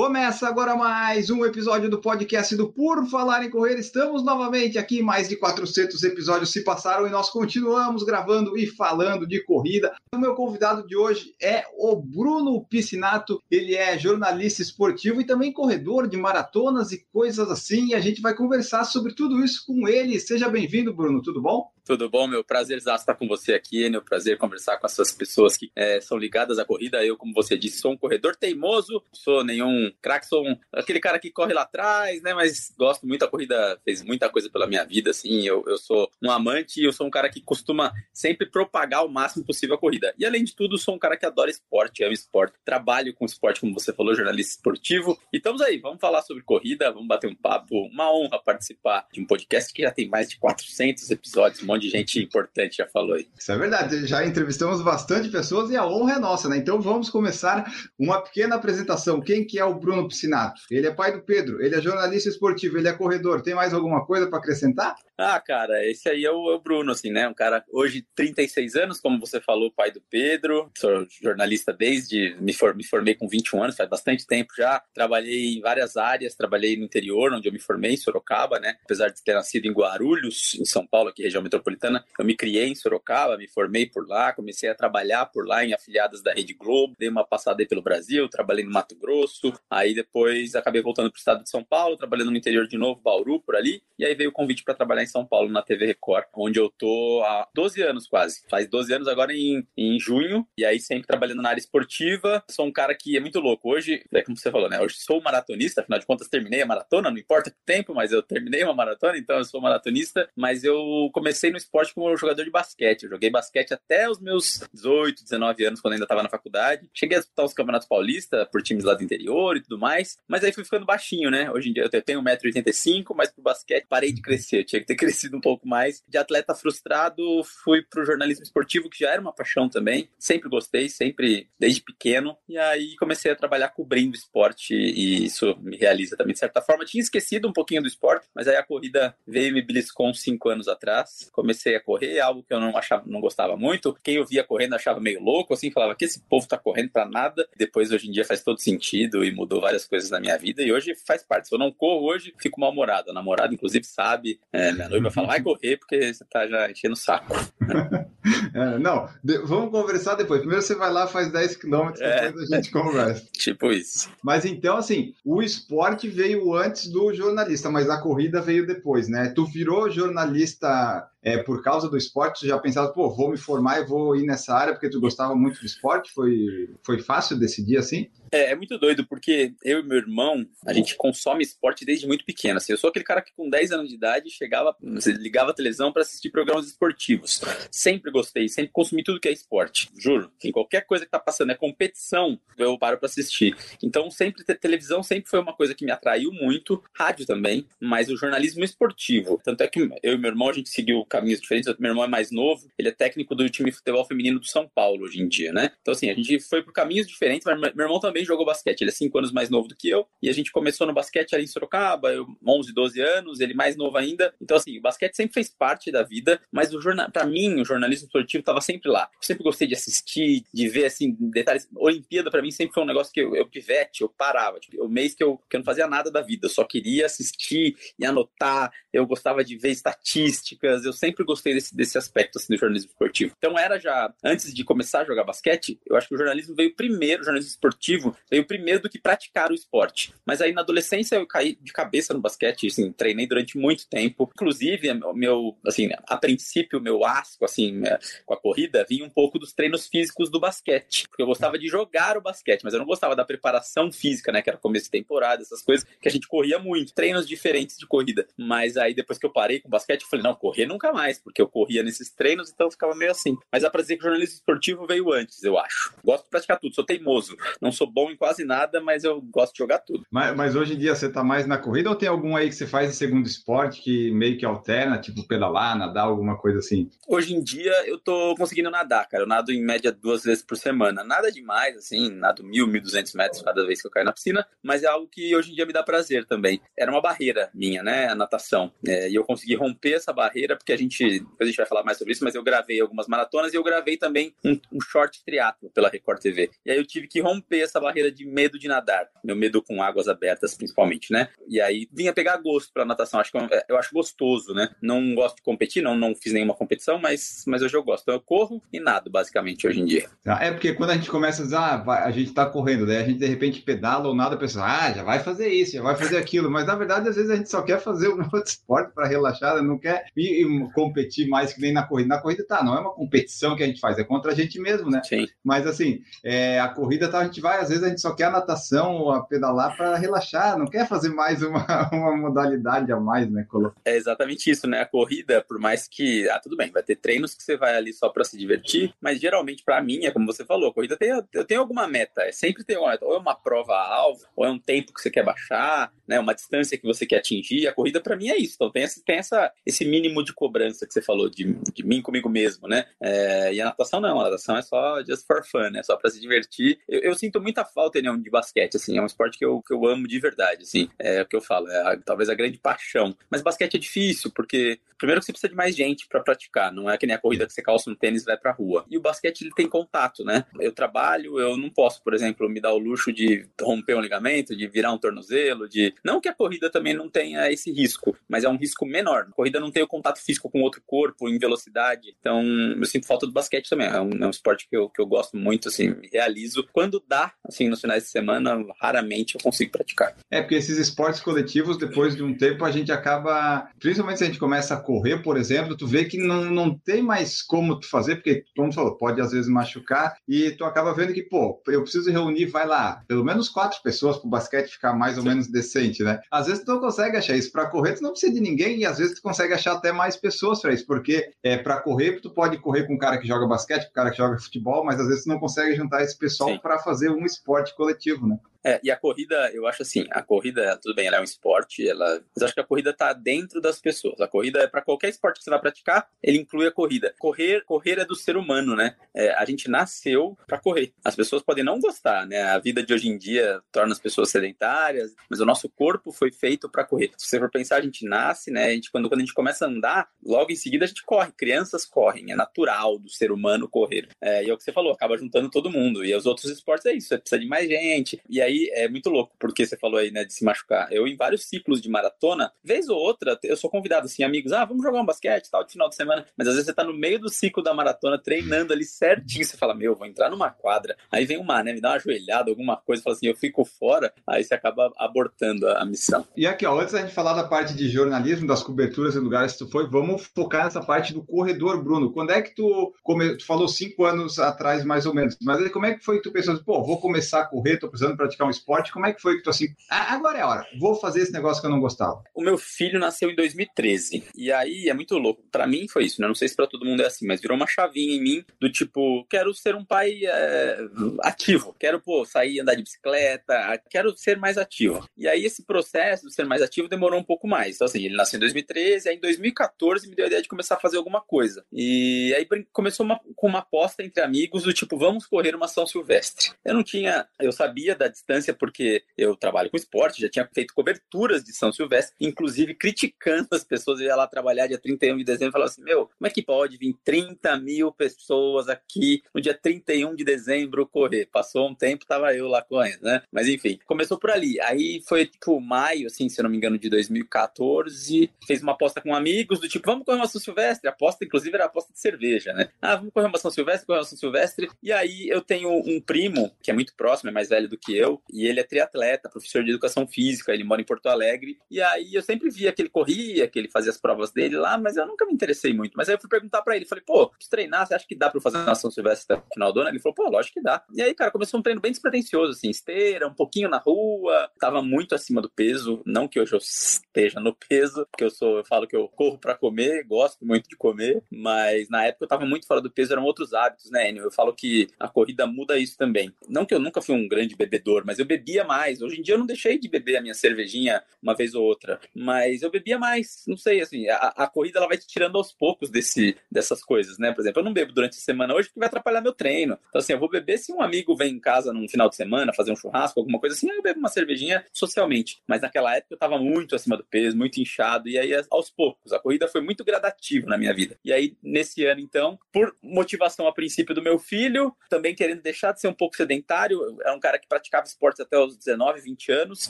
Começa agora mais um episódio do podcast do Por Falar em Correr. Estamos novamente aqui, mais de 400 episódios se passaram e nós continuamos gravando e falando de corrida. O meu convidado de hoje é o Bruno Piscinato. Ele é jornalista esportivo e também corredor de maratonas e coisas assim. E a gente vai conversar sobre tudo isso com ele. Seja bem-vindo, Bruno. Tudo bom? Tudo bom, meu prazer estar com você aqui, meu prazer conversar com essas pessoas que é, são ligadas à corrida. Eu, como você disse, sou um corredor teimoso, sou nenhum craque, sou um, aquele cara que corre lá atrás, né? Mas gosto muito da corrida, fez muita coisa pela minha vida, assim. Eu, eu sou um amante e eu sou um cara que costuma sempre propagar o máximo possível a corrida. E além de tudo, sou um cara que adora esporte, amo esporte, trabalho com esporte, como você falou, jornalista esportivo. E estamos aí, vamos falar sobre corrida, vamos bater um papo. Uma honra participar de um podcast que já tem mais de 400 episódios, um monte de gente importante já falou aí. Isso é verdade, já entrevistamos bastante pessoas e a honra é nossa, né? Então vamos começar uma pequena apresentação. Quem que é o Bruno Piscinato? Ele é pai do Pedro, ele é jornalista esportivo, ele é corredor. Tem mais alguma coisa para acrescentar? Ah, cara, esse aí é o, é o, Bruno, assim, né? Um cara hoje 36 anos, como você falou, pai do Pedro. Sou jornalista desde me, for, me formei com 21 anos, faz bastante tempo já. Trabalhei em várias áreas, trabalhei no interior, onde eu me formei, em Sorocaba, né? Apesar de ter nascido em Guarulhos, em São Paulo, aqui região metropolitana, eu me criei em Sorocaba, me formei por lá, comecei a trabalhar por lá em afiliadas da Rede Globo, dei uma passada aí pelo Brasil, trabalhei no Mato Grosso, aí depois acabei voltando para o estado de São Paulo, trabalhando no interior de novo, Bauru, por ali, e aí veio o convite para trabalhar em São Paulo, na TV Record, onde eu tô há 12 anos quase. Faz 12 anos agora em, em junho, e aí sempre trabalhando na área esportiva. Sou um cara que é muito louco. Hoje, é como você falou, né? Hoje sou maratonista, afinal de contas terminei a maratona, não importa o tempo, mas eu terminei uma maratona, então eu sou maratonista, mas eu comecei no esporte como jogador de basquete. Eu joguei basquete até os meus 18, 19 anos, quando ainda estava na faculdade. Cheguei a disputar os campeonatos paulistas por times lá do interior e tudo mais, mas aí fui ficando baixinho, né? Hoje em dia eu tenho 1,85m, mas pro basquete parei de crescer. Eu tinha que ter crescido um pouco mais. De atleta frustrado, fui pro jornalismo esportivo, que já era uma paixão também. Sempre gostei, sempre, desde pequeno. E aí comecei a trabalhar cobrindo esporte e isso me realiza também, de certa forma. Tinha esquecido um pouquinho do esporte, mas aí a corrida veio e me beliscou uns 5 anos atrás. Comecei a correr, algo que eu não achava, não gostava muito. Quem eu via correndo achava meio louco, assim, falava que esse povo tá correndo para nada. Depois, hoje em dia, faz todo sentido e mudou várias coisas na minha vida. E hoje faz parte. Se eu não corro hoje, fico mal-humorado. A namorada, inclusive, sabe. É, minha noiva fala, vai correr porque você tá já enchendo o saco. é, não, de, vamos conversar depois. Primeiro você vai lá, faz 10 quilômetros, é. depois a gente conversa. tipo isso. Mas então, assim, o esporte veio antes do jornalista, mas a corrida veio depois, né? Tu virou jornalista é, por causa do esporte, tu já pensava, pô, vou me formar e vou ir nessa área porque tu gostava muito do esporte? Foi, foi fácil decidir assim? É, é muito doido, porque eu e meu irmão, a gente consome esporte desde muito pequeno. Assim, eu sou aquele cara que com 10 anos de idade chegava, ligava a televisão para assistir programas esportivos. Sempre gostei, sempre consumi tudo que é esporte. Juro. Em qualquer coisa que tá passando é competição, eu paro para assistir. Então, sempre televisão sempre foi uma coisa que me atraiu muito, rádio também, mas o jornalismo esportivo. Tanto é que eu e meu irmão a gente seguiu caminhos diferentes. Meu irmão é mais novo, ele é técnico do time de futebol feminino do São Paulo hoje em dia, né? Então, assim, a gente foi por caminhos diferentes, mas meu irmão também jogou basquete. Ele é 5 anos mais novo do que eu, e a gente começou no basquete ali em Sorocaba, eu 11, 12 anos, ele mais novo ainda. Então, assim, o basquete sempre fez parte da vida, mas o jornal, para mim, o jornalismo esportivo estava sempre lá. Eu sempre gostei de assistir, de ver, assim, detalhes. Olimpíada, para mim, sempre foi um negócio que eu, eu pivete, eu parava. Tipo, o mês que eu, que eu não fazia nada da vida, eu só queria assistir e anotar, eu gostava de ver estatísticas, eu sempre gostei desse, desse aspecto assim, do jornalismo esportivo. Então era já, antes de começar a jogar basquete, eu acho que o jornalismo veio primeiro, o jornalismo esportivo veio primeiro do que praticar o esporte. Mas aí na adolescência eu caí de cabeça no basquete, assim, treinei durante muito tempo. Inclusive, meu, assim, a princípio, meu asco, assim, é, com a corrida, vinha um pouco dos treinos físicos do basquete. Porque eu gostava de jogar o basquete, mas eu não gostava da preparação física, né, que era começo de temporada, essas coisas, que a gente corria muito. Treinos diferentes de corrida. Mas aí depois que eu parei com o basquete, eu falei, não, correr nunca mais, porque eu corria nesses treinos, então ficava meio assim. Mas dá pra dizer que o jornalismo esportivo veio antes, eu acho. Gosto de praticar tudo, sou teimoso. Não sou bom em quase nada, mas eu gosto de jogar tudo. Mas, mas hoje em dia você tá mais na corrida ou tem algum aí que você faz em segundo esporte que meio que alterna, tipo pedalar, nadar, alguma coisa assim? Hoje em dia eu tô tô conseguindo nadar, cara. Eu nado em média duas vezes por semana. Nada demais, assim, nado mil, mil duzentos metros cada vez que eu caio na piscina, mas é algo que hoje em dia me dá prazer também. Era uma barreira minha, né, a natação. É, e eu consegui romper essa barreira porque a gente, a gente vai falar mais sobre isso, mas eu gravei algumas maratonas e eu gravei também um, um short triatlo pela Record TV. E aí eu tive que romper essa barreira de medo de nadar, meu medo com águas abertas principalmente, né? E aí vinha pegar gosto pra natação. Acho que eu, é, eu acho gostoso, né? Não gosto de competir, não, não fiz nenhuma competição, mas, mas hoje eu gosto. Então eu corro e nado, basicamente, hoje em dia. Tá, é porque quando a gente começa a dizer, ah, a gente tá correndo, daí a gente de repente pedala ou nada, pensa, ah, já vai fazer isso, já vai fazer aquilo. Mas na verdade, às vezes a gente só quer fazer um outro esporte para relaxar, né? não quer ir, ir, competir mais que nem na corrida. Na corrida tá, não é uma competição que a gente faz, é contra a gente mesmo, né? Sim. Mas assim, é, a corrida tá, a gente vai, às vezes a gente só quer a natação ou a pedalar para relaxar, não quer fazer mais uma, uma modalidade a mais, né, Colo? É exatamente isso, né? A corrida, por mais que, ah, tudo bem, vai ter treinos que você vai ali só para se divertir, mas geralmente para mim, é como você falou, a corrida tem, eu tenho alguma meta, é sempre tem uma meta, ou é uma prova alvo, ou é um tempo que você quer baixar, né, uma distância que você quer atingir, a corrida para mim é isso, então tem, esse, tem essa, esse mínimo de cobrança que você falou, de, de mim comigo mesmo, né, é, e a natação não, a natação é só just for fun, né, só para se divertir, eu, eu, sinto muita falta né, de basquete, assim, é um esporte que eu, que eu amo de verdade, assim, é o que eu falo, é a, talvez a grande paixão, mas basquete é difícil, porque primeiro que você precisa de mais gente para praticar, não é que nem a corrida que você calça um tênis e vai pra rua. E o basquete ele tem contato, né? Eu trabalho, eu não posso, por exemplo, me dar o luxo de romper um ligamento, de virar um tornozelo, de. Não que a corrida também não tenha esse risco, mas é um risco menor. A corrida não tem o contato físico com outro corpo, em velocidade. Então, eu sinto falta do basquete também. É um, é um esporte que eu, que eu gosto muito, assim, realizo. Quando dá, assim, nos finais de semana, raramente eu consigo praticar. É, porque esses esportes coletivos, depois de um tempo, a gente acaba. Principalmente se a gente começa a correr, por exemplo, tu vê que não, não tem mais como tu fazer, porque, como tu falou, pode às vezes machucar, e tu acaba vendo que, pô, eu preciso reunir, vai lá, pelo menos quatro pessoas para o basquete ficar mais ou menos decente, né? Às vezes tu não consegue achar isso. Para correr, tu não precisa de ninguém, e às vezes tu consegue achar até mais pessoas para isso, porque é, para correr, tu pode correr com um cara que joga basquete, com um cara que joga futebol, mas às vezes tu não consegue juntar esse pessoal para fazer um esporte coletivo, né? É, e a corrida, eu acho assim, a corrida, tudo bem, ela é um esporte, ela, mas acho que a corrida está dentro das pessoas. A corrida é para qualquer esporte que você vai praticar, ele inclui a corrida. Correr, correr é do ser humano, né? É, a gente nasceu para correr. As pessoas podem não gostar, né? A vida de hoje em dia torna as pessoas sedentárias, mas o nosso corpo foi feito para correr. Se você for pensar, a gente nasce, né? A gente, quando, quando a gente começa a andar, logo em seguida a gente corre. Crianças correm, é natural do ser humano correr. É, e é o que você falou, acaba juntando todo mundo. E os outros esportes é isso, você precisa de mais gente. E aí aí é muito louco, porque você falou aí, né, de se machucar. Eu, em vários ciclos de maratona, vez ou outra, eu sou convidado, assim, amigos, ah, vamos jogar um basquete tal, de final de semana. Mas às vezes você tá no meio do ciclo da maratona, treinando ali certinho, você fala, meu, vou entrar numa quadra. Aí vem uma, né, me dá uma joelhada, alguma coisa, fala assim, eu fico fora, aí você acaba abortando a, a missão. E aqui, ó, antes da gente falar da parte de jornalismo, das coberturas e lugares que tu foi, vamos focar nessa parte do corredor, Bruno. Quando é que tu, come... tu falou cinco anos atrás, mais ou menos, mas aí como é que foi que tu pensou, pô, vou começar a correr, tô precisando praticar um esporte, como é que foi que tu assim, ah, agora é a hora, vou fazer esse negócio que eu não gostava? O meu filho nasceu em 2013. E aí é muito louco. Para mim foi isso, né? Não sei se para todo mundo é assim, mas virou uma chavinha em mim do tipo, quero ser um pai é, ativo. Quero, pô, sair andar de bicicleta, quero ser mais ativo. E aí esse processo de ser mais ativo demorou um pouco mais. Então assim, ele nasceu em 2013, aí em 2014 me deu a ideia de começar a fazer alguma coisa. E aí começou uma, com uma aposta entre amigos do tipo, vamos correr uma São Silvestre. Eu não tinha, eu sabia da distância porque eu trabalho com esporte, já tinha feito coberturas de São Silvestre, inclusive criticando as pessoas. Eu ia lá trabalhar dia 31 de dezembro e falava assim: Meu, como é que pode vir 30 mil pessoas aqui no dia 31 de dezembro correr? Passou um tempo, tava eu lá correndo, né? Mas enfim, começou por ali. Aí foi tipo maio, assim, se eu não me engano, de 2014. Fez uma aposta com amigos do tipo: Vamos correr uma São Silvestre. A aposta, inclusive, era aposta de cerveja, né? Ah, vamos correr uma São Silvestre, correr uma São Silvestre. E aí eu tenho um primo que é muito próximo, é mais velho do que eu, e ele é triatleta atleta, professor de educação física, ele mora em Porto Alegre. E aí eu sempre via que ele corria, que ele fazia as provas dele lá, mas eu nunca me interessei muito. Mas aí eu fui perguntar para ele, falei, pô, se treinar, você acha que dá para fazer uma São Silvestre até o final do ano? Ele falou, pô, lógico que dá. E aí, cara, começou um treino bem despretensioso, assim, esteira, um pouquinho na rua, tava muito acima do peso, não que hoje eu esteja no peso, porque eu sou, eu falo que eu corro para comer, gosto muito de comer, mas na época eu tava muito fora do peso, eram outros hábitos, né, Enio? Eu falo que a corrida muda isso também. Não que eu nunca fui um grande bebedor, mas eu bebia mais. Hoje em dia eu não deixei de beber a minha cervejinha uma vez ou outra, mas eu bebia mais. Não sei, assim, a, a corrida ela vai te tirando aos poucos desse, dessas coisas, né? Por exemplo, eu não bebo durante a semana hoje porque vai atrapalhar meu treino. Então, assim, eu vou beber se um amigo vem em casa num final de semana fazer um churrasco, alguma coisa assim, eu bebo uma cervejinha socialmente. Mas naquela época eu tava muito acima do peso, muito inchado, e aí aos poucos. A corrida foi muito gradativa na minha vida. E aí, nesse ano, então, por motivação a princípio do meu filho, também querendo deixar de ser um pouco sedentário, era um cara que praticava esportes até os 19, 20 anos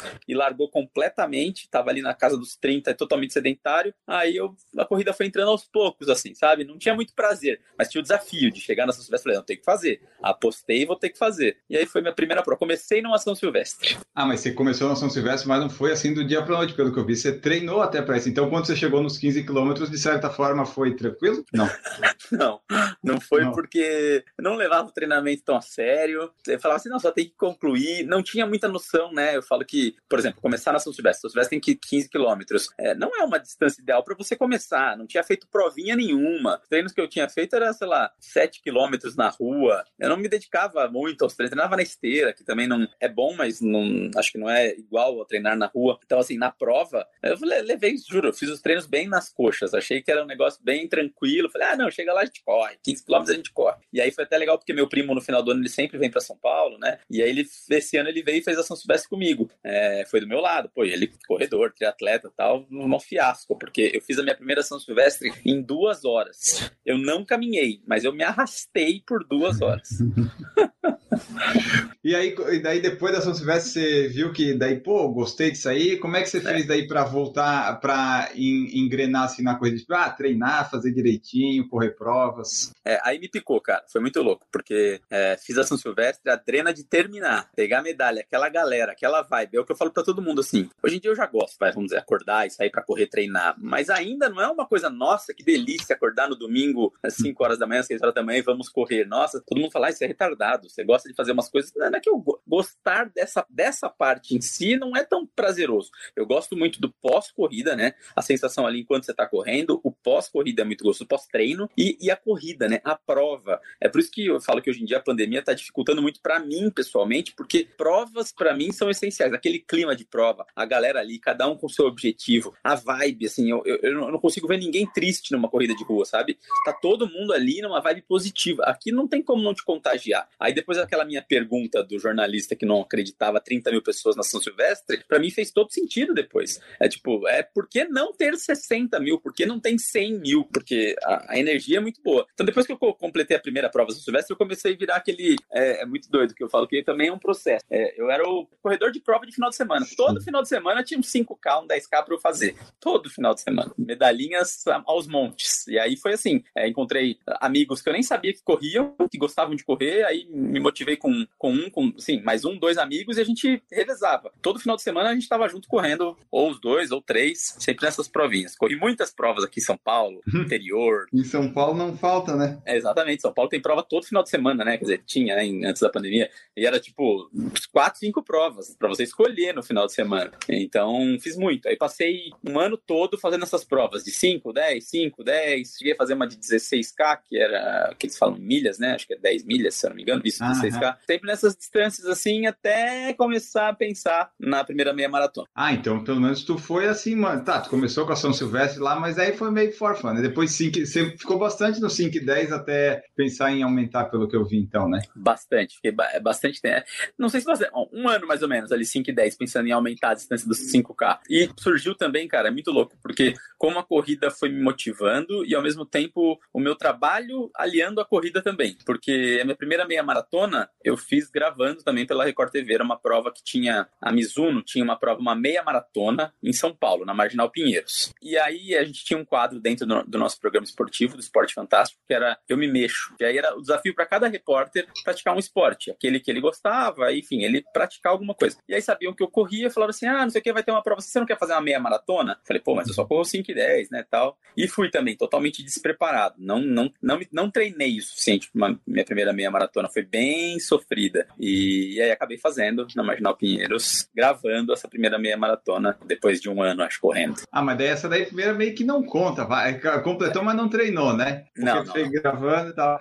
e largou completamente, tava ali na casa dos 30, totalmente sedentário. Aí eu, a corrida foi entrando aos poucos, assim, sabe? Não tinha muito prazer, mas tinha o desafio de chegar na São Silvestre. Falei, não, tem que fazer. Apostei e vou ter que fazer. E aí foi minha primeira prova. Comecei numa São Silvestre. Ah, mas você começou na São Silvestre, mas não foi assim do dia para noite, pelo que eu vi. Você treinou até para isso. Então, quando você chegou nos 15 quilômetros, de certa forma, foi tranquilo? Não. não, não foi não. porque não levava o treinamento tão a sério. Eu falava assim, não, só tem que concluir. Não tinha muita noção, né? Eu falo que, por exemplo, começar na São Silvestre. São Silvestre tem que 15 quilômetros. É, não é uma distância ideal para você começar. Não tinha feito provinha nenhuma. Os treinos que eu tinha feito era, sei lá, 7 quilômetros na rua. Eu não me dedicava muito aos treinos. Treinava na esteira, que também não é bom, mas não acho que não é igual ao treinar na rua. Então, assim, na prova, eu levei, juro, fiz os treinos bem nas coxas. Achei que era um negócio bem tranquilo. Falei, ah, não, chega lá, a gente corre. 15 quilômetros a gente corre. E aí foi até legal, porque meu primo, no final do ano, ele sempre vem para São Paulo, né? E aí ele, esse ano, ele veio e fez a São Silvestre comigo. É, foi do meu lado. Pô, ele, corredor, triatleta tal, um fiasco, porque eu fiz a minha primeira São Silvestre em duas horas. Eu não caminhei, mas eu me arrastei por duas horas. e aí, e daí depois da São Silvestre, você viu que daí, pô, gostei disso aí. Como é que você é. fez daí para voltar, para engrenar assim na coisa de tipo, ah, treinar, fazer direitinho, correr provas? É, aí me picou, cara. Foi muito louco, porque é, fiz a São Silvestre, a drena de terminar, pegar a medalha, aquela galera, aquela vibe. É o que eu falo para todo mundo assim. Hoje em dia eu já gosto, vai, vamos dizer, acordar e sair para correr, treinar. Mas ainda não é uma coisa, nossa, que delícia acordar no domingo às 5 horas da manhã, 6 horas da manhã e vamos correr. Nossa, todo mundo fala, ah, isso é retardado. Você gosta de fazer umas coisas. Não é que eu gostar dessa, dessa parte em si não é tão prazeroso. Eu gosto muito do pós-corrida, né? A sensação ali enquanto você tá correndo, o pós-corrida é muito gostoso, pós-treino e, e a corrida, né? A prova. É por isso que eu falo que hoje em dia a pandemia tá dificultando muito para mim, pessoalmente, porque provas para mim são essenciais. Aquele clima de prova, a galera ali, cada um com seu objetivo, a vibe, assim, eu, eu, eu não consigo ver ninguém triste numa corrida de rua, sabe? Tá todo mundo ali numa vibe positiva. Aqui não tem como não te contagiar. Aí depois aquela minha pergunta do jornalista que não acreditava 30 mil pessoas na São Silvestre, para mim fez todo sentido depois. É tipo, é por que não ter 60 mil? Por que não tem 100 mil? Porque a, a energia é muito boa. Então depois que eu completei a primeira prova São Silvestre, eu comecei a virar aquele. É, é muito doido que eu falo que também é um processo. É, eu era o corredor de prova de final de semana. Todo final de semana tinha um 5K, um 10K para eu fazer. Todo final de semana. Medalhinhas aos montes. E aí foi assim: é, encontrei amigos que eu nem sabia que corriam, que gostavam de correr, aí me motivei com, com um, com, sim, mais um, dois amigos e a gente revezava. Todo final de semana a gente estava junto correndo, ou os dois, ou três, sempre nessas provinhas. Corri muitas provas aqui em São Paulo, interior. em São Paulo não falta, né? É, exatamente. São Paulo tem prova todo final de semana, né? Quer dizer, tinha né, antes da pandemia. E era tipo quatro, cinco provas para você escolher no final de semana. Então fiz muito. Aí passei um ano todo fazendo essas provas de 5, 10, 5, 10. Cheguei a fazer uma de 16K, que era que eles falam milhas, né? Acho que é 10 milhas, se eu não me engano. Isso, 16K. Sempre nessas distâncias assim, até começar a pensar na primeira meia maratona. Ah, então pelo menos tu foi assim, mano. Tá, tu começou com a São Silvestre lá, mas aí foi meio forfã, né? Depois cinco, você ficou bastante no 5 e 10 até pensar em aumentar, pelo que eu vi, então, né? Bastante, fiquei bastante tempo. Não sei se você. Um ano mais ou menos, ali 5 e 10, pensando em aumentar a distância dos 5K. E surgiu também, cara, é muito louco, porque como a corrida foi me motivando e ao mesmo tempo o meu trabalho aliando a corrida também. Porque a minha primeira meia maratona eu fiz gravando também pela Record TV. Era uma prova que tinha. A Mizuno tinha uma prova, uma meia maratona em São Paulo, na Marginal Pinheiros. E aí a gente tinha um quadro dentro do, do nosso programa esportivo, do Esporte Fantástico, que era Eu Me Mexo. E aí era o desafio para cada repórter praticar um esporte, aquele que ele gostava, enfim, ele praticar alguma coisa. E aí sabiam que eu corria e falaram assim: ah, não sei o que, vai ter uma prova, você não quer fazer uma meia maratona? Falei, pô, mas eu só corro 5 e 10, né, tal. E fui também, totalmente despreparado. Não, não, não, não treinei o suficiente para minha primeira meia maratona. Foi bem bem sofrida. E, e aí acabei fazendo na Marginal Pinheiros, gravando essa primeira meia maratona, depois de um ano, acho, correndo. Ah, mas daí essa daí primeira meio que não conta, vai, completou, mas não treinou, né? Porque não, fez gravando e tal.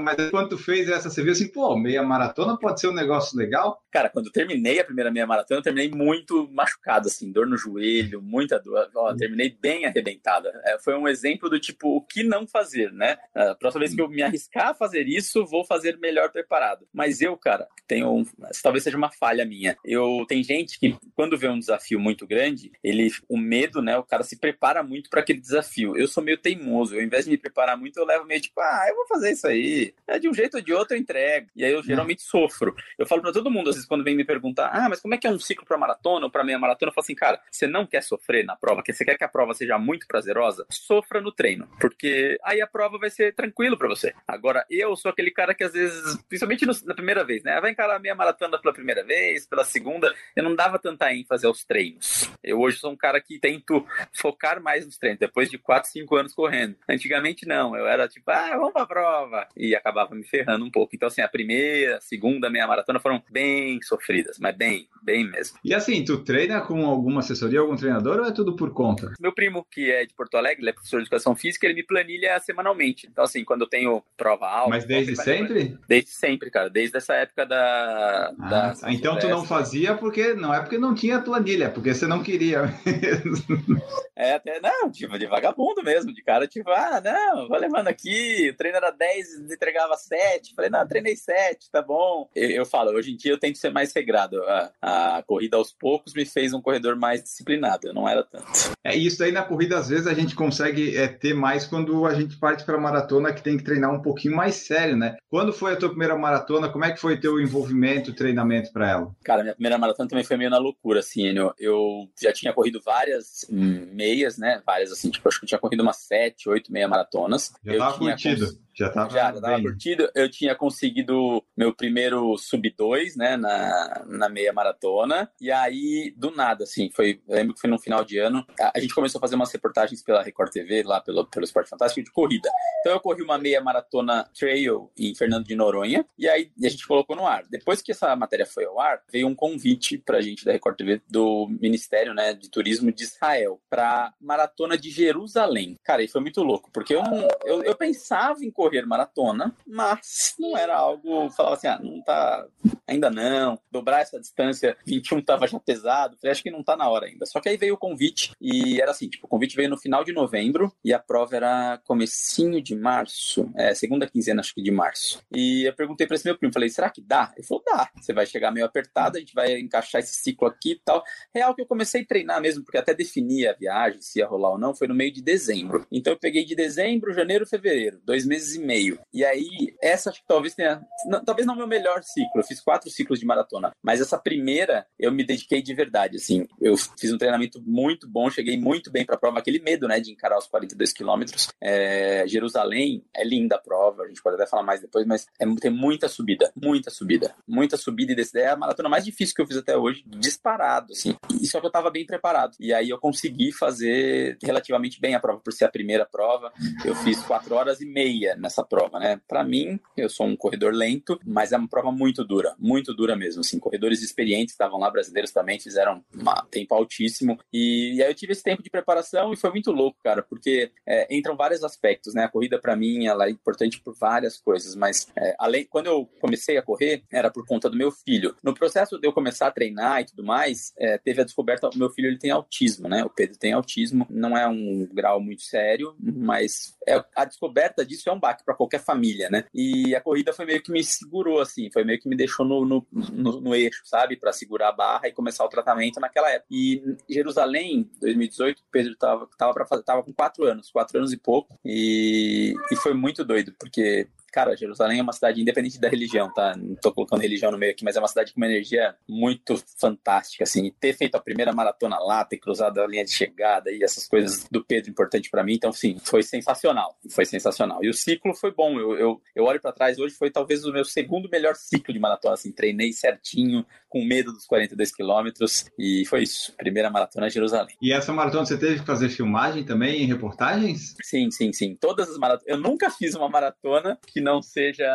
Mas quando tu fez essa, você viu assim, pô, meia maratona pode ser um negócio legal? Cara, quando eu terminei a primeira meia maratona, eu terminei muito machucado, assim, dor no joelho, muita dor. Ó, terminei bem arrebentada. É, foi um exemplo do tipo, o que não fazer, né? A próxima vez que eu me arriscar a fazer isso, vou fazer melhor preparado. Mas eu, cara, tenho. Um, talvez seja uma falha minha. Eu tem gente que, quando vê um desafio muito grande, ele. O medo, né? O cara se prepara muito para aquele desafio. Eu sou meio teimoso. Eu, ao invés de me preparar muito, eu levo meio tipo, ah, eu vou fazer isso aí. É de um jeito ou de outro eu entrego. E aí eu geralmente sofro. Eu falo para todo mundo, às vezes, quando vem me perguntar, ah, mas como é que é um ciclo para maratona ou para meia maratona? Eu falo assim, cara, você não quer sofrer na prova, você quer que a prova seja muito prazerosa? Sofra no treino. Porque aí a prova vai ser tranquilo para você. Agora, eu sou aquele cara que às vezes, principalmente no, na primeira vez, né? Vai encarar a meia maratona pela primeira vez, pela segunda, eu não dava tanta ênfase aos treinos. Eu hoje sou um cara que tento focar mais nos treinos, depois de 4, 5 anos correndo. Antigamente não, eu era tipo, ah, vamos pra prova. E acabava me ferrando um pouco. Então, assim, a primeira, a segunda meia maratona foram bem sofridas, mas bem, bem mesmo. E assim, tu treina com alguma assessoria, algum treinador ou é tudo por conta? Meu primo, que é de Porto Alegre, ele é professor de educação física, ele me planilha semanalmente. Então, assim, quando eu tenho prova alta. Mas desde sempre? Desde sempre, cara. Desde essa época da. Ah, da tá. então tu não fazia porque. Não é porque não tinha planilha, é porque você não queria. É, até, não, tipo, de vagabundo mesmo, de cara, tipo, ah, não, vou levando aqui, o treino era 10, entregava 7. Falei, não, treinei 7, tá bom. Eu, eu, falo, hoje em dia eu tento ser mais regrado. A, a corrida aos poucos me fez um corredor mais disciplinado, eu não era tanto. É isso aí na corrida, às vezes a gente consegue é, ter mais quando a gente parte para maratona que tem que treinar um pouquinho mais sério, né? Quando foi a tua primeira maratona? Como é que foi teu envolvimento, treinamento para ela? Cara, minha primeira maratona também foi meio na loucura, assim. Eu, eu já tinha corrido várias meias, né? Várias, assim, tipo, acho que eu tinha corrido umas sete, oito meia maratonas. Já eu tava curtido. Cons... Já tava, já, já tava curtido. Eu tinha conseguido meu primeiro sub 2, né, na, na meia maratona. E aí, do nada, assim, foi. Eu lembro que foi no final de ano. A, a gente começou a fazer umas reportagens pela Record TV, lá pelo, pelo Esporte Fantástico, de corrida. Então eu corri uma meia maratona trail em Fernando de Noronha. E aí a gente colocou no ar. Depois que essa matéria foi ao ar, veio um convite pra gente da Record TV do Ministério né, de Turismo de Israel pra maratona de Jerusalém. Cara, e foi muito louco, porque eu, eu, eu pensava em correr correr maratona, mas não era algo, falava assim, ah, não tá, ainda não, dobrar essa distância, 21 tava já pesado, falei, acho que não tá na hora ainda. Só que aí veio o convite e era assim, tipo, o convite veio no final de novembro e a prova era comecinho de março, é, segunda quinzena acho que de março. E eu perguntei para esse meu primo, falei, será que dá? Ele falou, dá, você vai chegar meio apertado, a gente vai encaixar esse ciclo aqui e tal. Real que eu comecei a treinar mesmo, porque até definia a viagem, se ia rolar ou não, foi no meio de dezembro. Então eu peguei de dezembro, janeiro, fevereiro, dois meses e meio. E aí, essa acho que talvez tenha. Não, talvez não meu melhor ciclo. Eu fiz quatro ciclos de maratona. Mas essa primeira, eu me dediquei de verdade. Assim, eu fiz um treinamento muito bom, cheguei muito bem para a prova. Aquele medo, né, de encarar os 42 quilômetros. É, Jerusalém é linda a prova, a gente pode até falar mais depois, mas é, tem muita subida, muita subida, muita subida. E desse é a maratona mais difícil que eu fiz até hoje, disparado, assim. E só que eu estava bem preparado. E aí eu consegui fazer relativamente bem a prova, por ser a primeira prova. Eu fiz quatro horas e meia nessa prova, né? Para mim, eu sou um corredor lento, mas é uma prova muito dura, muito dura mesmo. Assim, corredores experientes estavam lá, brasileiros também, fizeram um tempo altíssimo. E, e, aí eu tive esse tempo de preparação e foi muito louco, cara, porque é, entram vários aspectos, né? A corrida para mim ela é importante por várias coisas, mas é, além quando eu comecei a correr era por conta do meu filho. No processo de eu começar a treinar e tudo mais, é, teve a descoberta, o meu filho ele tem autismo, né? O Pedro tem autismo, não é um grau muito sério, mas é, a descoberta disso é um para qualquer família, né? E a corrida foi meio que me segurou, assim, foi meio que me deixou no, no, no, no eixo, sabe? Para segurar a barra e começar o tratamento naquela época. E Jerusalém, 2018, Pedro tava, tava, pra fazer, tava com quatro anos, quatro anos e pouco, e, e foi muito doido, porque cara, Jerusalém é uma cidade independente da religião, tá? Não tô colocando religião no meio aqui, mas é uma cidade com uma energia muito fantástica, assim. E ter feito a primeira maratona lá, ter cruzado a linha de chegada e essas coisas do Pedro importante para mim, então, sim, foi sensacional. Foi sensacional. E o ciclo foi bom. Eu, eu, eu olho para trás hoje, foi talvez o meu segundo melhor ciclo de maratona, assim. Treinei certinho, com medo dos 42 quilômetros. E foi isso. Primeira maratona Jerusalém. E essa maratona você teve que fazer filmagem também, reportagens? Sim, sim, sim. Todas as maratonas. Eu nunca fiz uma maratona que não seja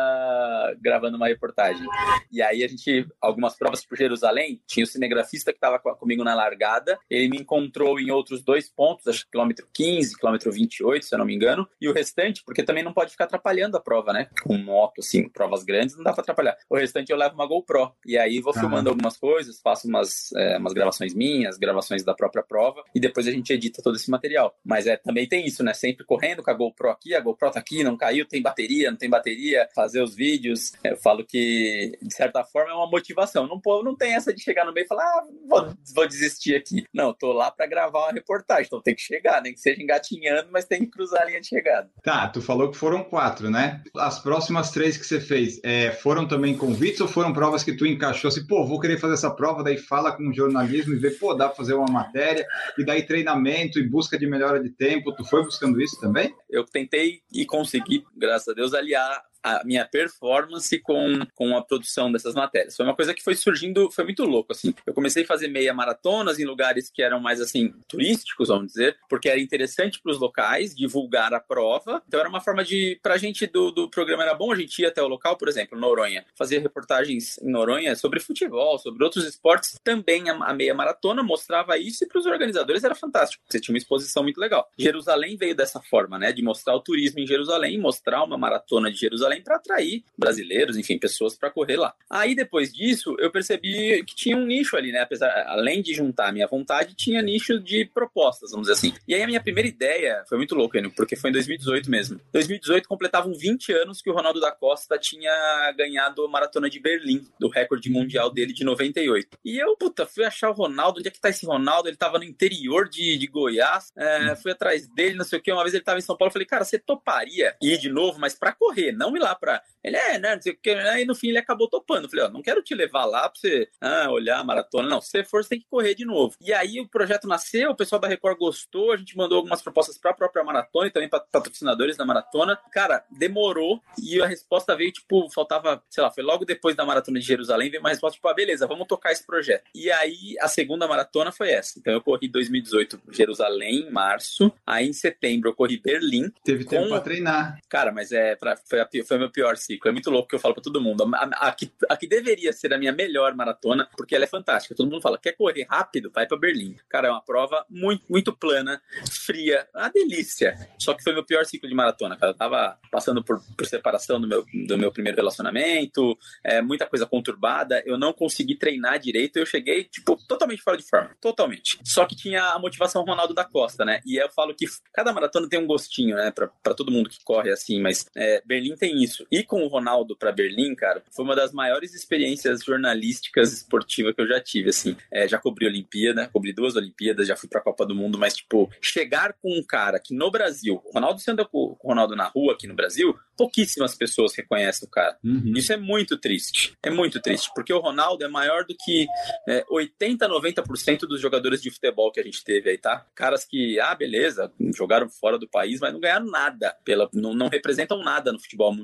gravando uma reportagem. E aí a gente, algumas provas por Jerusalém, tinha o cinegrafista que estava comigo na largada, ele me encontrou em outros dois pontos, acho que quilômetro 15, quilômetro 28, se eu não me engano, e o restante, porque também não pode ficar atrapalhando a prova, né? Com moto, assim, provas grandes, não dá para atrapalhar. O restante eu levo uma GoPro, e aí vou filmando algumas coisas, faço umas, é, umas gravações minhas, gravações da própria prova, e depois a gente edita todo esse material. Mas é também tem isso, né? Sempre correndo com a GoPro aqui, a GoPro tá aqui, não caiu, tem bateria, não tem bateria, fazer os vídeos. Eu falo que, de certa forma, é uma motivação. Não, não tem essa de chegar no meio e falar, ah, vou, vou desistir aqui. Não, tô lá para gravar uma reportagem, então tem que chegar, nem que seja engatinhando, mas tem que cruzar a linha de chegada. Tá, tu falou que foram quatro, né? As próximas três que você fez, é, foram também convites ou foram provas que tu encaixou assim, pô, vou querer fazer essa prova, daí fala com o jornalismo e vê, pô, dá pra fazer uma matéria, e daí treinamento e busca de melhora de tempo, tu foi buscando isso também? Eu tentei e consegui, graças a Deus, aliar Florida a minha performance com, com a produção dessas matérias. Foi uma coisa que foi surgindo, foi muito louco, assim. Eu comecei a fazer meia maratonas em lugares que eram mais, assim, turísticos, vamos dizer, porque era interessante para os locais divulgar a prova. Então era uma forma de, pra gente do, do programa era bom, a gente ia até o local, por exemplo, Noronha, fazia reportagens em Noronha sobre futebol, sobre outros esportes. Também a, a meia maratona mostrava isso e para os organizadores era fantástico. Você tinha uma exposição muito legal. Jerusalém veio dessa forma, né, de mostrar o turismo em Jerusalém, mostrar uma maratona de Jerusalém além para atrair brasileiros, enfim, pessoas para correr lá. Aí depois disso, eu percebi que tinha um nicho ali, né? Apesar, além de juntar a minha vontade, tinha nicho de propostas, vamos dizer assim. E aí a minha primeira ideia foi muito louca, porque foi em 2018 mesmo. 2018 completavam 20 anos que o Ronaldo da Costa tinha ganhado a maratona de Berlim, do recorde mundial dele de 98. E eu, puta, fui achar o Ronaldo, onde é que tá esse Ronaldo? Ele tava no interior de, de Goiás, é, fui atrás dele, não sei o que. Uma vez ele tava em São Paulo, falei, cara, você toparia ir de novo, mas para correr, não me lá pra. Ele é, né? Não sei o que. Aí no fim ele acabou topando. falei, ó, não quero te levar lá pra você ah, olhar a maratona. Não, se você for, você tem que correr de novo. E aí o projeto nasceu, o pessoal da Record gostou, a gente mandou algumas propostas pra própria maratona e também pra patrocinadores da maratona. Cara, demorou e a resposta veio, tipo, faltava, sei lá, foi logo depois da maratona de Jerusalém, veio uma resposta, tipo, ah, beleza, vamos tocar esse projeto. E aí a segunda maratona foi essa. Então eu corri 2018 Jerusalém, em março. Aí em setembro eu corri Berlim. Teve tempo com... pra treinar. Cara, mas é, pra, foi, a, foi meu pior ciclo. É muito louco que eu falo para todo mundo. A, a, a, que, a que deveria ser a minha melhor maratona, porque ela é fantástica. Todo mundo fala, quer correr rápido? Vai para Berlim. Cara, é uma prova muito, muito plana, fria, uma delícia. Só que foi meu pior ciclo de maratona, cara. Eu tava passando por, por separação do meu, do meu primeiro relacionamento, é, muita coisa conturbada. Eu não consegui treinar direito. Eu cheguei, tipo, totalmente fora de forma. Totalmente. Só que tinha a motivação Ronaldo da Costa, né? E eu falo que cada maratona tem um gostinho, né? Pra, pra todo mundo que corre assim, mas é, Berlim tem isso. E com o Ronaldo para Berlim, cara, foi uma das maiores experiências jornalísticas esportivas que eu já tive, assim. É, já cobri Olimpíada, cobri duas Olimpíadas, já fui pra Copa do Mundo, mas, tipo, chegar com um cara que no Brasil, o Ronaldo, você anda com o Ronaldo na rua aqui no Brasil, pouquíssimas pessoas reconhecem o cara. Uhum. Isso é muito triste. É muito triste, porque o Ronaldo é maior do que é, 80, 90% dos jogadores de futebol que a gente teve aí, tá? Caras que, ah, beleza, jogaram fora do país, mas não ganharam nada, pela, não, não representam nada no futebol mundial.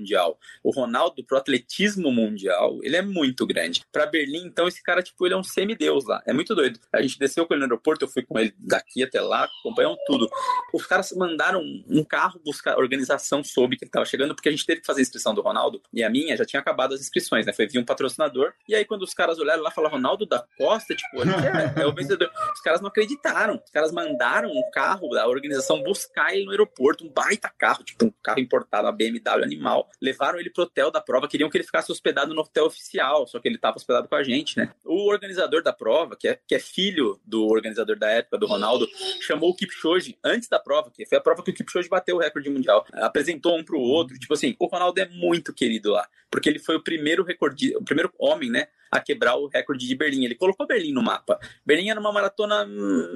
O Ronaldo, pro atletismo mundial, ele é muito grande. Para Berlim, então, esse cara, tipo, ele é um semideus lá. É muito doido. A gente desceu com ele no aeroporto, eu fui com ele daqui até lá, acompanhamos tudo. Os caras mandaram um carro buscar, a organização soube que ele tava chegando, porque a gente teve que fazer a inscrição do Ronaldo, e a minha já tinha acabado as inscrições, né? Foi vir um patrocinador, e aí quando os caras olharam lá, falaram Ronaldo da Costa, tipo, é, é o vencedor. Os caras não acreditaram. Os caras mandaram um carro da organização buscar ele no aeroporto, um baita carro, tipo um carro importado, a BMW animal. Levaram ele pro hotel da prova, queriam que ele ficasse hospedado no hotel oficial, só que ele tava hospedado com a gente, né? O organizador da prova, que é, que é filho do organizador da época, do Ronaldo, chamou o Kipchoge antes da prova, que foi a prova que o Kipchoge bateu o recorde mundial. Apresentou um pro outro, tipo assim, o Ronaldo é muito querido lá, porque ele foi o primeiro recorde, o primeiro homem, né, a quebrar o recorde de Berlim. Ele colocou Berlim no mapa. Berlim era uma maratona,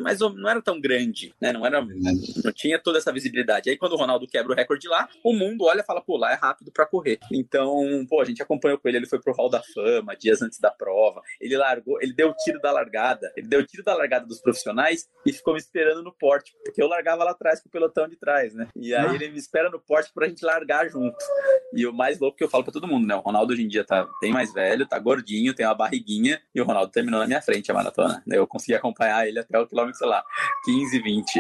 mas não era tão grande, né? Não era, não tinha toda essa visibilidade. Aí quando o Ronaldo quebra o recorde lá, o mundo olha e fala, pô, lá é rápido para correr. Então, pô, a gente acompanhou com ele, ele foi pro Hall da Fama dias antes da prova. Ele largou, ele deu o tiro da largada. Ele deu o tiro da largada dos profissionais e ficou me esperando no porte, porque eu largava lá atrás com o pelotão de trás, né? E aí ah. ele me espera no porte pra gente largar junto. E o mais louco que eu falo para todo mundo, né? O Ronaldo hoje em dia tá bem mais velho, tá gordinho, tem tenho uma barriguinha e o Ronaldo terminou na minha frente a maratona. Eu consegui acompanhar ele até o quilômetro, sei lá, 15, 20.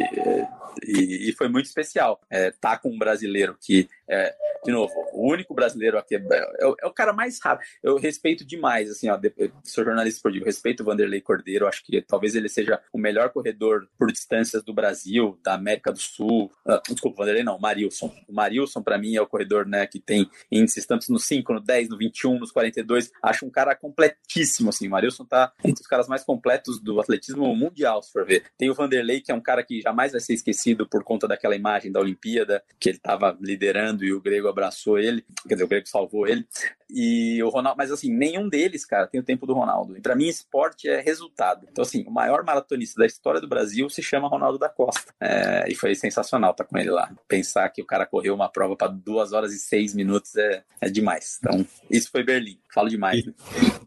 E, e foi muito especial é, tá com um brasileiro que é, de novo, o único brasileiro aqui é, é, é, o cara mais rápido. Eu respeito demais, assim, ó, sou jornalista esportivo, respeito o Vanderlei Cordeiro, acho que talvez ele seja o melhor corredor por distâncias do Brasil, da América do Sul. Uh, desculpa, Vanderlei não, Marilson. O Marilson, para mim, é o corredor né, que tem índices tanto no 5, no 10, no 21, nos 42. Acho um cara completíssimo, assim. O Marilson tá entre os caras mais completos do atletismo mundial, se for ver. Tem o Vanderlei, que é um cara que jamais vai ser esquecido por conta daquela imagem da Olimpíada, que ele estava liderando e o grego abraçou ele, quer dizer, o grego salvou ele. E o Ronaldo, mas assim, nenhum deles, cara, tem o tempo do Ronaldo. E para mim, esporte é resultado. Então, assim, o maior maratonista da história do Brasil se chama Ronaldo da Costa. É, e foi sensacional estar tá com ele lá. Pensar que o cara correu uma prova para duas horas e seis minutos é, é demais. Então, isso foi Berlim. Falo demais. Né?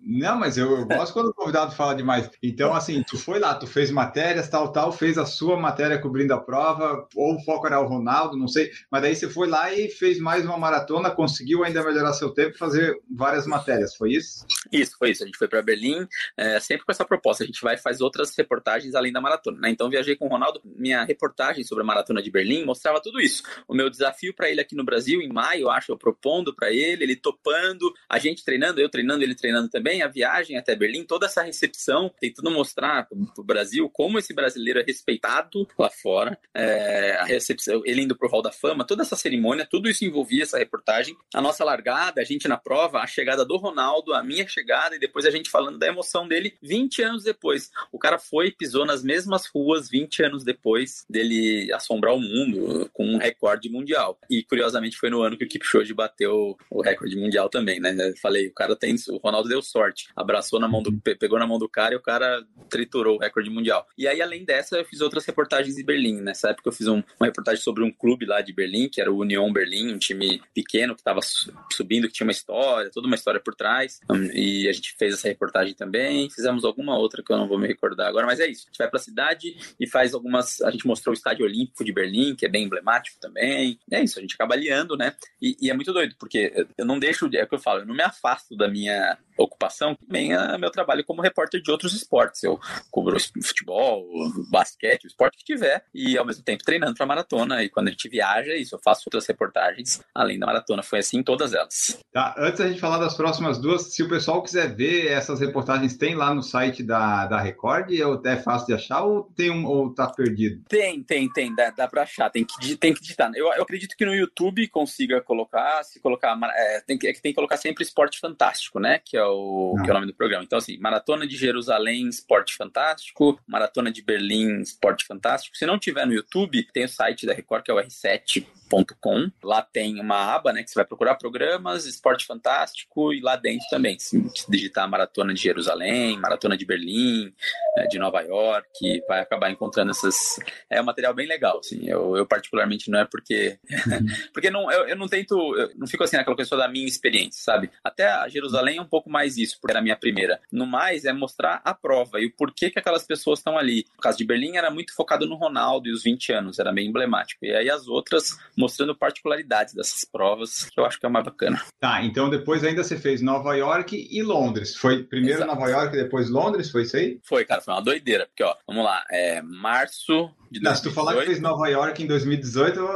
Não, mas eu, eu gosto quando o convidado fala demais. Então, assim, tu foi lá, tu fez matérias, tal, tal, fez a sua matéria cobrindo a prova, ou o foco era o Ronaldo, não sei. Mas daí você foi lá e fez mais uma maratona, conseguiu ainda melhorar seu tempo e fazer várias matérias, foi isso? Isso, foi isso. A gente foi para Berlim, é, sempre com essa proposta. A gente vai e faz outras reportagens além da maratona. Né? Então, viajei com o Ronaldo. Minha reportagem sobre a maratona de Berlim mostrava tudo isso. O meu desafio para ele aqui no Brasil, em maio, acho, eu propondo para ele, ele topando, a gente treinando, eu treinando, ele treinando também, a viagem até Berlim, toda essa recepção, tentando mostrar para o Brasil como esse brasileiro é respeitado lá fora, é, a recepção, ele indo pro Hall da Fama, toda essa cerimônia, tudo isso envolvia essa reportagem. A nossa largada, a gente na prova, a chegada do Ronaldo, a minha chegada e depois a gente falando da emoção dele 20 anos depois. O cara foi pisou nas mesmas ruas 20 anos depois dele assombrar o mundo com um recorde mundial. E curiosamente foi no ano que o Kipchoge bateu o recorde mundial também, né? Eu falei, o cara tem, o Ronaldo deu sorte, abraçou na mão do, pegou na mão do cara e o cara triturou o recorde mundial. E aí além dessa eu fiz outras reportagens em Berlim. Nessa época eu fiz um, uma reportagem sobre um clube lá de Berlim, que era o Union Berlim, um time pequeno que estava subindo, que tinha uma história, toda uma história por trás. E a gente fez essa reportagem também. Fizemos alguma outra que eu não vou me recordar agora, mas é isso. A gente vai para a cidade e faz algumas. A gente mostrou o Estádio Olímpico de Berlim, que é bem emblemático também. É isso, a gente acaba aliando, né? E, e é muito doido, porque eu não deixo, é o que eu falo, eu não me afasto da minha ocupação, também é meu trabalho como repórter de outros esportes. Eu cubro futebol, basquete, o esporte que tiver, e ao mesmo tempo treinando para maratona. E quando a gente viaja, isso, eu faço outras reportagens além da maratona. Foi assim em todas elas. Tá, antes da gente falar das próximas duas, se o pessoal quiser ver essas reportagens, tem lá no site da, da Record? É fácil de achar ou tem um ou tá perdido? Tem, tem, tem, dá, dá para achar, tem que, tem que digitar. Eu, eu acredito que no YouTube consiga colocar, se colocar, é, tem, que, é que tem que colocar sempre esporte fantástico, né? Que é o, que é o nome do programa. Então, assim, Maratona de Jerusalém, Esporte Fantástico, Maratona de Berlim, Esporte Fantástico. Se não tiver no YouTube, tem o site da Record, que é o R7 Com. Lá tem uma aba, né, que você vai procurar programas, esporte fantástico e lá dentro também, se digitar maratona de Jerusalém, maratona de Berlim, né, de Nova York, vai acabar encontrando essas. É um material bem legal, assim. Eu, eu particularmente não é porque, porque não, eu, eu não tento, eu não fico assim naquela coisa da minha experiência, sabe? Até a Jerusalém é um pouco mais isso, porque era a minha primeira. No mais é mostrar a prova e o porquê que aquelas pessoas estão ali. No caso de Berlim era muito focado no Ronaldo e os 20 anos, era bem emblemático. E aí as outras mostrando particularidades dessas provas, que eu acho que é mais bacana. Tá, então depois ainda você fez Nova York e Londres. Foi primeiro Exato. Nova York e depois Londres, foi isso aí? Foi, cara, foi uma doideira, porque ó, vamos lá, é março de 2018. Não, se tu falar que fez Nova York em 2018, eu...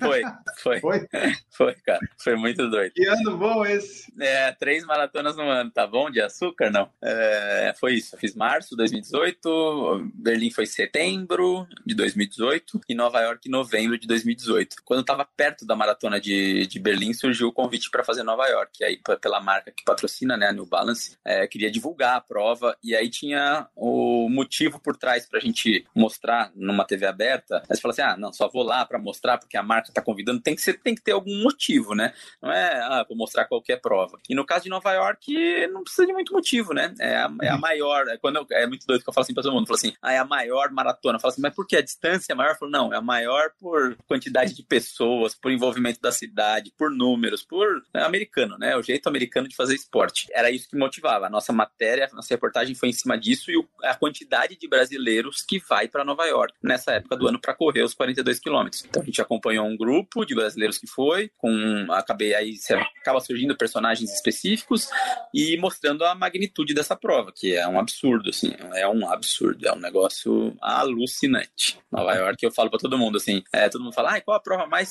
foi, foi. Foi? Foi, cara. Foi muito doido. Que ano bom esse. É, três maratonas no ano, tá bom? De açúcar, não. É, foi isso. Eu fiz março de 2018, Berlim foi setembro de 2018 e Nova York novembro de 2018. Quando eu tava perto da maratona de, de Berlim, surgiu o convite para fazer Nova York. E aí, pela marca que patrocina, né, a New Balance, é, queria divulgar a prova e aí tinha o motivo por trás pra gente mostrar numa TV aberta. Aí você fala assim: ah, não, só vou lá para mostrar porque a marca tá convidando. Tem que, ser, tem que ter algum motivo, né? Não é, ah, vou mostrar qualquer prova. E no caso de Nova York, não precisa de muito motivo, né? É a, é a uhum. maior. É, quando eu, é muito doido que eu falo assim pra todo mundo: falo assim, ah, é a maior maratona. Eu falo assim, mas por que? A distância é maior? Eu falo, não, é a maior por quantidade de pessoas, por envolvimento da cidade, por números, por é, americano, né? O jeito americano de fazer esporte. Era isso que motivava. A nossa matéria, a nossa reportagem foi em cima disso e a quantidade de brasileiros que vai para Nova York York nessa época do ano para correr os 42 quilômetros. Então a gente acompanhou um grupo de brasileiros que foi, com acabei aí acaba surgindo personagens específicos e mostrando a magnitude dessa prova, que é um absurdo, assim, é um absurdo, é um negócio alucinante. Nova York, eu falo para todo mundo assim, é, todo mundo fala, ah, qual a prova mais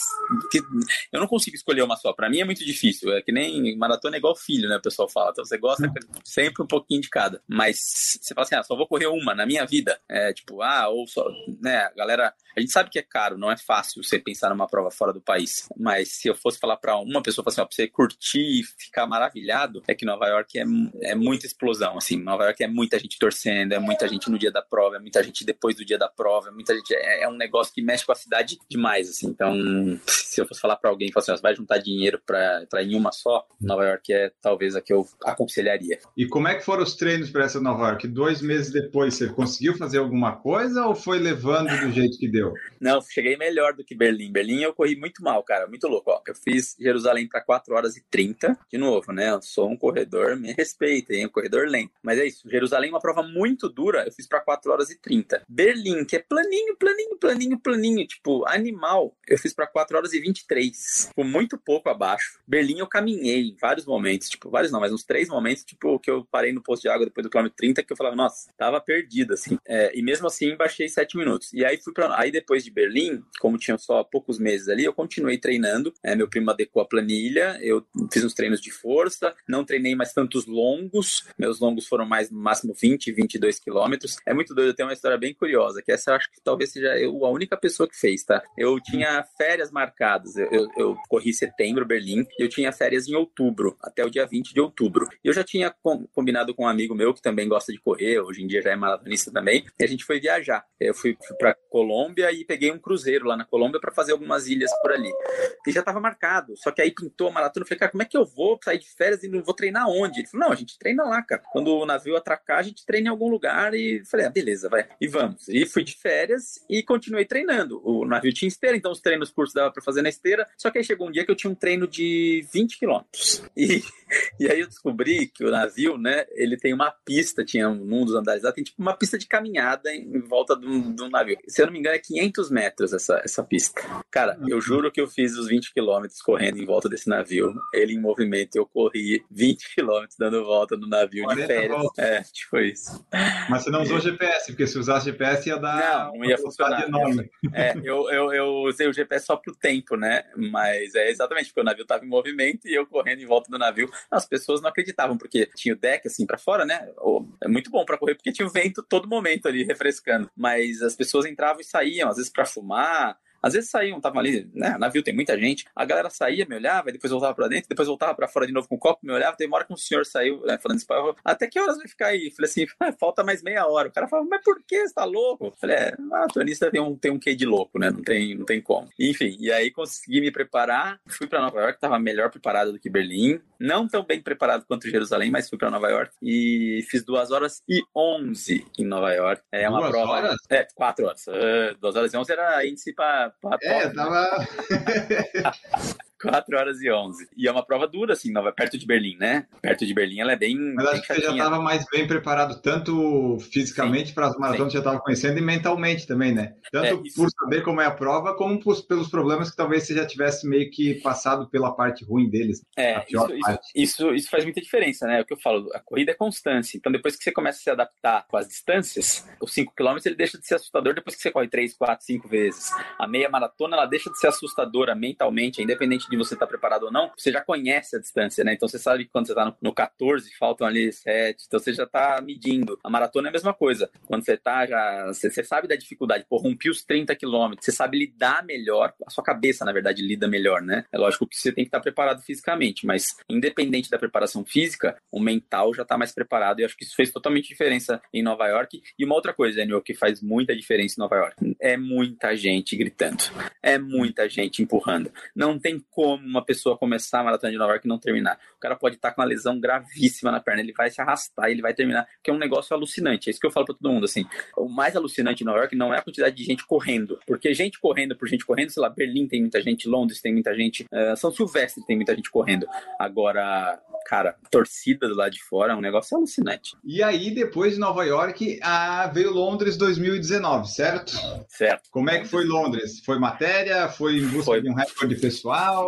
que eu não consigo escolher uma só. Para mim é muito difícil, é que nem maratona é igual filho, né? O pessoal fala. Então você gosta sempre um pouquinho de cada. Mas você fala assim, ah, só vou correr uma na minha vida. É tipo, ah, ou só, né? Galera, a gente sabe que é caro, não é fácil você pensar numa prova fora do país. Mas se eu fosse falar para uma pessoa, assim, ó, pra você curtir e ficar maravilhado, é que Nova York é, é muita explosão, assim. Nova York é muita gente torcendo, é muita gente no dia da prova, é muita gente depois do dia da prova, é muita gente. É, é um negócio que mexe com a cidade demais, assim. Então, se eu fosse falar para alguém, falar assim, ó, você vai juntar dinheiro para em uma só, Nova York é talvez a que eu aconselharia. E como é que foram os treinos para essa Nova York? Dois meses depois, você conseguiu fazer alguma coisa ou foi levando do jeito que deu? Não, cheguei melhor do que Berlim. Berlim eu corri muito mal, cara, muito louco. Ó. Eu fiz Jerusalém para 4 horas e 30. De novo, né? Eu sou um corredor, me respeitem, um corredor lento. Mas é isso, Jerusalém é uma prova muito dura, eu fiz para 4 horas e 30. Berlim, que é planinho, planinho, planinho, planinho, tipo, animal, eu fiz para 4 horas e 23. Ficou muito pouco abaixo. Berlim eu caminhei vários momentos, tipo, vários não, mas uns três momentos, tipo, que eu parei no posto de água depois do quilômetro 30, que eu falava, nossa, tava perdido, assim. É, e mesmo assim, baixei 7 minutos. E aí fui para Aí depois de Berlim, como tinha só poucos meses ali, eu continuei treinando. É, meu primo adequou a planilha, eu fiz uns treinos de força, não treinei mais tantos longos, meus longos foram mais no máximo 20, 22 quilômetros. É muito doido, eu tenho uma história bem curiosa, que essa eu acho que talvez seja eu a única pessoa que fez, tá? Eu tinha férias marcadas, eu, eu, eu corri setembro, Berlim, e eu tinha férias em outubro, até o dia 20 de outubro. Eu já tinha com, combinado com um amigo meu que também gosta de correr, hoje em dia já é maratonista também, e a gente foi viajar. Eu fui, fui para Colômbia e peguei um cruzeiro lá na Colômbia para fazer algumas ilhas por ali. E já estava marcado, só que aí pintou a maratona. Eu falei, cara, como é que eu vou sair de férias e não vou treinar onde? Ele falou, não, a gente treina lá, cara. Quando o navio atracar, a gente treina em algum lugar. E falei, ah, beleza, vai. E vamos. E fui de férias e continuei treinando. O navio tinha esteira, então os treinos curtos dava para fazer na esteira. Só que aí chegou um dia que eu tinha um treino de 20 quilômetros. E, e aí eu descobri que o navio, né, ele tem uma pista, tinha num dos andares lá, tem tipo uma pista de caminhada em, volta do, do navio. Se eu não me engano, é 500 metros essa, essa pista. Cara, eu juro que eu fiz os 20 quilômetros correndo em volta desse navio. Ele em movimento, eu corri 20 quilômetros dando volta no navio de férias. Voltas. É, tipo isso. Mas você não usou GPS, porque se usasse GPS ia dar. Não, não ia funcionar. É, eu, eu, eu usei o GPS só pro tempo, né? Mas é exatamente, porque o navio tava em movimento e eu correndo em volta do navio. As pessoas não acreditavam, porque tinha o deck assim para fora, né? É muito bom para correr, porque tinha o vento todo momento ali refrescando. Mas as pessoas entravam e saíam, às vezes para fumar, às vezes saíam, estavam ali, né? Navio tem muita gente. A galera saía, me olhava, depois voltava pra dentro, depois voltava pra fora de novo com o copo, me olhava. Tem uma hora que um senhor saiu, né, falando espanhol. Até que horas vai ficar aí? Falei assim, ah, falta mais meia hora. O cara falou, mas por que você tá louco? Falei, é, a tonista tem um, tem um quê de louco, né? Não tem, não tem como. Enfim, e aí consegui me preparar. Fui pra Nova York, tava melhor preparado do que Berlim. Não tão bem preparado quanto Jerusalém, mas fui pra Nova York. E fiz duas horas e onze em Nova York. É uma duas prova. Horas? É, quatro horas. Uh, duas horas e onze era índice pra é, tava. 4 horas e 11. E é uma prova dura, assim, perto de Berlim, né? Perto de Berlim ela é bem. Mas acho que você já estava mais bem preparado, tanto fisicamente para as maratonas que já estava conhecendo e mentalmente também, né? Tanto é, por saber como é a prova, como por, pelos problemas que talvez você já tivesse meio que passado pela parte ruim deles. É, isso, isso, isso, isso, faz muita diferença, né? É o que eu falo, a corrida é constância. Então, depois que você começa a se adaptar com as distâncias, os 5 km ele deixa de ser assustador depois que você corre 3, 4, 5 vezes. A meia maratona ela deixa de ser assustadora mentalmente, independente de você estar tá preparado ou não, você já conhece a distância, né? Então você sabe que quando você tá no, no 14, faltam ali 7, então você já tá medindo. A maratona é a mesma coisa. Quando você tá já. Você, você sabe da dificuldade, pô, rompi os 30 quilômetros, você sabe lidar melhor, a sua cabeça, na verdade, lida melhor, né? É lógico que você tem que estar tá preparado fisicamente, mas independente da preparação física, o mental já tá mais preparado e acho que isso fez totalmente diferença em Nova York. E uma outra coisa, Daniel, que faz muita diferença em Nova York, é muita gente gritando, é muita gente empurrando. Não tem como uma pessoa começar a maratona de Nova York e não terminar. O cara pode estar com uma lesão gravíssima na perna, ele vai se arrastar, ele vai terminar, que é um negócio alucinante. É isso que eu falo para todo mundo, assim. O mais alucinante em Nova York não é a quantidade de gente correndo, porque gente correndo por gente correndo, sei lá, Berlim tem muita gente, Londres tem muita gente, uh, São Silvestre tem muita gente correndo. Agora, cara, torcida do lado de fora, é um negócio alucinante. E aí, depois de Nova York, a... veio Londres 2019, certo? Certo. Como é que foi Londres? Foi matéria? Foi em busca foi. de um recorde pessoal?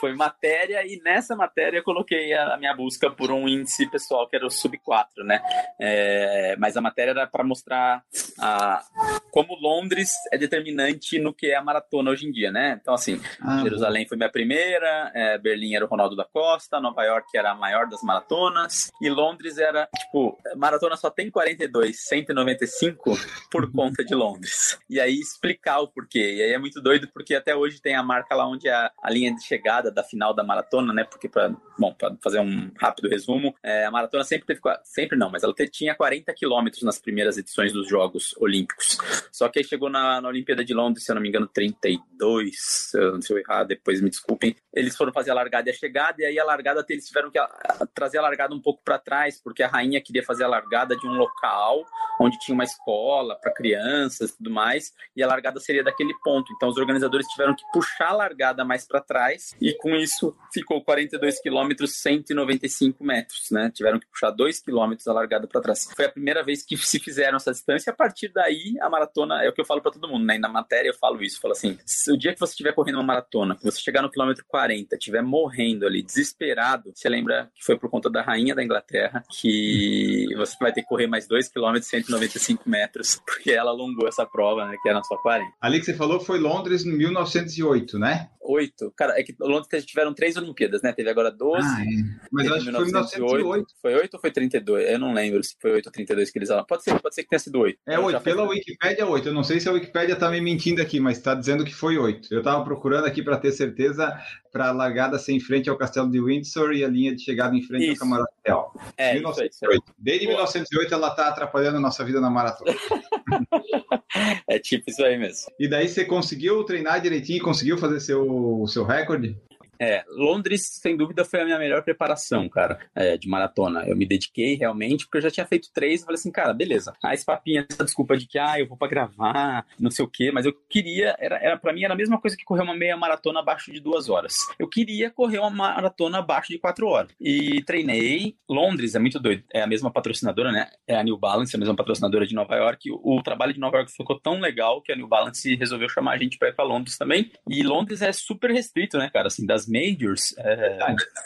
Foi matéria e nessa matéria eu coloquei a, minha busca por um índice pessoal que era o sub 4, né? É, mas a matéria era para mostrar a, como Londres é determinante no que é a maratona hoje em dia, né? Então, assim, ah, Jerusalém foi minha primeira, é, Berlim era o Ronaldo da Costa, Nova York era a maior das maratonas e Londres era, tipo, maratona só tem 42, 195 por conta de Londres. E aí explicar o porquê. E aí é muito doido porque até hoje tem a marca lá onde é a, a linha de chegada da final da maratona, né? Porque, pra, bom, para fazer um rápido resumo, é, a maratona sempre teve, sempre não, mas ela tinha 40 quilômetros nas primeiras edições dos Jogos Olímpicos. Só que aí chegou na, na Olimpíada de Londres, se eu não me engano, 32, se eu, se eu errar, depois me desculpem. Eles foram fazer a largada e a chegada, e aí a largada eles tiveram que a, a, trazer a largada um pouco para trás, porque a rainha queria fazer a largada de um local onde tinha uma escola para crianças e tudo mais, e a largada seria daquele ponto. Então os organizadores tiveram que puxar a largada mais para trás, e com isso ficou 42 quilômetros, 195 metros, né? Tiveram que puxar 2 quilômetros a largada para trás. Foi a primeira vez que se fizeram essa distância, e a partir daí a maratona, é o que eu falo para todo mundo, né? E na matéria eu falo isso, eu falo assim, se o dia que você estiver correndo uma maratona, que você chegar no quilômetro 40, estiver morrendo ali, desesperado, você lembra que foi por conta da rainha da Inglaterra, que você vai ter que correr mais 2 km 195 metros, porque ela alongou essa prova, né, que era só 40. Ali que você falou foi Londres em 1908, né? 8. Cara, é que Londres tiveram três Olimpíadas, né? Teve agora 12. Ah, é. Mas eu acho que foi 1908. Foi 8 ou foi 32? Eu não lembro se foi 8 ou 32 que eles falaram. Pode ser, pode ser que tenha sido 8. É 8. Pela Wikipédia é 8. Eu não sei se a Wikipédia tá me mentindo aqui, mas tá dizendo que foi 8. Eu tava procurando aqui para ter certeza para a largada ser em frente ao Castelo de Windsor e a linha de chegada em frente isso. ao Camarote Real. É, 1908. Isso Desde Boa. 1908 ela tá atrapalhando a nossa vida na maratona. é tipo isso aí mesmo. E daí você conseguiu treinar direitinho, conseguiu fazer seu, seu recorde? recorde? É, Londres, sem dúvida, foi a minha melhor preparação, cara, é, de maratona. Eu me dediquei realmente, porque eu já tinha feito três e falei assim, cara, beleza. Ah, esse papinho, essa desculpa de que, ah, eu vou pra gravar, não sei o quê, mas eu queria, era, era para mim era a mesma coisa que correr uma meia maratona abaixo de duas horas. Eu queria correr uma maratona abaixo de quatro horas. E treinei. Londres é muito doido, é a mesma patrocinadora, né? É a New Balance, a mesma patrocinadora de Nova York. O, o trabalho de Nova York ficou tão legal que a New Balance resolveu chamar a gente pra ir pra Londres também. E Londres é super restrito, né, cara? Assim, das majors, é,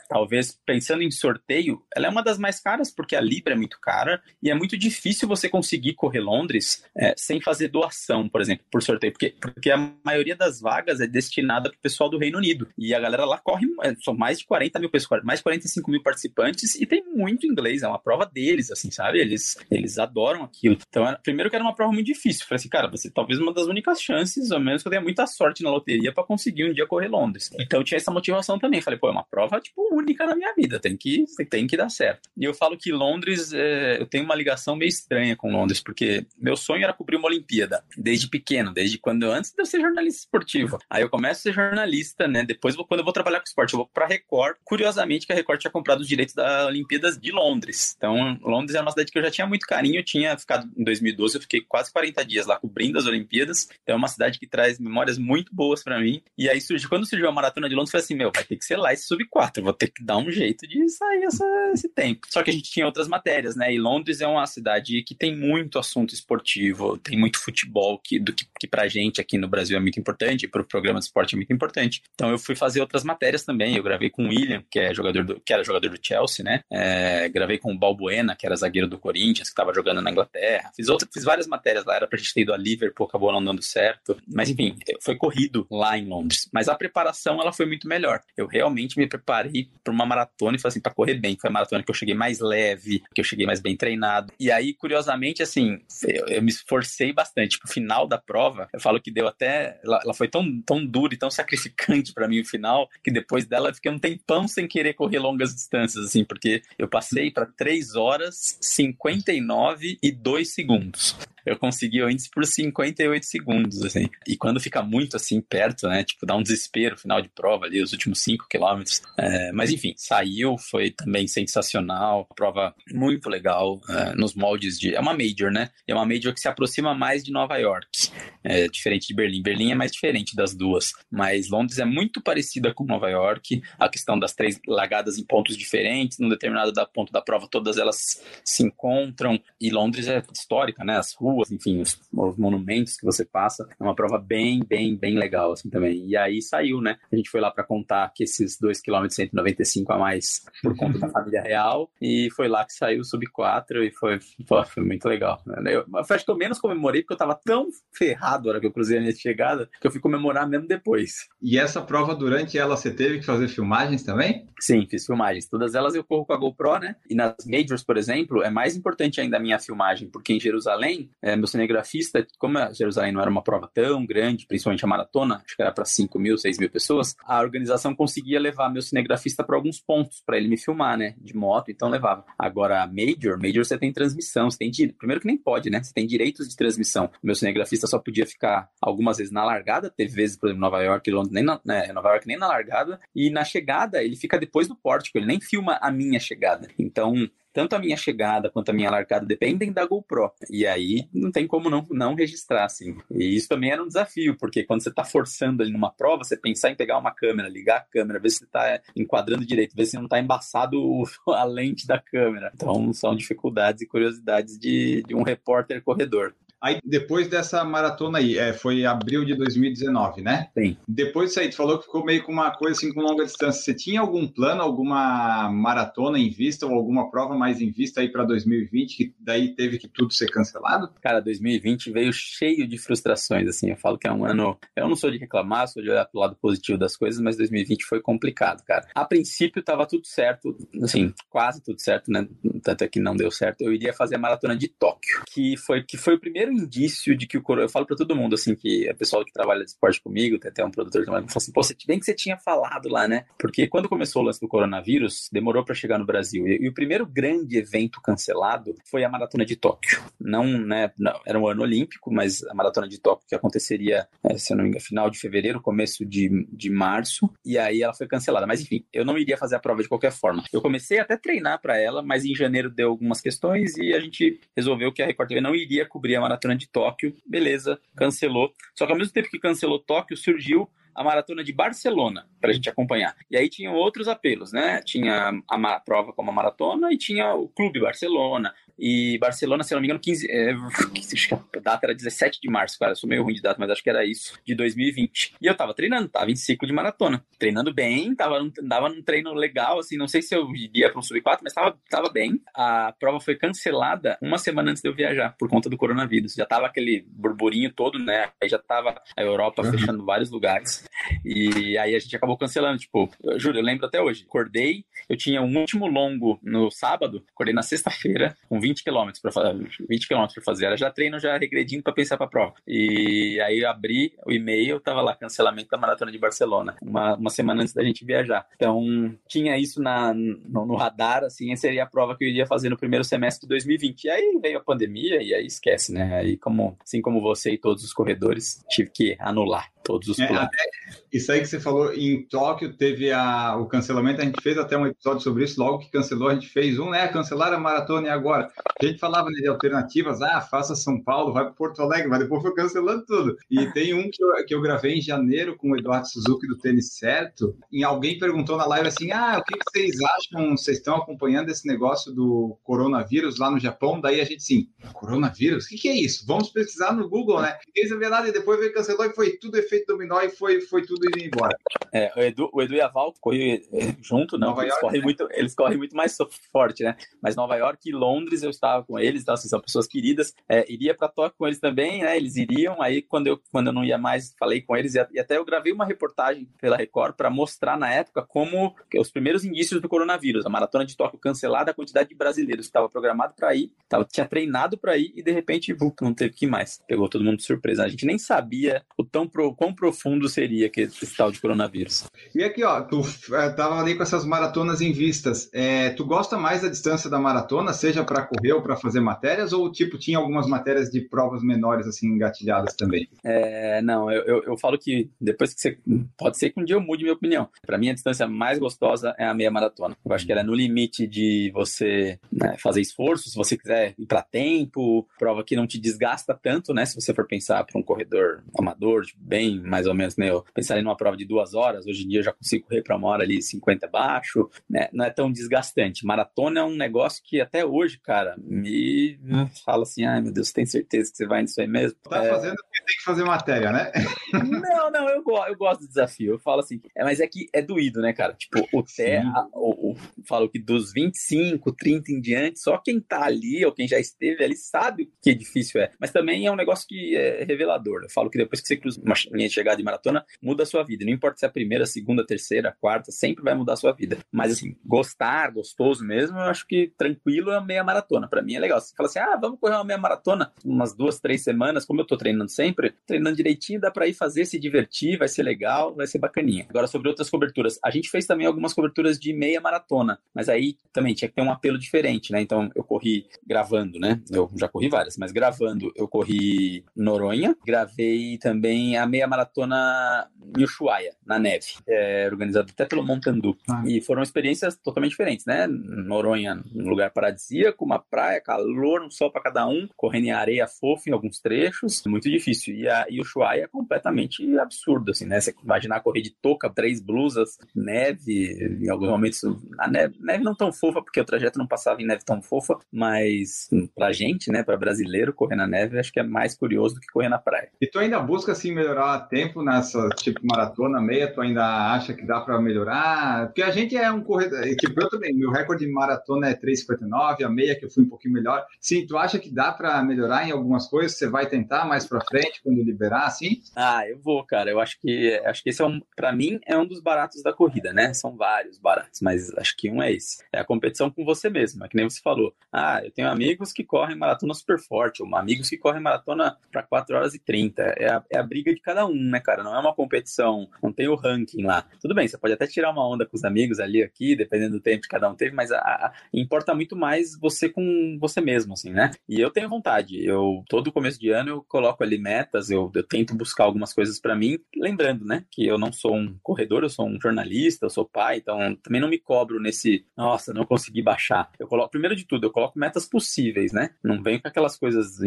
talvez pensando em sorteio, ela é uma das mais caras porque a Libra é muito cara e é muito difícil você conseguir correr Londres é, sem fazer doação, por exemplo, por sorteio, porque, porque a maioria das vagas é destinada para o pessoal do Reino Unido e a galera lá corre, é, são mais de 40 mil pessoas, mais de 45 mil participantes e tem muito inglês, é uma prova deles, assim, sabe? Eles, eles adoram aquilo. Então, era, primeiro que era uma prova muito difícil, falei assim, cara, você talvez uma das únicas chances, ao menos que eu tenha muita sorte na loteria para conseguir um dia correr Londres. Então, tinha essa motivação também. Falei, pô, é uma prova, tipo, única na minha vida. Tem que, tem que dar certo. E eu falo que Londres, é, eu tenho uma ligação meio estranha com Londres, porque meu sonho era cobrir uma Olimpíada, desde pequeno, desde quando, antes de eu ser jornalista esportivo. Aí eu começo a ser jornalista, né? Depois, quando eu vou trabalhar com esporte, eu vou pra Record. Curiosamente, que a Record tinha comprado os direitos da Olimpíadas de Londres. Então, Londres era uma cidade que eu já tinha muito carinho. Eu tinha ficado em 2012, eu fiquei quase 40 dias lá cobrindo as Olimpíadas. Então, é uma cidade que traz memórias muito boas para mim. E aí, surgiu, quando surgiu a maratona de Londres, foi assim: meu, vai ter que ser lá esse sub 4, vou ter que dar um jeito de sair essa, esse tempo. Só que a gente tinha outras matérias, né? E Londres é uma cidade que tem muito assunto esportivo, tem muito futebol, que, do que, que pra gente aqui no Brasil é muito importante, para o programa de esporte é muito importante. Então eu fui fazer outras matérias também. Eu gravei com o William, que, é jogador do, que era jogador do Chelsea, né? É, gravei com o Balbuena, que era zagueiro do Corinthians, que estava jogando na Inglaterra. Fiz, outra, fiz várias matérias lá, era pra gente ter ido a Liverpool, acabou não dando certo. Mas enfim, foi corrido lá em Londres. Mas a preparação ela foi muito melhor. Eu realmente me preparei para uma maratona e falei assim, para correr bem. Foi a maratona que eu cheguei mais leve, que eu cheguei mais bem treinado. E aí, curiosamente, assim, eu, eu me esforcei bastante. Pro final da prova, eu falo que deu até. Ela, ela foi tão, tão dura e tão sacrificante para mim o final, que depois dela eu fiquei um tempão sem querer correr longas distâncias, assim, porque eu passei para 3 horas 59 e 2 segundos. Eu consegui o índice por 58 segundos, assim. E quando fica muito assim perto, né? Tipo, dá um desespero final de prova ali, os últimos 5 quilômetros. É, mas enfim, saiu, foi também sensacional. Prova muito legal é, nos moldes de. É uma major, né? É uma major que se aproxima mais de Nova York. É, diferente de Berlim. Berlim é mais diferente das duas. Mas Londres é muito parecida com Nova York. A questão das três lagadas em pontos diferentes, num determinado ponto da prova, todas elas se encontram. E Londres é histórica, né? As ruas, enfim, os, os monumentos que você passa. É uma prova bem, bem, bem legal, assim também. E aí saiu, né? A gente foi lá para contar que esses 2 km 195 a mais por conta da família real. E foi lá que saiu o sub 4 e foi, pô, foi muito legal. Eu, acho que eu menos comemorei porque eu tava tão ferrado na hora que eu cruzei a minha chegada que eu fui comemorar mesmo depois. E essa prova, durante ela, você teve que fazer filmagens também? Sim, fiz filmagens. Todas elas eu corro com a GoPro, né? E nas majors, por exemplo, é mais importante ainda a minha filmagem, porque em Jerusalém, é, meu cinegrafista, como Jerusalém não era uma prova tão grande, principalmente a maratona, acho que era para 5 mil, 6 mil pessoas, a organização conseguia levar meu cinegrafista para alguns pontos para ele me filmar, né? De moto, então levava. Agora, Major, Major você tem transmissão, você tem. Primeiro que nem pode, né? Você tem direitos de transmissão. meu cinegrafista só podia ficar algumas vezes na largada, teve vezes, por exemplo, Nova York Londres, nem na, né, Nova York nem na largada, e na chegada ele fica depois do pórtico, ele nem filma a minha chegada. Então, tanto a minha chegada quanto a minha largada dependem da GoPro. E aí não tem como não, não registrar, assim. E isso também era um desafio, porque quando você está forçando ali numa prova, você pensar em pegar uma câmera, ligar a câmera, ver se está enquadrando direito, ver se não está embaçado a lente da câmera. Então são dificuldades e curiosidades de, de um repórter corredor. Aí, depois dessa maratona aí, é, foi abril de 2019, né? Sim. Depois disso aí, tu falou que ficou meio com uma coisa assim com longa distância. Você tinha algum plano, alguma maratona em vista ou alguma prova mais em vista aí para 2020 que daí teve que tudo ser cancelado? Cara, 2020 veio cheio de frustrações, assim. Eu falo que é um ano. Eu não sou de reclamar, sou de olhar pro lado positivo das coisas, mas 2020 foi complicado, cara. A princípio tava tudo certo, assim, quase tudo certo, né? Tanto é que não deu certo. Eu iria fazer a maratona de Tóquio, que foi, que foi o primeiro primeiro indício de que o corona. Eu falo para todo mundo, assim, que a pessoa que trabalha de esporte comigo, tem até um produtor que fala assim: pô, bem que você tinha falado lá, né? Porque quando começou o lance do coronavírus, demorou para chegar no Brasil. E, e, o primeiro grande evento cancelado foi a Maratona de Tóquio. Não, né? Não, era um ano olímpico, mas a Maratona de Tóquio que aconteceria, é, se eu não me engano, final de fevereiro, começo de, de março. E aí ela foi cancelada. Mas enfim, eu não iria fazer a prova de qualquer forma. Eu comecei até a treinar para ela, mas em janeiro deu algumas questões e a gente resolveu que a Record TV não iria cobrir a maratona maratona de Tóquio, beleza, cancelou. Só que ao mesmo tempo que cancelou Tóquio, surgiu a maratona de Barcelona para a gente acompanhar. E aí tinham outros apelos, né? Tinha a, prova como a maratona e tinha o Clube Barcelona, e Barcelona, se não me engano, 15, é, a data era 17 de março, cara. Eu sou meio ruim de data, mas acho que era isso, de 2020. E eu tava treinando, tava em ciclo de maratona. Treinando bem, tava num, tava num treino legal, assim, não sei se eu iria para um sub-4, mas tava, tava bem. A prova foi cancelada uma semana antes de eu viajar, por conta do coronavírus. Já tava aquele burburinho todo, né? Aí já tava a Europa uhum. fechando vários lugares. E aí a gente acabou cancelando, tipo, eu juro, eu lembro até hoje. Acordei, eu tinha um último longo no sábado, acordei na sexta-feira, com 20 20 quilômetros para fazer, 20 quilômetros para fazer. Ela já treino já regredindo para pensar para a prova. E aí eu abri o e-mail, tava lá cancelamento da maratona de Barcelona, uma, uma semana antes da gente viajar. Então, tinha isso na, no, no radar, assim, seria a prova que eu iria fazer no primeiro semestre de 2020. E aí veio a pandemia e aí esquece, né? Aí como assim como você e todos os corredores, tive que anular todos os é, planos. É, isso aí que você falou, em Tóquio teve a, o cancelamento, a gente fez até um episódio sobre isso, logo que cancelou, a gente fez um, né? Cancelar a maratona e agora. A gente falava né, de alternativas, ah, faça São Paulo, vai para Porto Alegre, mas depois foi cancelando tudo. E tem um que eu, que eu gravei em janeiro com o Eduardo Suzuki do Tênis Certo, e alguém perguntou na live assim: ah, o que, que vocês acham? Vocês estão acompanhando esse negócio do coronavírus lá no Japão? Daí a gente, sim, coronavírus? O que, que é isso? Vamos pesquisar no Google, né? Ninguém sabia nada, e depois veio cancelou e foi tudo efeito dominó e foi, foi tudo indo embora. É, o Edu, o Edu e a Val correm é, junto, não, eles, York, correm né? muito, eles correm muito mais forte, né? Mas Nova York e Londres eu estava com eles, então, assim, são pessoas queridas. É, iria para Tóquio com eles também, né? Eles iriam. Aí, quando eu, quando eu não ia mais, falei com eles, e até eu gravei uma reportagem pela Record para mostrar na época como os primeiros indícios do coronavírus. A maratona de Tóquio cancelada, a quantidade de brasileiros que estava programado para ir, tava, tinha treinado para ir e de repente, não teve que mais. Pegou todo mundo de surpresa. A gente nem sabia o tão pro, quão profundo seria que esse tal de coronavírus. E aqui, ó, tu é, tava ali com essas maratonas em vistas. É, tu gosta mais da distância da maratona, seja para correr ou para fazer matérias, ou tipo, tinha algumas matérias de provas menores, assim, engatilhadas também? É, não, eu, eu, eu, falo que depois que você. Pode ser que um dia eu mude minha opinião. Para mim, a distância mais gostosa é a meia maratona. Eu acho que ela é no limite de você né, fazer esforço, se você quiser ir para tempo, prova que não te desgasta tanto, né? Se você for pensar para um corredor amador, tipo, mais ou menos, né? Eu pensaria numa prova de duas horas, hoje em dia eu já consigo correr para uma hora ali 50 baixo, né? Não é tão desgastante. Maratona é um negócio que até hoje, cara, me fala assim: ai meu Deus, tem certeza que você vai nisso aí mesmo? Tá é... fazendo porque tem que fazer matéria, né? não, não, eu, eu gosto do desafio. Eu falo assim, é, mas é que é doído, né, cara? Tipo, o Té, o, o, falo que dos 25, 30 em diante, só quem tá ali ou quem já esteve ali sabe o que difícil é. Mas também é um negócio que é revelador. Eu falo que depois que você cruza uma linha de chegada de maratona, muda a sua vida. Não importa se é a primeira, a segunda, a terceira, a quarta, sempre vai mudar a sua vida. Mas assim, gostar, gostoso mesmo, eu acho que tranquilo é meia maratona. Para mim é legal. Você fala assim, ah, vamos correr uma meia maratona umas duas, três semanas, como eu tô treinando sempre, treinando direitinho, dá para ir fazer, se divertir, vai ser legal, vai ser bacaninha. Agora, sobre outras coberturas, a gente fez também algumas coberturas de meia maratona, mas aí também tinha que ter um apelo diferente, né? Então eu corri gravando, né? Eu já corri várias, mas gravando eu corri Noronha, gravei também a meia maratona em Ushuaia, na neve, é, organizado até pelo Montandu. Ah. E foram experiências totalmente diferentes, né? Noronha, um lugar paradisíaco, uma praia, calor, um sol para cada um, correndo em areia fofa em alguns trechos, muito difícil. E, a, e Ushuaia é completamente absurdo, assim, né? Você imaginar correr de touca, três blusas, neve, em alguns momentos, a neve, neve não tão fofa, porque o trajeto não passava em neve tão fofa, mas pra gente, né, pra brasileiro, correr na neve, acho que é mais curioso do que correr na praia. E tu ainda busca, assim, melhorar tempo nessa, tipo, maratona, meia, tu ainda acha que dá para melhorar? Porque a gente é um corredor, tipo, eu também, meu recorde de maratona é 3,59, a meia que eu fui um pouquinho melhor. Sim, tu acha que dá para melhorar em algumas coisas? Você vai tentar mais para frente quando liberar, assim? Ah, eu vou, cara. Eu acho que acho que esse é um, para mim é um dos baratos da corrida, né? São vários baratos, mas acho que um é esse. É a competição com você mesmo, é que nem você falou. Ah, eu tenho amigos que correm maratona super forte, ou amigos que correm maratona para 4 horas e 30. É a, é a briga de cada um, né, cara? Não é uma competição, não tem o ranking lá. Tudo bem, você pode até tirar uma onda com os amigos ali, aqui, dependendo do tempo que cada um teve, mas a, a, importa muito mais você com você mesmo, assim, né? E eu tenho vontade. Eu, todo começo de ano, eu coloco ali metas, eu, eu tento buscar algumas coisas para mim, lembrando, né, que eu não sou um corredor, eu sou um jornalista, eu sou pai, então também não me cobro nesse, nossa, não consegui baixar. Eu coloco, primeiro de tudo, eu coloco metas possíveis, né? Não venho com aquelas coisas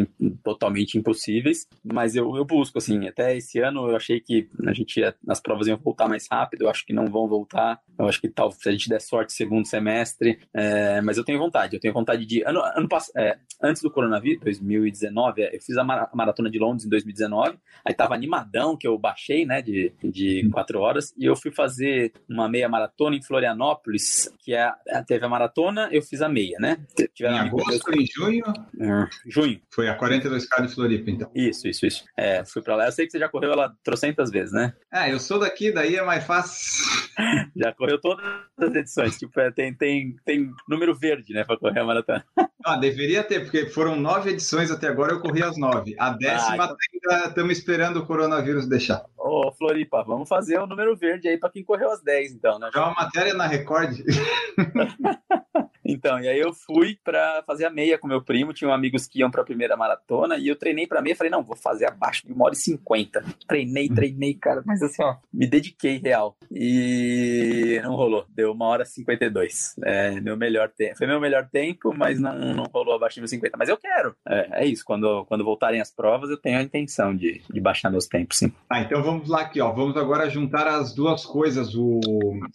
totalmente impossíveis, mas eu, eu busco, assim, até esse ano eu achei que a gente ia, as provas iam voltar mais rápido, eu acho que não vão voltar, eu acho que tal, se a gente der sorte, segundo semestre, é, mas eu tenho vontade, eu tenho vontade de, ano, ano é, antes do coronavírus, 2019, é, eu fiz a maratona de Londres em 2019, aí tava animadão que eu baixei, né, de, de quatro horas, e eu fui fazer uma meia maratona em Florianópolis, que é, teve a maratona, eu fiz a meia, né? Tiveram em agosto, em junho? É, junho. Foi a 42K de Floripa, então. Isso, isso, isso. É, fui pra lá, eu sei que você já correu ela trocentas vezes, né? É, eu sou daqui, daí é mais fácil. já correu todas as edições, tipo, é, tem, tem, tem número verde, né, pra correr a maratona. Ah, deveria ter, porque foram nove edições até agora, eu corri as nove. A décima ah, então... ainda estamos esperando o coronavírus deixar. Ô, Floripa, vamos fazer o um número verde aí para quem correu as 10, então, né? É uma matéria na Record. Então, e aí eu fui para fazer a meia com meu primo, tinha amigos que iam para a primeira maratona, e eu treinei para meia, falei, não, vou fazer abaixo de uma hora e cinquenta. Treinei, treinei, cara, mas assim, ó, me dediquei real. E não rolou, deu uma hora e cinquenta e dois. É, meu melhor tempo. Foi meu melhor tempo, mas não, não rolou abaixo de 50. Mas eu quero. É, é isso, quando, quando voltarem as provas, eu tenho a intenção de, de baixar meus tempos, sim. Ah, então vamos lá aqui, ó. Vamos agora juntar as duas coisas, o,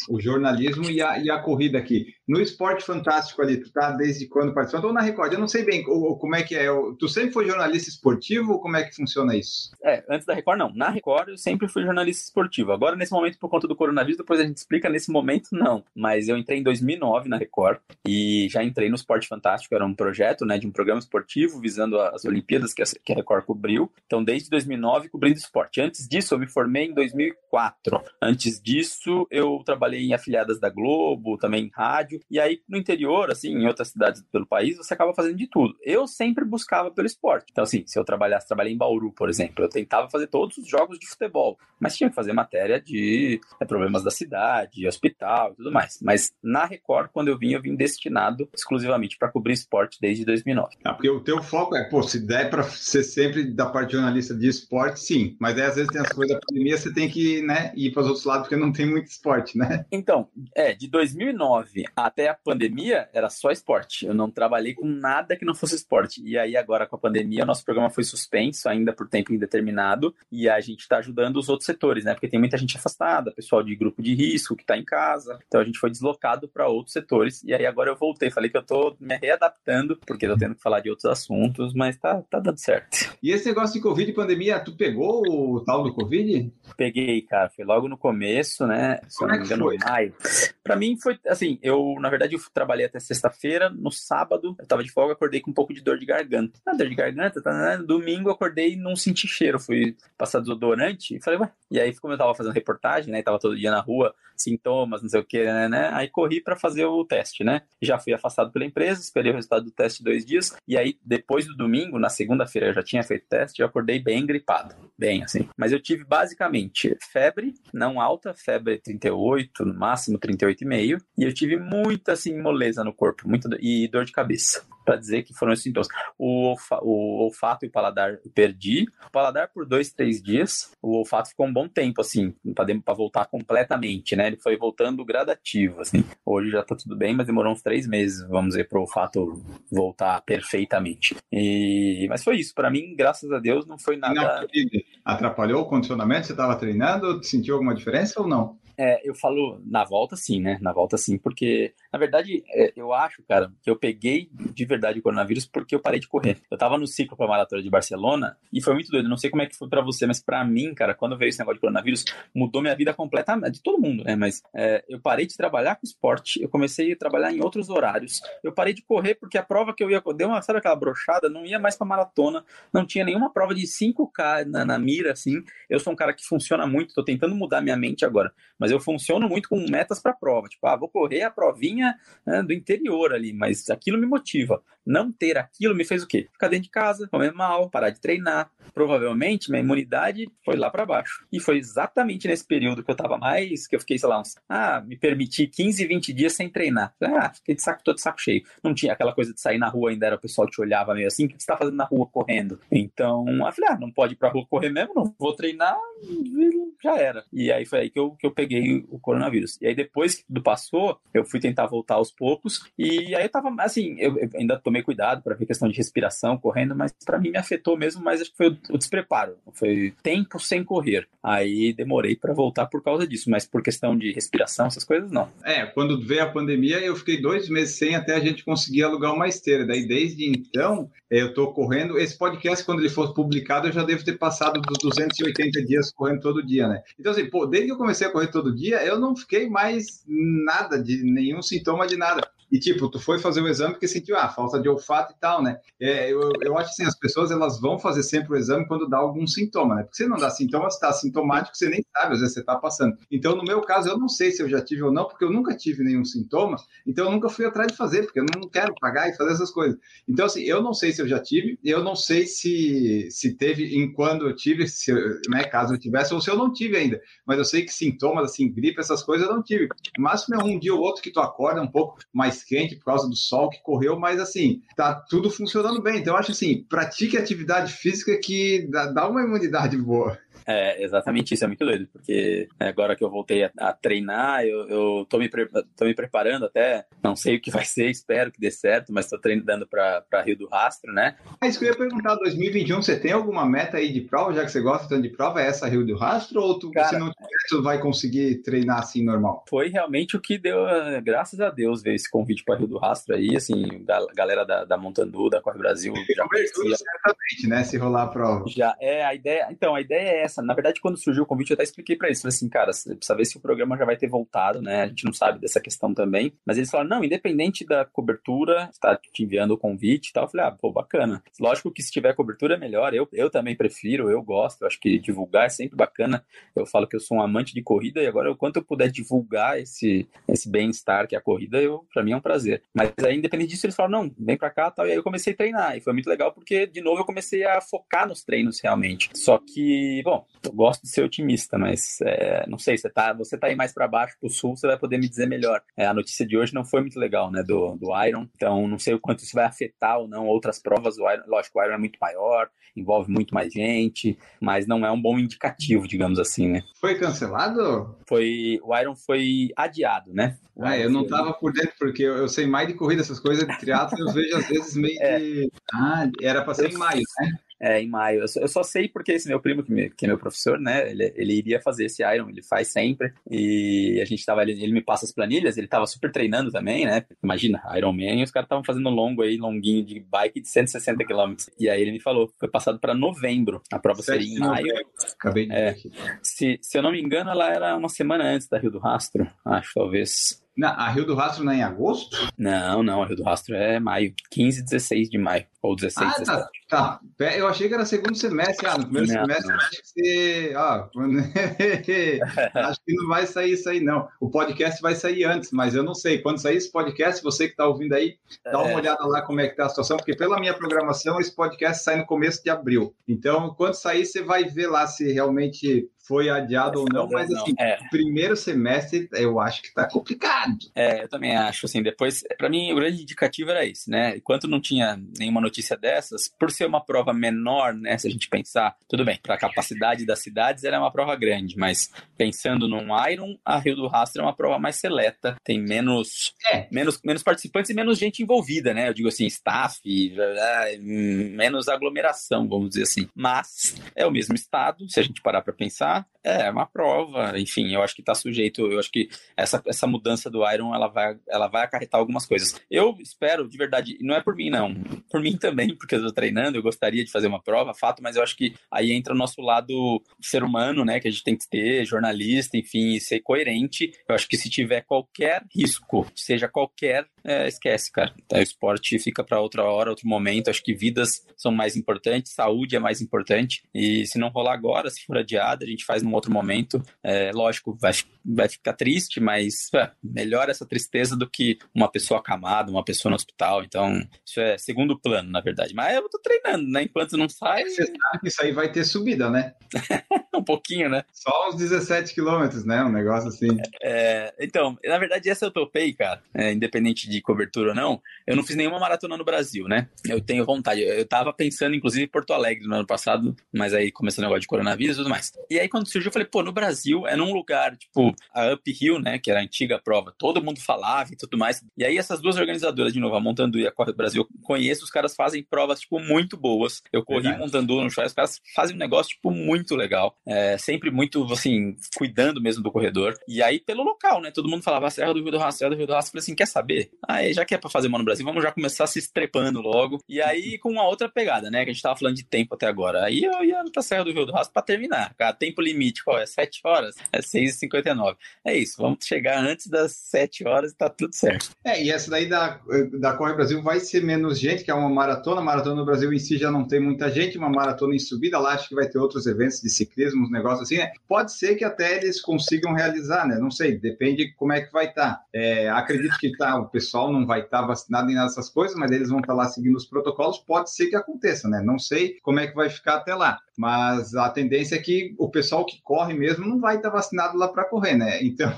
o jornalismo e a, e a corrida aqui. No esporte fantástico ali, tu tá desde quando participando? Ou na Record? Eu não sei bem como é que é. Tu sempre foi jornalista esportivo ou como é que funciona isso? É, antes da Record, não. Na Record, eu sempre fui jornalista esportivo. Agora, nesse momento, por conta do coronavírus, depois a gente explica. Nesse momento, não. Mas eu entrei em 2009 na Record e já entrei no Esporte Fantástico. Era um projeto, né, de um programa esportivo visando as Olimpíadas que a Record cobriu. Então, desde 2009, cobrindo esporte. Antes disso, eu me formei em 2004. Antes disso, eu trabalhei em afiliadas da Globo, também em rádio E aí, no interior, assim, em outras cidades pelo país, você acaba fazendo de tudo. Eu sempre buscava pelo esporte. Então, assim, se eu trabalhasse, trabalhei em Bauru, por exemplo, eu tentava fazer todos os jogos de futebol, mas tinha que fazer matéria de é, problemas da cidade, hospital e tudo mais. Mas na Record, quando eu vim, eu vim destinado exclusivamente para cobrir esporte desde 2009. Ah, porque o teu foco é, pô, se der para ser sempre da parte de jornalista de esporte, sim. Mas aí, às vezes tem as coisas da pandemia, você tem que né, ir para os outros lados porque não tem muito esporte, né? Então, é, de 2009 até a pandemia era só esporte. Eu não trabalhei com nada que não fosse esporte. E aí agora com a pandemia, o nosso programa foi suspenso ainda por tempo indeterminado e a gente está ajudando os outros setores, né? Porque tem muita gente afastada, pessoal de grupo de risco que está em casa. Então a gente foi deslocado para outros setores e aí agora eu voltei, falei que eu tô me readaptando porque tô tendo que falar de outros assuntos, mas tá, tá dando certo. E esse negócio de Covid e pandemia, tu pegou o tal do Covid? Peguei, cara. Foi logo no começo, né? Se Como é que foi? Maio. Pra mim foi assim, eu, na verdade, eu trabalhei até sexta-feira, no sábado, eu tava de folga, acordei com um pouco de dor de garganta. Ah, dor de garganta, tá, né? Domingo eu acordei e não senti cheiro, fui passar desodorante e falei, ué. E aí, como eu tava fazendo reportagem, né? Tava todo dia na rua, sintomas, não sei o que, né, né? Aí corri para fazer o teste, né? Já fui afastado pela empresa, esperei o resultado do teste dois dias, e aí, depois do domingo, na segunda-feira eu já tinha feito teste, eu acordei bem gripado, bem assim. Mas eu tive basicamente febre, não alta, febre 38, no máximo 38,5, e eu tive muita, assim, moleza no corpo, muita, e dor de cabeça para dizer que foram os sintomas. O, o, olfato e o paladar eu perdi. O paladar por dois, três dias. O olfato ficou um bom tempo, assim, para voltar completamente, né? Ele foi voltando gradativo, assim. Hoje já tá tudo bem, mas demorou uns três meses, vamos dizer, para o olfato voltar perfeitamente. E... Mas foi isso. Para mim, graças a Deus, não foi nada. Atrapalhou o condicionamento? Você estava treinando? Sentiu alguma diferença ou não? É, eu falo na volta sim, né? Na volta sim, porque, na verdade, é, eu acho, cara, que eu peguei de verdade o coronavírus porque eu parei de correr. Eu tava no ciclo pra maratona de Barcelona e foi muito doido. Não sei como é que foi para você, mas para mim, cara, quando veio esse negócio de coronavírus, mudou minha vida completamente, de todo mundo, né? Mas é, eu parei de trabalhar com esporte, eu comecei a trabalhar em outros horários. Eu parei de correr porque a prova que eu ia, deu uma, sabe aquela brochada, não ia mais pra maratona, não tinha nenhuma prova de 5K na, na mira, assim. Eu sou um cara que funciona muito, tô tentando mudar minha mente agora, mas eu funciono muito com metas para prova. Tipo, ah, vou correr a provinha né, do interior ali, mas aquilo me motiva. Não ter aquilo me fez o quê? Ficar dentro de casa, comer mal, parar de treinar. Provavelmente minha imunidade foi lá para baixo. E foi exatamente nesse período que eu tava mais, que eu fiquei, sei lá, uns, ah, me permiti 15, 20 dias sem treinar. Ah, fiquei de saco, todo saco cheio. Não tinha aquela coisa de sair na rua ainda, era o pessoal te olhava meio assim, o que você tá fazendo na rua correndo? Então, eu falei, ah, não pode ir pra rua correr mesmo, não vou treinar, já era. E aí foi aí que eu, que eu peguei o coronavírus. E aí depois do passou, eu fui tentar voltar aos poucos, e aí eu tava, assim, eu, eu ainda tomei cuidado para ver questão de respiração, correndo, mas para mim me afetou mesmo, mas acho que foi o, despreparo, foi tempo sem correr. Aí demorei para voltar por causa disso, mas por questão de respiração, essas coisas não. É, quando veio a pandemia, eu fiquei dois meses sem até a gente conseguir alugar uma esteira. Daí desde então, eu tô correndo. Esse podcast, quando ele for publicado, eu já devo ter passado dos 280 dias correndo todo dia, né? Então, assim, pô, desde que eu comecei a correr todo dia, eu não fiquei mais nada de nenhum sintoma de nada. E, tipo, tu foi fazer o exame porque sentiu, ah, falta de olfato e tal, né? É, eu, eu acho assim, as pessoas, elas vão fazer sempre o exame quando dá algum sintoma, né? Porque se não dá sintoma, se tá sintomático, você nem sabe, às vezes você tá passando. Então, no meu caso, eu não sei se eu já tive ou não, porque eu nunca tive nenhum sintoma, então eu nunca fui atrás de fazer, porque eu não quero pagar e fazer essas coisas. Então, assim, eu não sei se eu já tive, eu não sei se, se teve em quando eu tive, se, né, caso eu tivesse, ou se eu não tive ainda. Mas eu sei que sintomas, assim, gripe, essas coisas eu não tive. O máximo é um dia ou outro que tu acorda um pouco mais mais quente por causa do sol que correu, mas assim, tá tudo funcionando bem. Então, acho assim, pratique atividade física que dá uma imunidade boa. É, exatamente isso, é muito doido, porque agora que eu voltei a, a treinar, eu, eu tô, me tô me preparando até, não sei o que vai ser, espero que dê certo, mas tô treinando para Rio do Rastro, né? Isso que eu ia perguntar, 2021, você tem alguma meta aí de prova, já que você gosta tanto de prova, é essa Rio do Rastro, ou tu, Cara, se não tiver, tu vai conseguir treinar assim normal? Foi realmente o que deu, graças a Deus, ver esse convite para Rio do Rastro aí, assim, da galera da, da Montandu, da Corre Brasil, já conhecia. certamente, né, se rolar a prova. Já, é, a ideia, então, a ideia é essa. Na verdade, quando surgiu o convite, eu até expliquei para eles. Falei assim, cara, você precisa ver se o programa já vai ter voltado, né? A gente não sabe dessa questão também. Mas eles falaram, não, independente da cobertura, está te enviando o convite e tal. Eu falei, ah, pô, bacana. Lógico que se tiver cobertura é melhor. Eu, eu também prefiro, eu gosto. Eu acho que divulgar é sempre bacana. Eu falo que eu sou um amante de corrida e agora, quanto eu puder divulgar esse, esse bem-estar que é a corrida, eu, para mim é um prazer. Mas aí, independente disso, eles falaram, não, vem para cá tal. E aí eu comecei a treinar. E foi muito legal porque, de novo, eu comecei a focar nos treinos realmente. Só que, bom, eu gosto de ser otimista, mas é, não sei, você tá, você tá aí mais para baixo, pro sul, você vai poder me dizer melhor. É, a notícia de hoje não foi muito legal, né, do, do Iron, então não sei o quanto isso vai afetar ou não outras provas. O Iron, lógico, o Iron é muito maior, envolve muito mais gente, mas não é um bom indicativo, digamos assim, né? Foi cancelado? Foi, o Iron foi adiado, né? Ah, eu não tava por dentro, porque eu, eu sei mais de corrida, essas coisas de triatlo, eu vejo às vezes meio é. de... Ah, era para ser em maio, né? É, em maio. Eu só, eu só, sei porque esse meu primo, que, me, que é meu professor, né, ele, ele, iria fazer esse Iron, ele faz sempre, e a gente tava, ele, ele me passa as planilhas, ele tava super treinando também, né, imagina, Iron Man, e os caras estavam fazendo longo aí, longuinho de bike de 160 km, e aí ele me falou, foi passado para novembro, a prova seria em maio. Acabei de é, se, se eu não me engano, ela era uma semana antes da Rio do Rastro, acho, talvez. Não, a Rio do Rastro não é em agosto? Não, não, a Rio do Rastro é maio, 15 e 16 de maio, ou 16, ah, 17. Tá, tá. Eu achei que era segundo semestre, ah, no primeiro não, semestre não. acho que você... Ah, acho que não vai sair isso aí, não. O podcast vai sair antes, mas eu não sei. Quando sair esse podcast, você que está ouvindo aí, dá uma é. olhada lá como é que tá a situação, porque pela minha programação, esse podcast sai no começo de abril. Então, quando sair, você vai ver lá se realmente foi adiado ou não, mas assim, é. primeiro semestre eu acho que tá complicado. É, eu também acho, assim, depois, para mim, o grande indicativo era esse, né? Enquanto não tinha nenhuma notícia dessas, por ser uma prova menor, né, se a gente pensar, tudo bem, para a capacidade das cidades era uma prova grande, mas pensando num Iron, a Rio do Rastro é uma prova mais seleta, tem menos, é. menos, menos participantes e menos gente envolvida, né? Eu digo assim, staff, menos aglomeração, vamos dizer assim. Mas é o mesmo estado, se a gente parar para pensar, é uma prova, enfim, eu acho que está sujeito, eu acho que essa, essa mudança do Iron, ela vai, ela vai acarretar algumas coisas. Eu espero, de verdade, não é por mim não, por mim também, porque eu estou treinando, eu gostaria de fazer uma prova, fato, mas eu acho que aí entra o nosso lado ser humano, né, que a gente tem que ter, jornalista, enfim, ser coerente. Eu acho que se tiver qualquer risco, seja qualquer é, esquece, cara. Então, o esporte fica para outra hora, outro momento. Acho que vidas são mais importantes, saúde é mais importante. E se não rolar agora, se for adiado, a gente faz num outro momento. É, lógico, vai, vai ficar triste, mas é, melhor essa tristeza do que uma pessoa acamada, uma pessoa no hospital. Então, isso é segundo plano, na verdade. Mas eu tô treinando, né? Enquanto não sai. Você sabe que isso aí vai ter subida, né? um pouquinho, né? Só uns 17 quilômetros, né? Um negócio assim. É, então, na verdade, essa eu topei, cara. É, independente de de cobertura ou não, eu não fiz nenhuma maratona no Brasil, né? Eu tenho vontade. Eu tava pensando, inclusive, em Porto Alegre no ano passado, mas aí começou o negócio de coronavírus e tudo mais. E aí, quando surgiu, eu falei, pô, no Brasil é num lugar, tipo, a Uphill, né? Que era a antiga prova, todo mundo falava e tudo mais. E aí, essas duas organizadoras, de novo, a Montando e a Corre do Brasil, eu conheço, os caras fazem provas, tipo, muito boas. Eu corri Verdade. montando no show, os caras fazem um negócio, tipo, muito legal. É, sempre muito, assim, cuidando mesmo do corredor. E aí, pelo local, né? Todo mundo falava, Serra do Rio do Rastro, Serra do Rio do Rastro. Eu falei assim, quer saber? Aí, já que é pra fazer uma no Brasil, vamos já começar se estrepando logo. E aí, com uma outra pegada, né? Que a gente tava falando de tempo até agora. Aí eu ia pra Serra do Rio do Rastro pra terminar. Cara, tempo limite, qual é? 7 horas? É 6h59. É isso, vamos chegar antes das 7 horas e tá tudo certo. É, e essa daí da, da Corre Brasil vai ser menos gente, que é uma maratona. A maratona no Brasil em si já não tem muita gente, uma maratona em subida. Lá acho que vai ter outros eventos de ciclismo, uns negócios assim, né? Pode ser que até eles consigam realizar, né? Não sei, depende como é que vai estar. Tá. É, acredito que tá, o pessoal não vai estar tá vacinado em nessas coisas, mas eles vão estar lá seguindo os protocolos, pode ser que aconteça, né? Não sei como é que vai ficar até lá, mas a tendência é que o pessoal que corre mesmo não vai estar vacinado lá para correr, né? Então,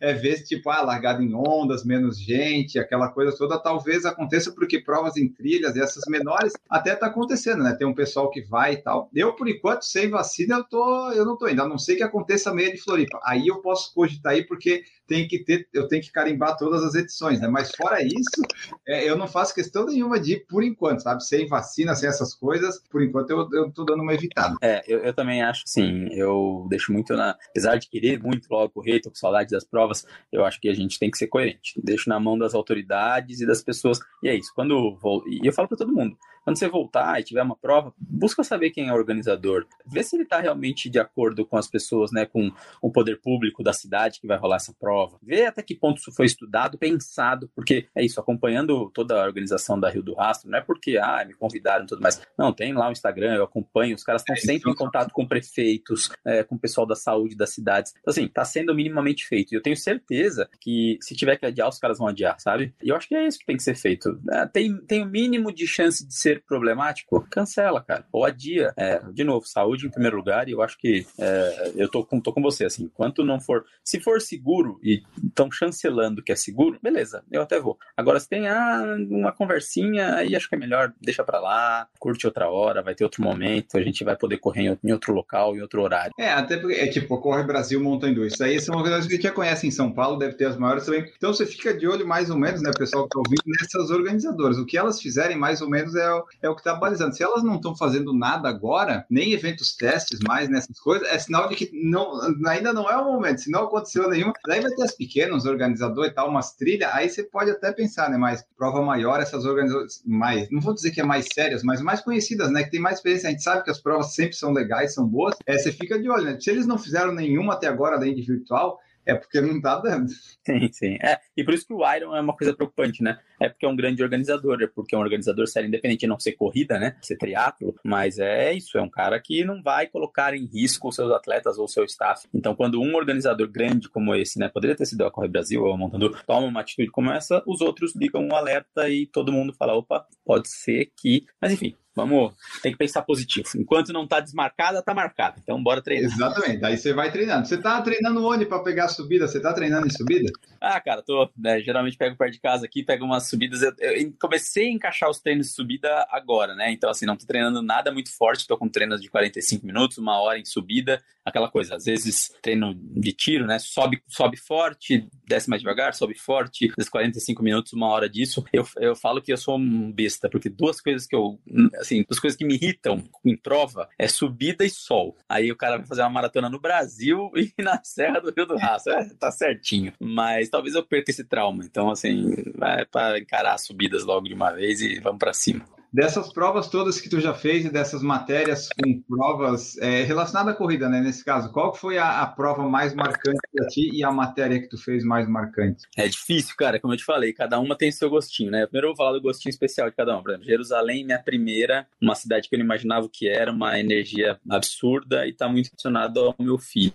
é ver se, tipo, ah, largada em ondas, menos gente, aquela coisa toda, talvez aconteça porque provas em trilhas, essas menores, até tá acontecendo, né? Tem um pessoal que vai e tal. Eu, por enquanto, sem vacina, eu, tô, eu não tô indo, a não ser que aconteça meia de Floripa. Aí eu posso cogitar aí, porque tem que ter, eu tenho que carimbar todas as edições, né? Mas fora isso, é, eu não faço questão nenhuma de ir por enquanto, sabe? Sem vacina, sem essas coisas, por enquanto eu, eu tô dando uma evitada. É, eu, eu também acho sim. Eu deixo muito na. Apesar de querer muito logo correr, tô com saudade das provas, eu acho que a gente tem que ser coerente. Deixo na mão das autoridades e das pessoas. E é isso. Quando vou. E eu falo para todo mundo quando você voltar e tiver uma prova, busca saber quem é o organizador. Vê se ele está realmente de acordo com as pessoas, né? Com o poder público da cidade que vai rolar essa prova. Vê até que ponto isso foi estudado, pensado, porque é isso, acompanhando toda a organização da Rio do Rastro, não é porque, ah, me convidaram e tudo mais. Não, tem lá o Instagram, eu acompanho, os caras estão é, sempre em contato com prefeitos, é, com o pessoal da saúde das cidades. Então, assim, tá sendo minimamente feito. E eu tenho certeza que se tiver que adiar, os caras vão adiar, sabe? E eu acho que é isso que tem que ser feito. É, tem, tem o mínimo de chance de ser problemático, cancela, cara. Ou adia. É, de novo, saúde em primeiro lugar, e eu acho que é, eu tô com, tô com você, assim, enquanto não for. Se for seguro e estão chancelando que é seguro, beleza, eu até vou. Agora, se tem ah, uma conversinha, aí acho que é melhor, deixa pra lá, curte outra hora, vai ter outro momento, a gente vai poder correr em outro local, em outro horário. É, até porque é tipo, corre Brasil Mountain Isso aí são coisas que a gente já conhece em São Paulo, deve ter as maiores também. Então você fica de olho mais ou menos, né, pessoal que tá ouvindo, nessas organizadoras. O que elas fizerem mais ou menos é, é o que tá balizando. Se elas não estão fazendo nada agora, nem eventos testes mais nessas coisas, é sinal de que não, ainda não é o momento. Se não aconteceu nenhuma, daí vai ter as pequenas organizadores e tal, umas trilhas, aí você pode até pensar, né, mas prova maior, essas organizações mais, não vou dizer que é mais sérias, mas mais conhecidas, né, que tem mais experiência, a gente sabe que as provas sempre são legais, são boas, é, você fica de olho, né? Se eles não fizeram nenhuma até agora, além de virtual, é porque não tá dando. Sim, sim. É, e por isso que o Iron é uma coisa preocupante, né? É porque é um grande organizador, é porque é um organizador sério, independente de não ser corrida, né? Ser triatlo, mas é isso, é um cara que não vai colocar em risco os seus atletas ou seu staff. Então, quando um organizador grande como esse, né? Poderia ter sido a Corre Brasil ou a Montando, toma uma atitude como essa, os outros ligam um alerta e todo mundo fala, opa, pode ser que... Mas enfim, Vamos, tem que pensar positivo. Enquanto não tá desmarcada, tá marcada. Então, bora treinar. Exatamente. Aí você vai treinando. Você tá treinando onde para pegar a subida? Você tá treinando em subida? Ah, cara, tô. Né, geralmente pego perto de casa aqui, pego umas subidas. Eu, eu, comecei a encaixar os treinos de subida agora, né? Então, assim, não tô treinando nada muito forte. Tô com treinos de 45 minutos, uma hora em subida. Aquela coisa, às vezes treino de tiro, né? Sobe, sobe forte, desce mais devagar, sobe forte. Às 45 minutos, uma hora disso. Eu, eu falo que eu sou um besta, porque duas coisas que eu. Assim, das coisas que me irritam em prova é subida e sol. Aí o cara vai fazer uma maratona no Brasil e na Serra do Rio do Rastro. É, tá certinho. Mas talvez eu perca esse trauma. Então, assim, vai para encarar as subidas logo de uma vez e vamos para cima. Dessas provas todas que tu já fez e dessas matérias com provas é, relacionadas à corrida, né? Nesse caso, qual foi a, a prova mais marcante para ti e a matéria que tu fez mais marcante? É difícil, cara. Como eu te falei, cada uma tem seu gostinho, né? Primeiro eu vou falar do gostinho especial de cada uma. Por exemplo, Jerusalém, minha primeira, uma cidade que eu não imaginava o que era, uma energia absurda e tá muito relacionado ao meu filho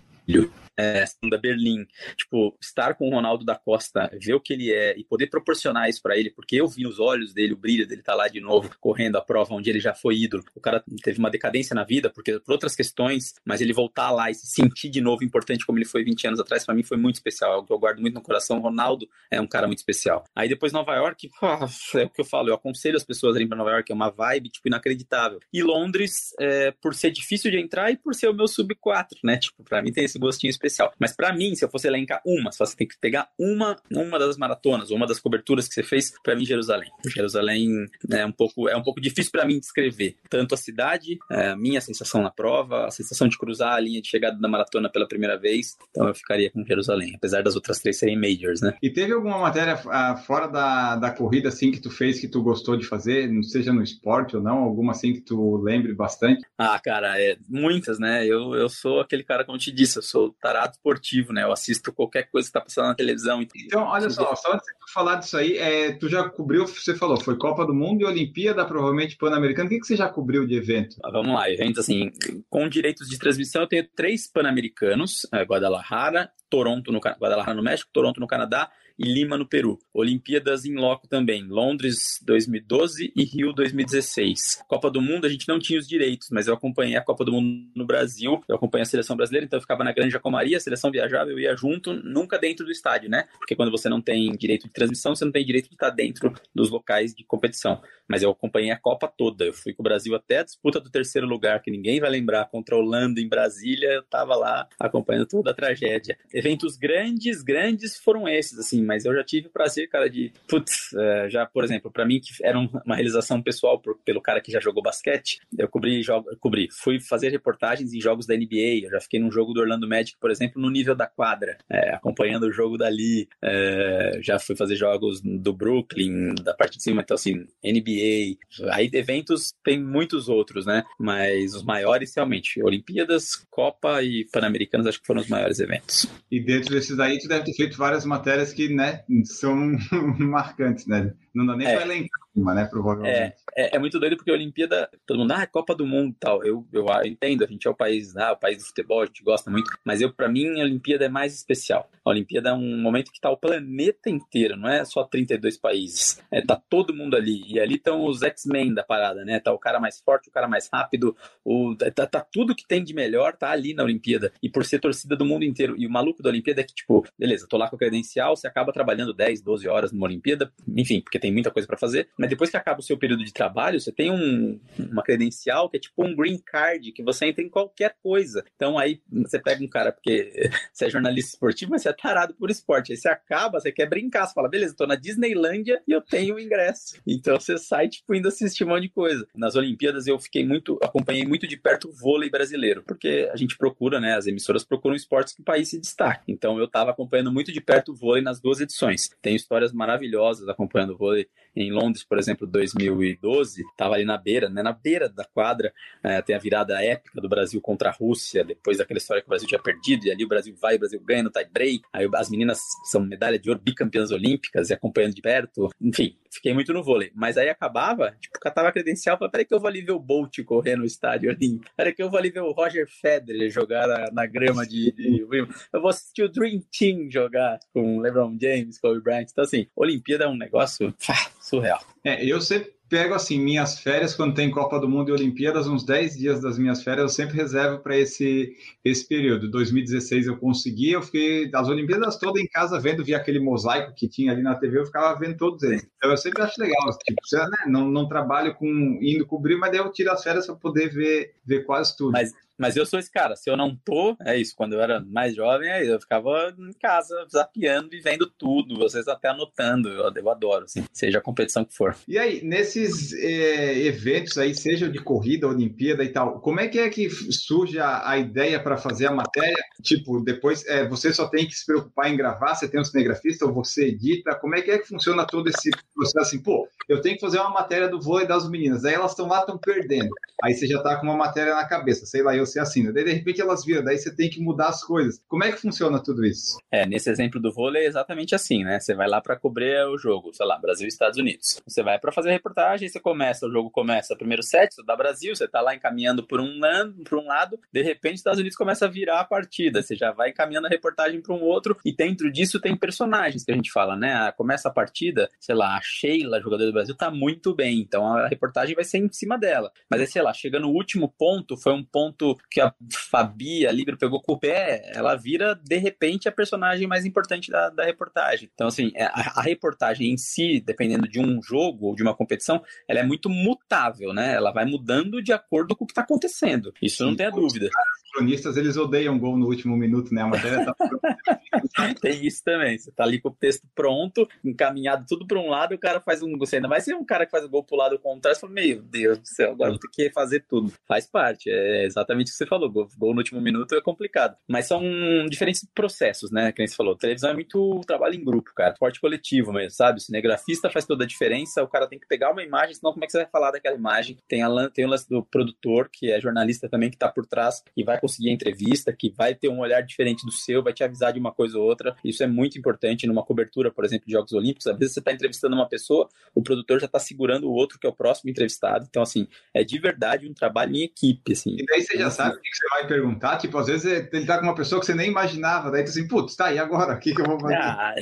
é, da Berlim, tipo, estar com o Ronaldo da Costa, ver o que ele é e poder proporcionar isso para ele, porque eu vi nos olhos dele o brilho dele tá lá de novo, correndo a prova onde ele já foi ídolo. O cara teve uma decadência na vida, porque por outras questões, mas ele voltar lá e se sentir de novo importante como ele foi 20 anos atrás, para mim foi muito especial, é algo que eu guardo muito no coração. O Ronaldo é um cara muito especial. Aí depois Nova York, é o que eu falo, eu aconselho as pessoas a ir para Nova York, é uma vibe, tipo, inacreditável. E Londres, é, por ser difícil de entrar e por ser o meu sub 4, né? Tipo, para mim tem esse gostinho especial. Mas para mim, se eu fosse elencar uma, se você tem que pegar uma, uma das maratonas, uma das coberturas que você fez, para mim Jerusalém. Jerusalém é um pouco é um pouco difícil para mim descrever tanto a cidade, é, a minha sensação na prova, a sensação de cruzar a linha de chegada da maratona pela primeira vez. Então eu ficaria com Jerusalém, apesar das outras três serem majors, né? E teve alguma matéria uh, fora da, da corrida assim que tu fez que tu gostou de fazer, não seja no esporte ou não, alguma assim que tu lembre bastante? Ah, cara, é muitas, né? Eu, eu sou aquele cara como te disse, eu sou tarado esportivo, né? Eu assisto qualquer coisa que tá passando na televisão. Então, olha só, só antes de falar disso aí, é, tu já cobriu, você falou, foi Copa do Mundo e Olimpíada, provavelmente Pan-Americano. O que, que você já cobriu de evento? Ah, vamos lá, eventos assim, com direitos de transmissão, eu tenho três Pan-Americanos, é, Guadalajara, Toronto no Guadalajara no México, Toronto no Canadá e Lima, no Peru. Olimpíadas em loco também, Londres 2012 e Rio 2016. Copa do Mundo a gente não tinha os direitos, mas eu acompanhei a Copa do Mundo no Brasil, eu acompanhei a seleção brasileira, então eu ficava na Grande Jacomaria, a seleção viajava, eu ia junto, nunca dentro do estádio, né? Porque quando você não tem direito de transmissão, você não tem direito de estar dentro dos locais de competição. Mas eu acompanhei a Copa toda, eu fui com o Brasil até a disputa do terceiro lugar, que ninguém vai lembrar, contra a Holanda em Brasília, eu tava lá acompanhando toda a tragédia. Eventos grandes, grandes foram esses, assim, mas eu já tive o prazer, cara, de, putz, é, já, por exemplo, para mim, que era uma realização pessoal por, pelo cara que já jogou basquete, eu cobri, jogo, cobri, fui fazer reportagens em jogos da NBA, eu já fiquei num jogo do Orlando Magic, por exemplo, no nível da quadra, é, acompanhando o jogo dali, é, já fui fazer jogos do Brooklyn, da parte de cima, então assim, NBA, aí eventos tem muitos outros, né, mas os maiores realmente, Olimpíadas, Copa e Pan-Americanos acho que foram os maiores eventos. E dentro desses aí, tu deve ter feito várias matérias que, né, são marcantes, né? Não dá nem é. pra elencar uma, né, provavelmente. É, é, é, muito doido porque a Olimpíada, todo mundo, ah, é Copa do Mundo tal. Eu, eu entendo, a gente é o país, ah, o país do futebol, a gente gosta muito, mas eu, para mim, a Olimpíada é mais especial. A Olimpíada é um momento que tá o planeta inteiro, não é só 32 países. É, tá todo mundo ali. E ali estão os X-Men da parada, né? Tá o cara mais forte, o cara mais rápido, o, tá, tá tudo que tem de melhor tá ali na Olimpíada. E por ser torcida do mundo inteiro. E o maluco da Olimpíada é que, tipo, beleza, tô lá com a credencial, você acaba trabalhando 10, 12 horas numa Olimpíada, enfim, porque tem muita coisa para fazer, mas depois que acaba o seu período de trabalho, você tem um, uma credencial que é tipo um green card, que você entra em qualquer coisa. Então aí você pega um cara, porque você é jornalista esportivo, mas você é tarado por esporte. Aí você acaba, você quer brincar, você fala, beleza, tô na Disneylândia e eu tenho o ingresso. Então você sai, tipo, indo assistir um monte de coisa. Nas Olimpíadas eu fiquei muito, acompanhei muito de perto o vôlei brasileiro, porque a gente procura, né, as emissoras procuram esportes que o país se destaque. Então eu tava acompanhando muito de perto o vôlei nas duas edições. Tem histórias maravilhosas acompanhando o vôlei em Londres, por exemplo, 2012, estava ali na beira, né, na beira da quadra, é, tem a virada épica do Brasil contra a Rússia, depois daquela história que o Brasil tinha perdido, e ali o Brasil vai, o Brasil ganha no tie break, aí as meninas são medalha de ouro, bicampeãs olímpicas, e acompanhando de perto, enfim, fiquei muito no vôlei. Mas aí acabava, tipo, catava credencial, falei, peraí que eu vou ali ver o Bolt correr no estádio ali, peraí que eu vou ali ver o Roger Federer jogar na, na grama de, de, eu vou assistir o Dream Team jogar com LeBron James, Kobe Bryant, então assim, Olimpíada é um negócio surreal. É, eu sempre pego assim minhas férias quando tem Copa do Mundo e Olimpíadas, uns 10 dias das minhas férias eu sempre reservo para esse esse período. 2016 eu consegui, eu fiquei as Olimpíadas todas em casa vendo via aquele mosaico que tinha ali na TV, eu ficava vendo todos eles. Então eu sempre acho legal, tipo, você, né, não, não trabalho com indo cobrir, mas daí eu tiro as férias para poder ver ver quase tudo. Mas mas eu sou esse cara. Se eu não tô, é isso. Quando eu era mais jovem, aí eu ficava em casa zapeando e vendo tudo. Vocês até anotando. Eu, eu adoro, assim, seja a competição que for. E aí, nesses é, eventos aí, seja de corrida, Olimpíada e tal, como é que é que surge a, a ideia para fazer a matéria? Tipo, depois é, você só tem que se preocupar em gravar, você tem um cinegrafista ou você edita? Como é que é que funciona todo esse processo? Assim, pô, eu tenho que fazer uma matéria do vôlei das meninas. Aí elas estão lá, estão perdendo. Aí você já tá com uma matéria na cabeça, sei lá, eu ser assim, né? Daí de repente elas viram, daí você tem que mudar as coisas. Como é que funciona tudo isso? É, nesse exemplo do vôlei é exatamente assim, né? Você vai lá para cobrir o jogo, sei lá, Brasil e Estados Unidos. Você vai para fazer a reportagem, você começa, o jogo começa primeiro set, você dá Brasil, você tá lá encaminhando por um, lado, por um lado, de repente Estados Unidos começa a virar a partida, você já vai encaminhando a reportagem para um outro, e dentro disso tem personagens que a gente fala, né? Ah, começa a partida, sei lá, a Sheila, jogadora do Brasil, tá muito bem, então a reportagem vai ser em cima dela. Mas aí, sei lá, chega no último ponto, foi um ponto que a Fabi, a Libra, pegou com o pé, ela vira, de repente, a personagem mais importante da, da reportagem. Então, assim, é, a, a, reportagem em si, dependendo de um jogo ou de uma competição, ela é muito mutável, né? Ela vai mudando de acordo com o que está acontecendo. Isso não tem a dúvida. Os cronistas, eles odeiam gol no último minuto, né? A matéria tá... tem isso também. Você tá ali com o texto pronto, encaminhado tudo para um lado, e o cara faz um... Você ainda vai ser um cara que faz o gol pro lado contrário, você fala, meu Deus do céu, agora vou ter que fazer tudo. Faz parte, é exatamente o que você falou Gol, gol no último minuto é complicado. Mas são diferentes processos, né? Que nem você falou. Televisão é muito trabalho em grupo, cara. Esporte coletivo mesmo, sabe? O cinegrafista faz toda a diferença. O cara tem que pegar uma imagem, senão como é que você vai falar daquela imagem? Tem, a, tem o lance do produtor, que é jornalista também, que tá por trás e vai conseguir a entrevista, que vai ter um olhar diferente do seu, vai te avisar de uma coisa ou outra. Isso é muito importante numa cobertura, por exemplo, de Jogos Olímpicos. Às vezes você tá entrevistando uma pessoa, o produtor já tá segurando o outro, que é o próximo entrevistado. Então, assim, é de verdade um trabalho em equipe, assim. E daí você já sabe o que você vai perguntar, tipo, às vezes ele tá com uma pessoa que você nem imaginava, daí tu assim, putz, tá, e agora? O que, que eu vou fazer? Ah,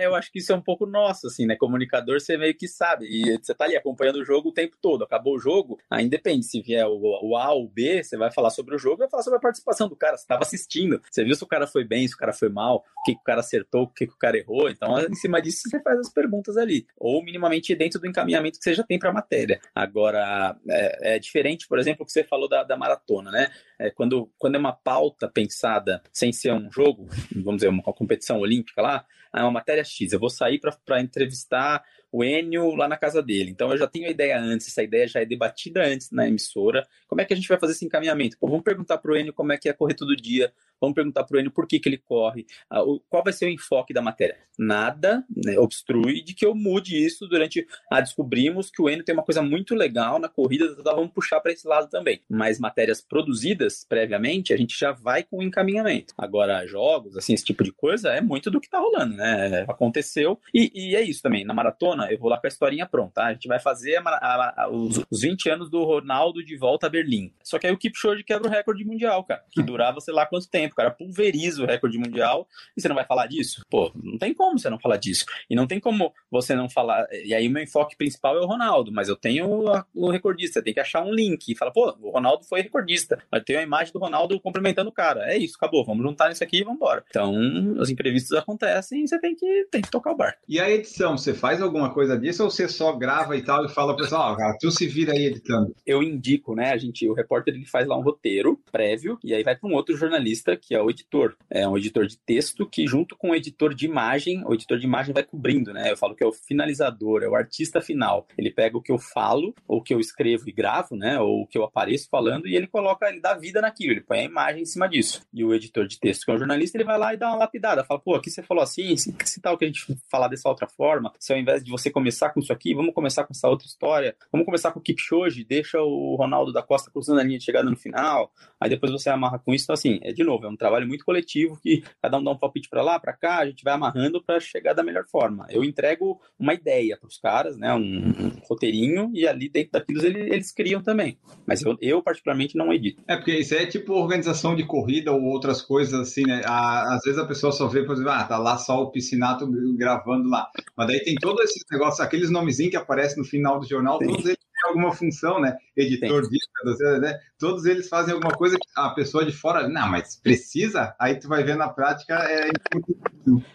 eu acho que isso é um pouco nosso, assim, né? Comunicador, você meio que sabe, e você tá ali acompanhando o jogo o tempo todo, acabou o jogo, aí depende, se vier o, o A ou o B, você vai falar sobre o jogo, vai falar sobre a participação do cara, você tava assistindo, você viu se o cara foi bem, se o cara foi mal, que, que o cara acertou, o que, o cara errou, então em cima disso você faz as perguntas ali, ou minimamente dentro do encaminhamento que você já tem pra matéria. Agora, é, é diferente, por exemplo, o que você falou da, da maratona, né? É, quando, quando é uma pauta pensada sem ser um jogo, vamos dizer, uma competição olímpica lá, é uma matéria X, eu vou sair para entrevistar o Enio lá na casa dele. Então eu já tenho a ideia antes, essa ideia já é debatida antes na emissora. Como é que a gente vai fazer esse encaminhamento? Pô, vamos perguntar para o Enio como é que é correr todo dia, vamos perguntar para o Enio por que, que ele corre, ah, qual vai ser o enfoque da matéria. Nada né, obstrui de que eu mude isso durante. Ah, descobrimos que o Enio tem uma coisa muito legal na corrida, então vamos puxar para esse lado também. Mas matérias produzidas previamente, a gente já vai com o encaminhamento. Agora, jogos, assim, esse tipo de coisa, é muito do que está rolando, né? Aconteceu. E, e é isso também. Na maratona, eu vou lá com a historinha pronta. Tá? A gente vai fazer a, a, a, os, os 20 anos do Ronaldo de volta a Berlim. Só que aí o Kipchoge quebra o recorde mundial, cara. Que durava sei lá quanto tempo. O cara pulveriza o recorde mundial e você não vai falar disso? Pô, não tem como você não falar disso. E não tem como você não falar. E aí o meu enfoque principal é o Ronaldo, mas eu tenho o recordista. Tem que achar um link e falar, pô, o Ronaldo foi recordista. Mas tem a imagem do Ronaldo cumprimentando o cara. É isso, acabou. Vamos juntar nisso aqui e vamos embora. Então, os imprevistos acontecem e você tem que, tem que tocar o barco. E a edição, você faz alguma coisa disso ou você só grava e tal e fala pro pessoal, ó, tu se vira aí editando? Eu indico, né? A gente, o repórter ele faz lá um roteiro prévio e aí vai para um outro jornalista que é o editor. É um editor de texto que junto com o editor de imagem, o editor de imagem vai cobrindo, né? Eu falo que é o finalizador, é o artista final. Ele pega o que eu falo, ou o que eu escrevo e gravo, né? Ou o que eu apareço falando e ele coloca, ele dá vida naquilo, ele põe a imagem em cima disso. E o editor de texto, que é um jornalista, ele vai lá e dá uma lapidada, fala, pô, aqui você falou assim, se, se tal que a gente falar dessa outra forma, se ao invés de você começar com isso aqui, vamos começar com essa outra história, vamos começar com o Kipchoge, deixa o Ronaldo da Costa cruzando a linha de chegada no final, aí depois você amarra com isso. Então, assim, é de novo, é um trabalho muito coletivo que cada um dá um palpite para lá, para cá, a gente vai amarrando para chegar da melhor forma. Eu entrego uma ideia para os caras, né, um, um, roteirinho, e ali dentro daquilo eles, eles criam também. Mas eu, eu, particularmente, não edito. É, porque isso é tipo organização de corrida ou outras coisas assim, né? às vezes a pessoa só vê, por exemplo, ah, tá lá só o piscinato gravando lá. Mas daí tem todos esses negócios, aqueles nomezinhos que aparecem no final do jornal, Sim. todos eles alguma função, né? Editor disso, né? Todos eles fazem alguma coisa que a pessoa de fora, não, mas precisa? Aí tu vai ver na prática, é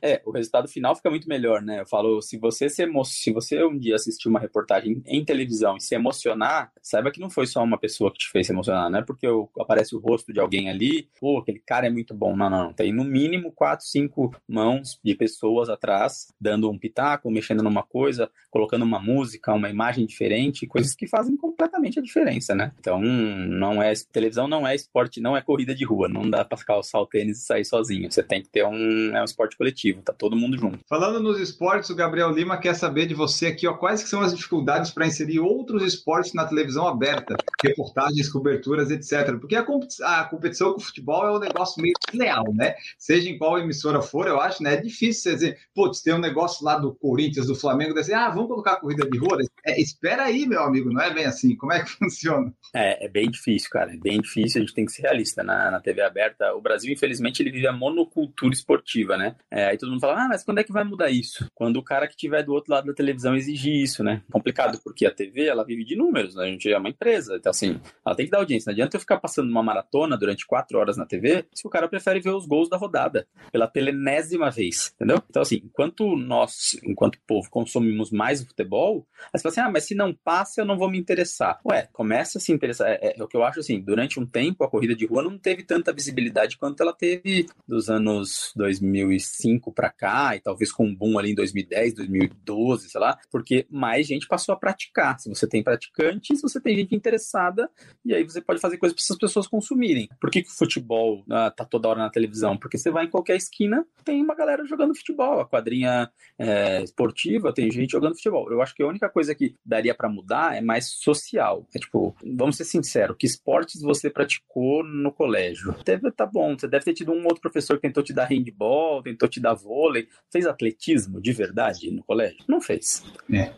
É, o resultado final fica muito melhor, né? Eu falo, se você se emo... se você um dia assistir uma reportagem em televisão e se emocionar, saiba que não foi só uma pessoa que te fez se emocionar, não é porque aparece o rosto de alguém ali, pô, aquele cara é muito bom. Não, não, tem no mínimo quatro, cinco mãos de pessoas atrás, dando um pitaco, mexendo numa coisa, colocando uma música, uma imagem diferente, coisas que fazem completamente a diferença, né? Então, não é televisão não é esporte, não é corrida de rua, não dá para calçar o tênis e sair sozinho. Você tem que ter um, é um esporte coletivo, tá todo mundo junto. Falando nos esportes, o Gabriel Lima quer saber de você aqui, ó, quais são as dificuldades para inserir outros esportes na televisão aberta, reportagens, coberturas, etc. Porque a, a competição com o futebol é um negócio meio leal, né? Seja em qual emissora for, eu acho, né? É difícil você dizer, putz, tem um negócio lá do Corinthians, do Flamengo, dizer, ah, vamos colocar corrida de rua. É, espera aí, meu amigo, não é bem assim. Como é que funciona? É, é bem difícil, cara. É bem difícil. A gente tem que ser realista na, na TV aberta. O Brasil, infelizmente, ele vive a monocultura esportiva, né? É, aí todo mundo fala, ah, mas quando é que vai mudar isso? Quando o cara que estiver do outro lado da televisão exigir isso, né? Complicado, porque a TV, ela vive de números, né? A gente é uma empresa, então assim, ela tem que dar audiência. Não adianta eu ficar passando uma maratona durante quatro horas na TV se o cara prefere ver os gols da rodada pela telenésima vez, entendeu? Então assim, enquanto nós, enquanto povo, consumimos mais futebol, aí você fala assim, ah, mas se não passa, eu não vou me interessar. Ué, começa a se interessar. É, é, é o que eu acho assim, durante um tempo a corrida de rua não teve tanta visibilidade quanto ela teve dos anos 2005 para cá, e talvez com um boom ali em 2010, 2012, sei lá, porque mais gente passou a praticar. Se você tem praticantes, você tem gente interessada, e aí você pode fazer coisas para essas pessoas consumirem. Por que, que o futebol ah, tá toda hora na televisão? Porque você vai em qualquer esquina, tem uma galera jogando futebol. A quadrinha é, esportiva tem gente jogando futebol. Eu acho que a única coisa que daria para mudar é mais social. É tipo, vamos ser sinceros, que esportes você praticou no colégio? Deve tá bom, você deve ter tido um outro professor que tentou te dar handball, tentou te dar vôlei. Fez atletismo de verdade no colégio? Não fez. É.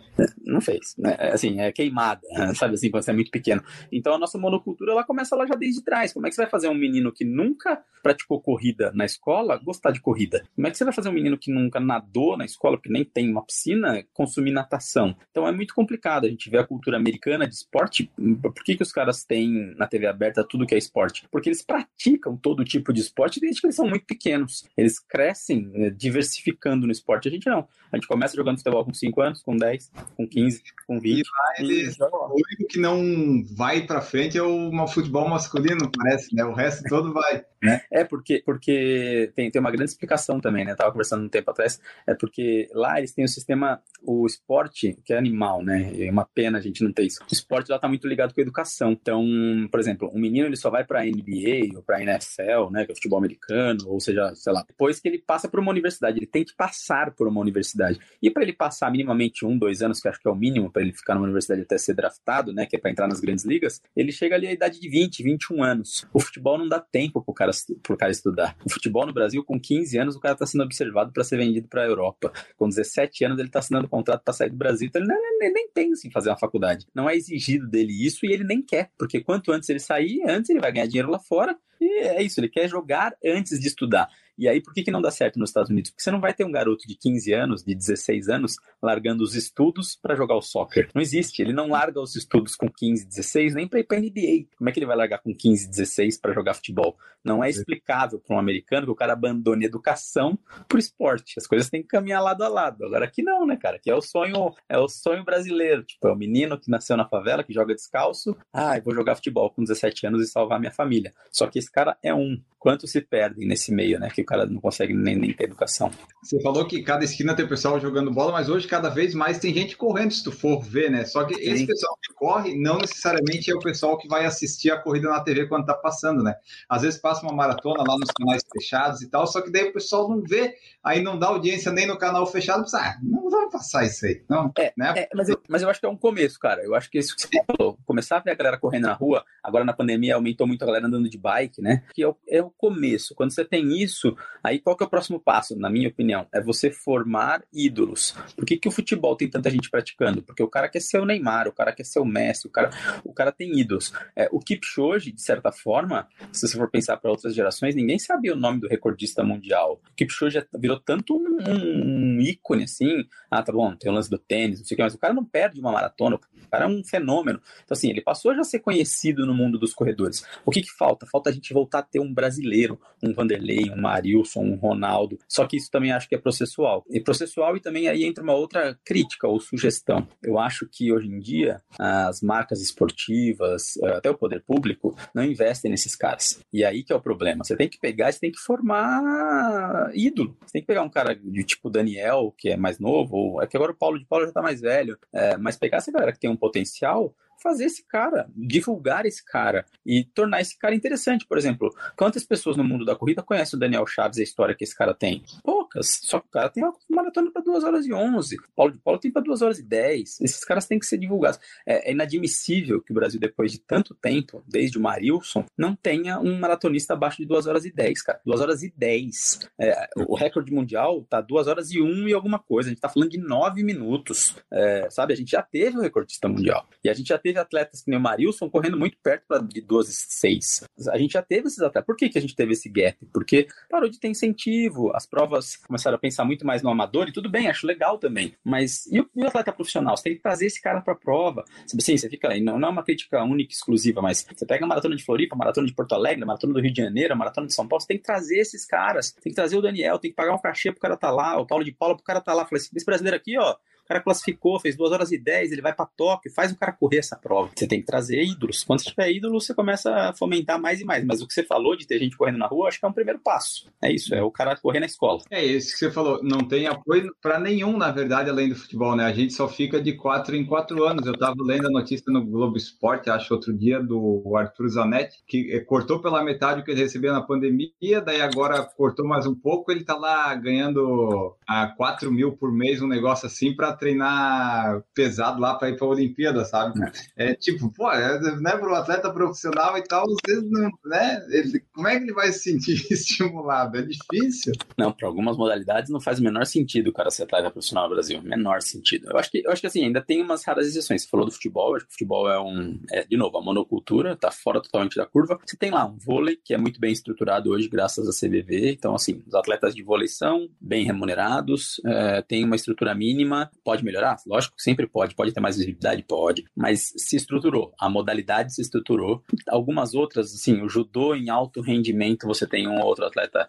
Não fez, né? É, assim, é queimada, sabe assim, quando você é muito pequeno. Então a nossa monocultura, ela começa lá já desde trás. Como é que você vai fazer um menino que nunca praticou corrida na escola gostar de corrida? Como é que você vai fazer um menino que nunca nadou na escola, porque nem tem uma piscina, consumir natação? Então é muito complicado. A gente vê a cultura americana de esporte. Por que, que os caras têm na TV aberta tudo que é esporte? Porque eles praticam todo tipo de esporte desde que eles são muito pequenos. Eles crescem né, diversificando no esporte. A gente não. A gente começa jogando futebol com 5 anos, com 10 com 15, com 20. E lá eles, o único que não vai para frente é o futebol masculino, parece, né? O resto todo vai. Né? É, porque, porque tem, tem uma grande explicação também, né? Eu tava conversando um tempo atrás, é porque lá eles têm o sistema, o esporte, que é animal, né? É uma pena a gente não ter isso. O esporte lá tá muito ligado com a educação. Então, por exemplo, um menino ele só vai para NBA ou para NFL, né? Que é futebol americano, ou seja, sei lá, depois que ele passa por uma universidade, ele tem que passar por uma universidade. E para ele passar minimamente um, dois anos, que acho que é o mínimo para ele ficar numa universidade até ser draftado, né? Que é para entrar nas grandes ligas, ele chega ali à idade de 20, 21 anos. O futebol não dá tempo pro cara, pro cara estudar. O futebol no Brasil, com 15 anos, o cara tá sendo observado para ser vendido para a Europa. Com 17 anos, ele tá assinando contrato para sair do Brasil, então ele nem, nem, nem pensa em fazer uma faculdade. Não é exigido dele isso e ele nem quer, porque quanto antes ele sair, antes ele vai ganhar dinheiro lá fora. E é isso, ele quer jogar antes de estudar. E aí, por que, que não dá certo nos Estados Unidos? Porque você não vai ter um garoto de 15 anos, de 16 anos, largando os estudos para jogar o soccer. Não existe. Ele não larga os estudos com 15, 16, nem para ir para NBA. Como é que ele vai largar com 15, 16 para jogar futebol? Não é explicável para um americano que o cara abandone educação por esporte. As coisas têm que caminhar lado a lado. Agora aqui não, né, cara? Aqui é o sonho, é o sonho brasileiro. Tipo, é o menino que nasceu na favela, que joga descalço. Ah, eu vou jogar futebol com 17 anos e salvar minha família. Só que esse cara é um. Quanto se perdem nesse meio, né? Que cara não consegue nem, nem ter educação. Você falou que cada esquina tem pessoal jogando bola, mas hoje cada vez mais tem gente correndo, se tu for ver, né? Só que Sim. esse pessoal que corre não necessariamente é o pessoal que vai assistir a corrida na TV quando tá passando, né? Às vezes passa uma maratona lá nos canais fechados e tal, só que daí o pessoal não vê, aí não dá audiência nem no canal fechado, pensa, ah, não vai passar isso aí, não, é, né? É, mas, eu, mas eu acho que é um começo, cara. Eu acho que isso que você falou, começar a ver a galera correndo na rua, agora na pandemia aumentou muito a galera andando de bike, né? Que é o, é o começo. Quando você tem isso, aí qual que é o próximo passo, na minha opinião? É você formar ídolos. Por que, que o futebol tem tanta gente praticando? Porque o cara quer ser o Neymar, o cara quer ser o Messi, o cara, o cara tem ídolos. É, o Kipchoge, de certa forma, se você for pensar para outras gerações, ninguém sabia o nome do recordista mundial. O Kipchoge virou tanto um, um, um ícone assim. Ah, tá bom, tem o lance do tênis, não sei o que, mas o cara não perde uma maratona, o cara é um fenômeno. Então, assim, ele passou já a ser conhecido no mundo dos corredores. O que, que falta? Falta a gente voltar a ter um brasileiro, um Vanderlei, um Marilson, um Ronaldo. Só que isso também acho que é processual. E processual e também aí entra uma outra crítica ou sugestão. Eu acho que hoje em dia as marcas esportivas, eh, até o poder público, não investem nesses caras. E aí que é o problema. Você tem que pegar, você tem que formar ídolo. Você tem que pegar um cara de tipo Daniel, que é mais novo, ou é que agora o Paulo de Paulo já tá mais velho, é, mas pegar essa galera que tem um potencial fazer esse cara, divulgar esse cara e tornar esse cara interessante. Por exemplo, quantas pessoas no mundo da corrida conhecem o Daniel Chaves e a história que esse cara tem? Poucas. Só que o cara tem uma maratona para 2 horas e 11. O Paulo de Paulo tem para 2 horas e 10. Esses caras têm que ser divulgados. É, é, inadmissível que o Brasil, depois de tanto tempo, desde o Marilson, não tenha um maratonista abaixo de 2 horas e 10, cara. 2 horas e 10. É, o recorde mundial tá 2 horas e 1 e alguma coisa. A gente tá falando de 9 minutos. É, sabe? A gente já teve o recordista mundial. E a gente já teve teve atletas que nem o Marilson correndo muito perto de 12, 6. A gente já teve esses atletas. Por que, que a gente teve esse gap? Porque parou de ter incentivo, as provas começaram a pensar muito mais no amador, e tudo bem, acho legal também. Mas e o, e o atleta profissional? Você tem que trazer esse cara para a prova. Sim, você fica aí, não, não é uma crítica única, exclusiva, mas você pega a maratona de Floripa, a maratona de Porto Alegre, a maratona do Rio de Janeiro, a maratona de São Paulo, você tem que trazer esses caras. Tem que trazer o Daniel, tem que pagar um cachê pro cara tá lá, o Paulo de Paula pro cara tá lá. Falei, esse brasileiro aqui, ó, cara classificou, fez 2 horas e 10, ele vai para Tóquio, faz o cara correr essa prova. Você tem que trazer ídolos. Quando você tiver ídolos, você começa a fomentar mais e mais. Mas o que você falou de ter gente correndo na rua, acho que é um primeiro passo. É isso, é o cara correr na escola. É isso que você falou. Não tem apoio para nenhum, na verdade, além do futebol, né? A gente só fica de quatro em quatro anos. Eu estava lendo a notícia no Globo Esporte, acho, outro dia, do Arthur Zanetti, que eh, cortou pela metade o que ele recebia na pandemia, daí agora cortou mais um pouco, ele tá lá ganhando a ah, 4 mil por mês, um negócio assim, para treinar pesado lá para ir para a Olimpíada, sabe? É. é tipo, pô, é, né, para o atleta profissional e tal, vocês não, né? Ele, como é que ele vai se sentir estimulado? É difícil? Não, para algumas modalidades não faz o menor sentido o cara ser atleta profissional no Brasil, menor sentido. Eu acho que, eu acho que assim, ainda tem umas raras exceções. Você falou do futebol, acho que o futebol é um, é, de novo, a monocultura, tá fora totalmente da curva. Você tem lá um vôlei que é muito bem estruturado hoje graças à CBV, então assim, os atletas de vôlei são bem remunerados, é, tem uma estrutura mínima, pode melhorar? Lógico, sempre pode. Pode ter mais visibilidade? Pode. Mas se estruturou. A modalidade se estruturou. Algumas outras, assim, o judô em alto rendimento, você tem um ou outro atleta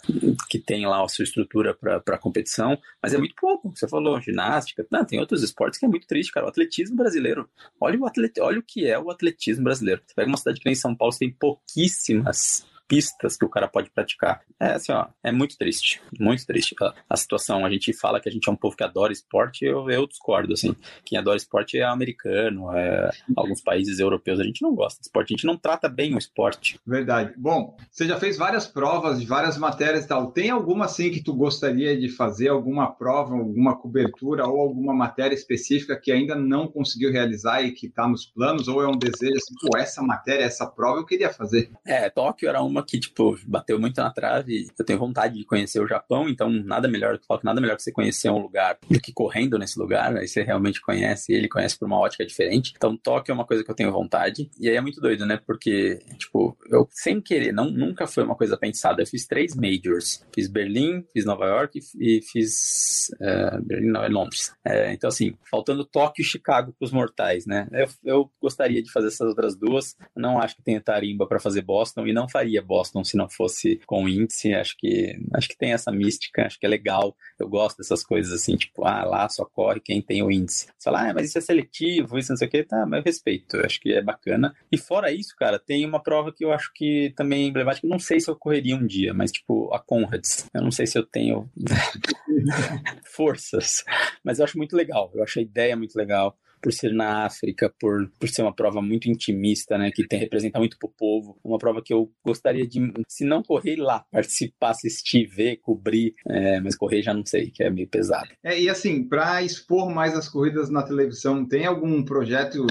que tem lá a sua estrutura para competição, mas é muito pouco. Você falou ginástica, não, tem outros esportes que é muito triste, cara. O atletismo brasileiro. Olha o, atleta, olha o que é o atletismo brasileiro. Você pega uma cidade que nem São Paulo, tem pouquíssimas pistas que o cara pode praticar. É assim, ó, é muito triste, muito triste a, a, situação. A gente fala que a gente é um povo que adora esporte, eu, eu discordo, assim. Quem adora esporte é americano, é alguns países europeus. A gente não gosta de esporte, a gente não trata bem o esporte. Verdade. Bom, você já fez várias provas de várias matérias e tal. Tem alguma, assim, que tu gostaria de fazer, alguma prova, alguma cobertura ou alguma matéria específica que ainda não conseguiu realizar e que está nos planos? Ou é um desejo, assim, pô, essa matéria, essa prova eu queria fazer? É, Tóquio era uma que, tipo, bateu muito na trave. Eu tenho vontade de conhecer o Japão, então nada melhor, eu nada melhor que você conhecer um lugar do que correndo nesse lugar. Aí você realmente conhece ele, conhece por uma ótica diferente. Então, Tóquio é uma coisa que eu tenho vontade. E aí é muito doido, né? Porque, tipo, eu sem querer, não, nunca foi uma coisa pensada. Eu fiz três majors. Fiz Berlim, fiz Nova York e fiz uh, Berlim, não, é Londres. É, então, assim, faltando Tóquio e Chicago para os mortais, né? Eu, eu gostaria de fazer essas outras duas. Não acho que tenha tarimba para fazer Boston e não faria Boston se não fosse com índice. Acho que acho que tem essa mística, acho que é legal. Eu gosto dessas coisas assim, tipo, ah, lá só corre quem tem o índice. Você fala, ah, mas isso é seletivo, isso não sei o que, tá, mas eu respeito, eu acho que é bacana. E fora isso, cara, tem uma prova que eu acho que também é emblemática, não sei se eu correria um dia, mas tipo, a Conrads. Eu não sei se eu tenho forças, mas eu acho muito legal, eu acho a ideia muito legal por ser na África, por, por ser uma prova muito intimista, né, que tem representa muito pro povo, uma prova que eu gostaria de, se não correr lá, participar, assistir, ver, cobrir, é, mas correr já não sei, que é meio pesado. É, e assim, para expor mais as corridas na televisão, tem algum projeto,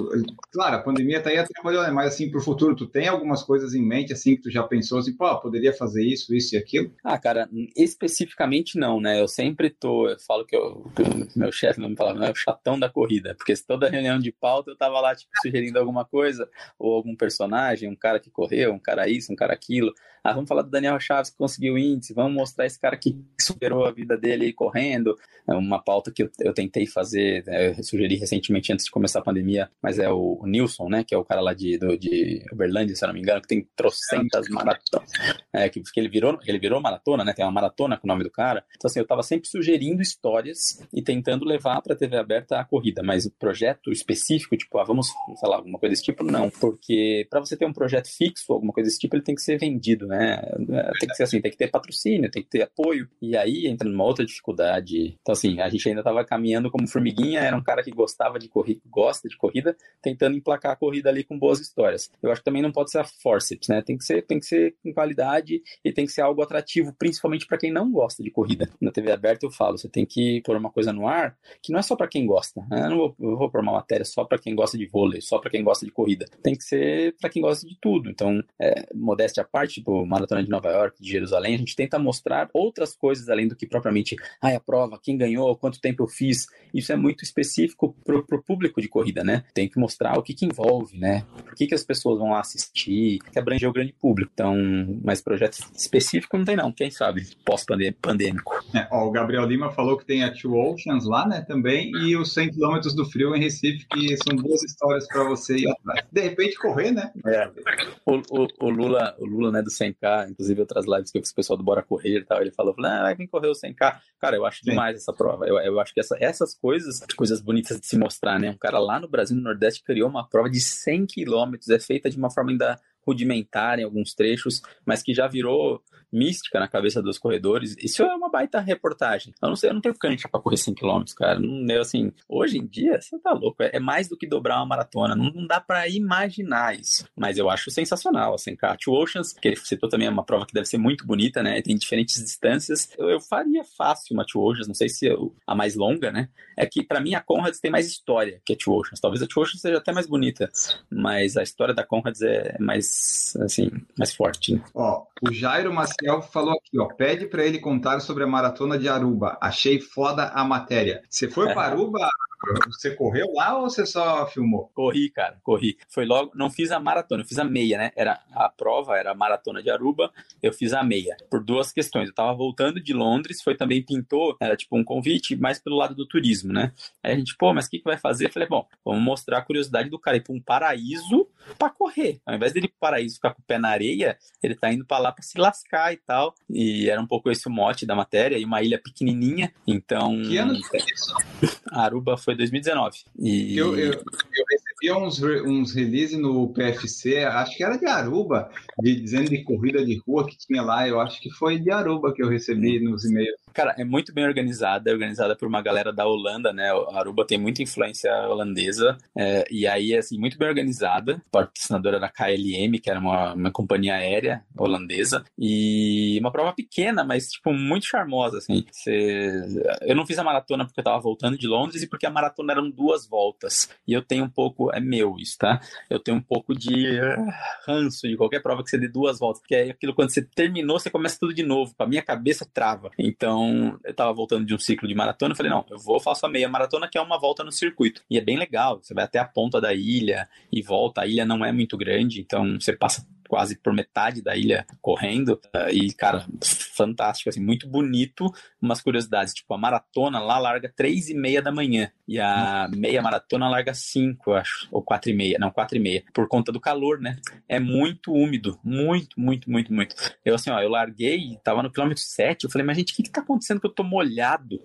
claro, a pandemia tá aí atrapalhando, né, mas assim, pro futuro, tu tem algumas coisas em mente, assim, que tu já pensou, assim, pô, poderia fazer isso, isso e aquilo? Ah, cara, especificamente não, né, eu sempre tô, eu falo que eu, meu chefe não me falava, não é o chatão da corrida, porque se todo toda reunião de pauta eu tava lá, tipo, sugerindo alguma coisa, ou algum personagem, um cara que correu, um cara isso, um cara aquilo. Ah, vamos falar do Daniel Chaves que conseguiu índice, vamos mostrar esse cara que superou a vida dele aí correndo. É uma pauta que eu, eu tentei fazer, né, eu sugeri recentemente antes de começar a pandemia, mas é o, o Nilson, né, que é o cara lá de, do, de Uberlândia, se eu não me engano, que tem trocentas maratonas. É, que, que ele virou, ele virou maratona, né, tem uma maratona com o nome do cara. Então, assim, eu tava sempre sugerindo histórias e tentando levar pra TV aberta a corrida, mas o projeto específico, tipo, ah, vamos, lá, alguma coisa desse tipo, não, porque para você ter um projeto fixo, alguma coisa desse tipo, ele tem que ser vendido, né? É, tem que ser assim, tem que ter patrocínio, tem que ter apoio. E aí entra numa outra dificuldade. Então, assim, a gente ainda estava caminhando como formiguinha, era um cara que gostava de corrida, gosta de corrida, tentando emplacar a corrida ali com boas histórias. Eu acho que também não pode ser a forceps, né? Tem que ser, tem que ser com qualidade e tem que ser algo atrativo, principalmente para quem não gosta de corrida. Na TV aberta eu falo, você tem que pôr uma coisa no ar que não é só para quem gosta. Né? Eu não vou, eu vou uma matéria só para quem gosta de vôlei, só para quem gosta de corrida. Tem que ser para quem gosta de tudo. Então, é, modéstia à parte, tipo, maratona de Nova York, de Jerusalém, a gente tenta mostrar outras coisas além do que propriamente, ah, a prova, quem ganhou, quanto tempo eu fiz. Isso é muito específico pro, pro público de corrida, né? Tem que mostrar o que que envolve, né? Por que que as pessoas vão lá assistir, que abranger o grande público. Então, mas projeto específico não tem não, quem sabe, pós-pandêmico. É, o Gabriel Lima falou que tem a Two Oceans lá, né, também, e os 100 km do frio em Recife, que são boas histórias para você ir atrás. De repente correr, né? É. O, o, o, Lula, o Lula, né, do 100K, inclusive outras lives que eu fiz o pessoal do Bora Correr e tal, ele falou, ah, vai vir correr o 100K. Cara, eu acho Sim. demais essa prova. Eu, eu acho que essa, essas coisas, coisas bonitas de se mostrar, né? Um cara lá no Brasil, no Nordeste, criou uma prova de 100 quilômetros, é feita de uma forma ainda rudimentar em alguns trechos, mas que já virou mística na cabeça dos corredores. Isso é uma baita reportagem. Eu não sei, eu não tenho cancha para correr 100 km, cara. Não, eu, assim, hoje em dia, você tá louco. É, é mais do que dobrar uma maratona. Não, não dá para imaginar isso. Mas eu acho sensacional, assim, cara. Two Oceans, que ele citou também, é uma prova que deve ser muito bonita, né? Tem diferentes distâncias. Eu, eu faria fácil uma Two Oceans, não sei se eu, a mais longa, né? É que para mim a Conrads tem mais história que a Two Oceans. Talvez a Two Oceans seja até mais bonita, mas a história da Conrads é mais, assim, mais forte. Né? Ó, o Jairo Maciel falou aqui, ó, pede para ele contar sobre a maratona de Aruba. Achei foda a matéria. Você foi para Aruba, Você correu lá ou você só filmou? Corri, cara, corri. Foi logo, não fiz a maratona, eu fiz a meia, né? Era a prova, era a maratona de Aruba, eu fiz a meia. Por duas questões. Eu tava voltando de Londres, foi também pintou, era tipo um convite, mais pelo lado do turismo, né? Aí a gente, pô, mas o que, que vai fazer? Eu falei, bom, vamos mostrar a curiosidade do cara ir pra um paraíso para correr. Ao invés dele ir pro paraíso ficar com o pé na areia, ele tá indo para lá para se lascar e tal. E era um pouco esse o mote da matéria, e uma ilha pequenininha, então... Que ano foi isso? Aruba foi 2019. E... Eu, eu, eu recebi uns, uns releases no PFC, acho que era de Aruba, de, dizendo de corrida de rua que tinha lá, eu acho que foi de Aruba que eu recebi nos e-mails. Cara, é muito bem organizada, é organizada por uma galera da Holanda, né? A Aruba tem muita influência holandesa, é, e aí, assim, muito bem organizada, patrocinadora da KLM, que era uma, uma companhia aérea holandesa, e uma prova pequena, mas, tipo, muito charmosa, assim. Cê... Eu não fiz a maratona porque eu tava voltando de Londres e porque a maratona eram duas voltas, e eu tenho um pouco, é meu isso, tá? Eu tenho um pouco de ranço de qualquer prova que você dê duas voltas, porque é aquilo, quando você terminou, você começa tudo de novo, a minha cabeça trava. Então, então, eu tava voltando de um ciclo de maratona, eu falei, não, eu vou faço a meia maratona, que é uma volta no circuito. E é bem legal, você vai até a ponta da ilha e volta, a ilha não é muito grande, então você passa quase por metade da ilha correndo. E, cara, fantástico, assim, muito bonito. Umas curiosidades, tipo, a maratona lá larga três e meia da manhã. E a meia maratona larga cinco, acho. Ou quatro e meia. Não, quatro e meia. Por conta do calor, né? É muito úmido. Muito, muito, muito, muito. Eu, assim, ó, eu larguei, tava no quilômetro sete. Eu falei, mas, gente, o que que tá acontecendo que eu tô molhado?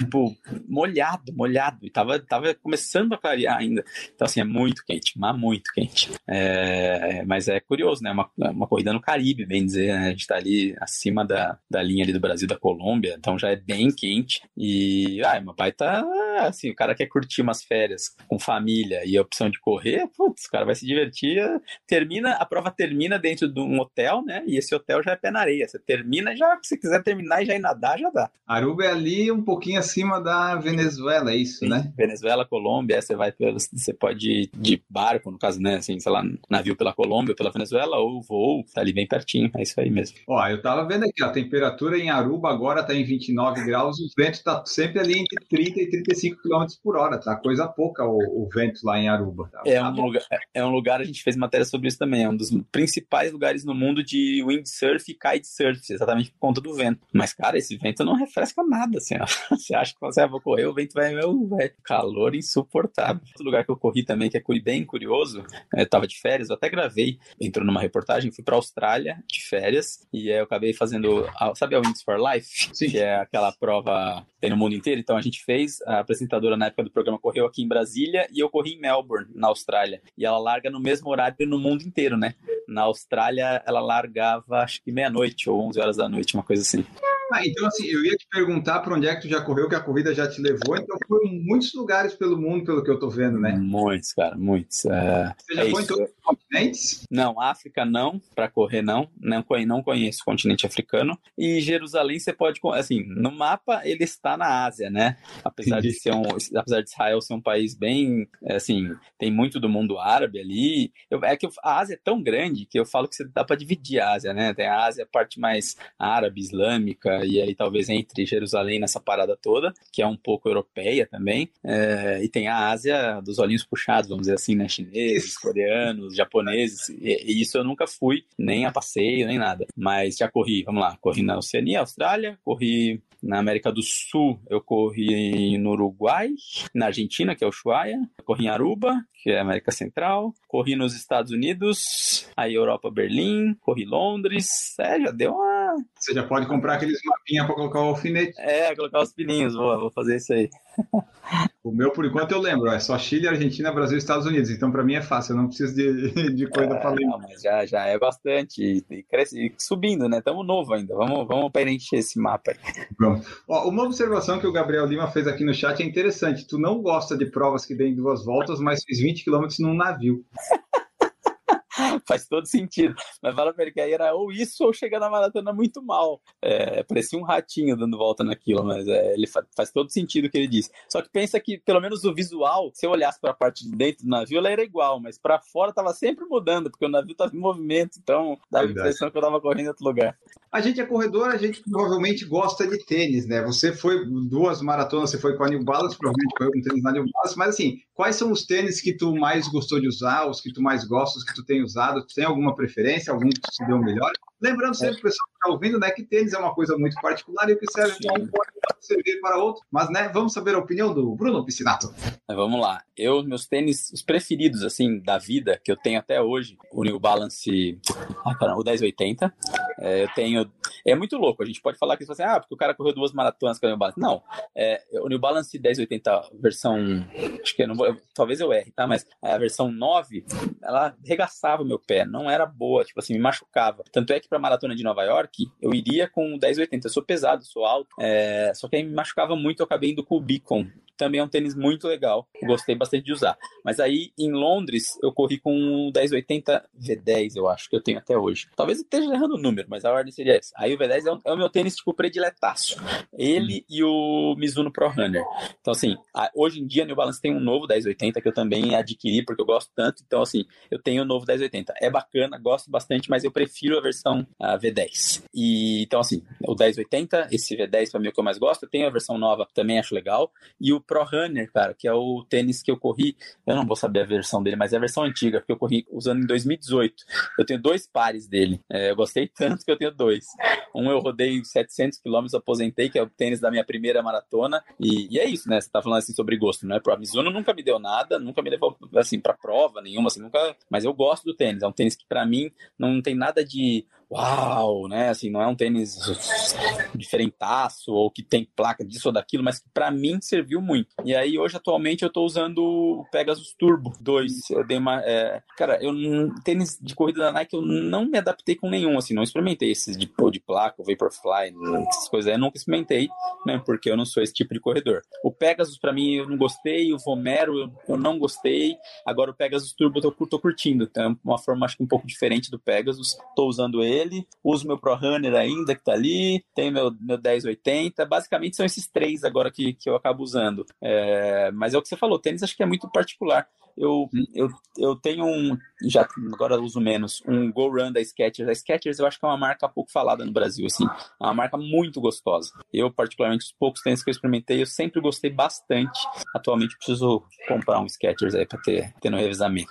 tipo, molhado, molhado. E tava, tava começando a clarear ainda. Então, assim, é muito quente, mas muito quente. É, mas é curioso, né? Uma, uma corrida no Caribe, bem dizer, né? A gente tá ali acima da, da linha ali do Brasil, da Colômbia, então já é bem quente. E, ah, meu pai tá, assim, o cara quer curtir umas férias com família e a opção de correr, putz, o cara vai se divertir. Termina, a prova termina dentro de um hotel, né? E esse hotel já é pé na areia. Você termina já, se quiser terminar e já ir nadar, já dá. Aruba é ali um pouquinho acima da Venezuela, é isso, Sim, né? Venezuela, Colômbia, você vai pelo, você pode ir de barco, no caso, né? Assim, sei lá, navio pela Colômbia, pela Venezuela, ou voo, tá ali bem pertinho, é isso aí mesmo. Ó, eu tava vendo aqui, a temperatura em Aruba agora tá em 29 graus, o vento tá sempre ali entre 30 e 35 km por hora, tá? Coisa pouca o, o vento lá em Aruba. Tá? É, um lugar, é um lugar, a gente fez matéria sobre isso também, é um dos principais lugares no mundo de windsurf e kitesurf, exatamente por conta do vento. Mas, cara, esse vento não refresca nada, assim, ó. Você acha que você vai correr, o vento vai, meu, vai, calor insuportável. Outro lugar que eu corri também, que é bem curioso, eu tava de férias, eu até gravei, entrou numa reportagem, fui pra Austrália de férias, e aí eu acabei fazendo, sabe a Wings for Life? Sim. Que é aquela prova tem no mundo inteiro, então a gente fez, a apresentadora na época do programa correu aqui em Brasília, e eu corri em Melbourne, na Austrália, e ela larga no mesmo horário no mundo inteiro, né? Na Austrália, ela largava, acho que meia-noite ou 11 horas da noite, uma coisa assim. Ah, então assim, eu ia te perguntar para onde é que tu já correu, que a corrida já te levou, então foi em muitos lugares pelo mundo, pelo que eu tô vendo, né? Muitos, cara, muitos. É... Você já é foi isso. em todos os continentes? Não, África não, para correr não, não conheço, não conheço o continente africano. E Jerusalém você pode, assim, no mapa ele está na Ásia, né? Apesar de ser um, apesar de Israel ser um país bem, assim, tem muito do mundo árabe ali. Eu, é que a Ásia é tão grande que eu falo que você dá para dividir a Ásia, né? Tem a Ásia, a parte mais árabe, islâmica e aí talvez entre Jerusalém nessa parada toda, que é um pouco europeia também. É, e tem a Ásia dos olhinhos puxados, vamos dizer assim, né? Chineses, coreanos, japoneses. E, e isso eu nunca fui, nem a passeio, nem nada. Mas já corri, vamos lá, corri na Oceania, Austrália, corri na América do Sul, eu corri no Uruguai, na Argentina, que é o Ushuaia, corri em Aruba, que é a América Central, corri nos Estados Unidos, aí Europa, Berlim, corri Londres, é, já deu uma... Você já pode comprar aqueles mapinhas para colocar o alfinete. É, colocar os pininhos, vou, vou fazer isso aí. O meu, por enquanto, eu lembro, é só Chile, Argentina, Brasil e Estados Unidos. Então, para mim é fácil, eu não preciso de, de coisa para ler. Não, mas já, já é bastante. E, cresce, e subindo, né? Estamos novo ainda. Vamos, vamos preencher esse mapa aí. Ó, uma observação que o Gabriel Lima fez aqui no chat é interessante. Tu não gosta de provas que deem duas voltas, mas fiz 20 quilômetros num navio. Faz todo sentido. Mas fala pra ele que aí era ou isso ou chegar na maratona muito mal. É, parecia um ratinho dando volta naquilo, mas é, ele faz, faz todo sentido o que ele disse. Só que pensa que, pelo menos o visual, se eu olhasse pra parte de dentro do navio, ela era igual, mas pra fora tava sempre mudando, porque o navio tava em movimento, então dava a Verdade. impressão que eu tava correndo em outro lugar. A gente é corredor, a gente provavelmente gosta de tênis, né? Você foi duas maratonas, você foi com a New Balance, provavelmente correu com tênis na New Balance, mas assim, quais são os tênis que tu mais gostou de usar, os que tu mais gosta, os que tu tem usado? Tu tem alguma preferência, algum que se deu melhor? Lembrando sempre, o pessoal que está ouvindo, né, que tênis é uma coisa muito particular e o que serve para um pode servir para outro. Mas, né, vamos saber a opinião do Bruno Piscinato. Vamos lá. Eu, meus tênis, os preferidos, assim, da vida, que eu tenho até hoje, o New Balance, ah, caramba, o 1080. É, eu tenho. É muito louco. A gente pode falar que você assim, ah, porque o cara correu duas maratonas com o New Balance. Não. É, o New Balance 1080 versão. Acho que eu não vou. Talvez eu erre, tá? Mas a versão 9, ela regaçava o meu pé. Não era boa, tipo assim, me machucava. Tanto é que para maratona de Nova York, eu iria com 1080. Eu sou pesado, sou alto. É, só que aí me machucava muito, eu acabei indo com o Beacon também é um tênis muito legal. Gostei bastante de usar. Mas aí em Londres eu corri com um 1080 V10, eu acho que eu tenho até hoje. Talvez eu esteja errando o número, mas a ordem seria essa. Aí o V10 é, um, é o meu tênis tipo prediletaço. Ele e o Mizuno Pro Runner. Então assim, a, hoje em dia New Balance tem um novo 1080 que eu também adquiri porque eu gosto tanto. Então assim, eu tenho o novo 1080. É bacana, gosto bastante, mas eu prefiro a versão a V10. E então assim, o 1080, esse V10 para mim é o que eu mais gosto. Tenho a versão nova, também acho legal. E o Pro Runner, cara, que é o tênis que eu corri. Eu não vou saber a versão dele, mas é a versão antiga, porque eu corri usando em 2018. Eu tenho dois pares dele. É, eu gostei tanto que eu tenho dois. Um eu rodei 700 quilômetros, aposentei, que é o tênis da minha primeira maratona. E, e, é isso, né? Você tá falando assim sobre gosto, não é? A Mizuno nunca me deu nada, nunca me levou assim para prova nenhuma, assim, nunca. Mas eu gosto do tênis. É um tênis que para mim não tem nada de uau, né? Assim, não é um tênis diferentaço ou que tem placa disso ou daquilo, mas que para mim serviu muito. E aí hoje atualmente eu tô usando o Pegasus Turbo 2. Eu dei uma, é... cara, eu tênis de corrida da Nike eu não me adaptei com nenhum, assim, não experimentei esses de de placa, Vaporfly, essas coisas, aí, eu nunca experimentei, né? Porque eu não sou esse tipo de corredor. O Pegasus para mim eu não gostei, o Vomero eu, eu não gostei. Agora o Pegasus Turbo eu tô, tô curtindo, então é uma forma acho que um pouco diferente do Pegasus. Tô usando ele uso meu Pro Runner ainda que tá ali, tenho meu, meu 1080, basicamente são esses três agora que, que eu acabo usando. É, mas é o que você falou, tênis acho que é muito particular. Eu, hum. eu, eu tenho um, já agora uso menos, um Go Run da Skechers. A Skechers eu acho que é uma marca pouco falada no Brasil, assim, é uma marca muito gostosa. Eu, particularmente, os poucos tênis que eu experimentei, eu sempre gostei bastante. Atualmente preciso comprar um Skechers aí para ter, ter no revisamento.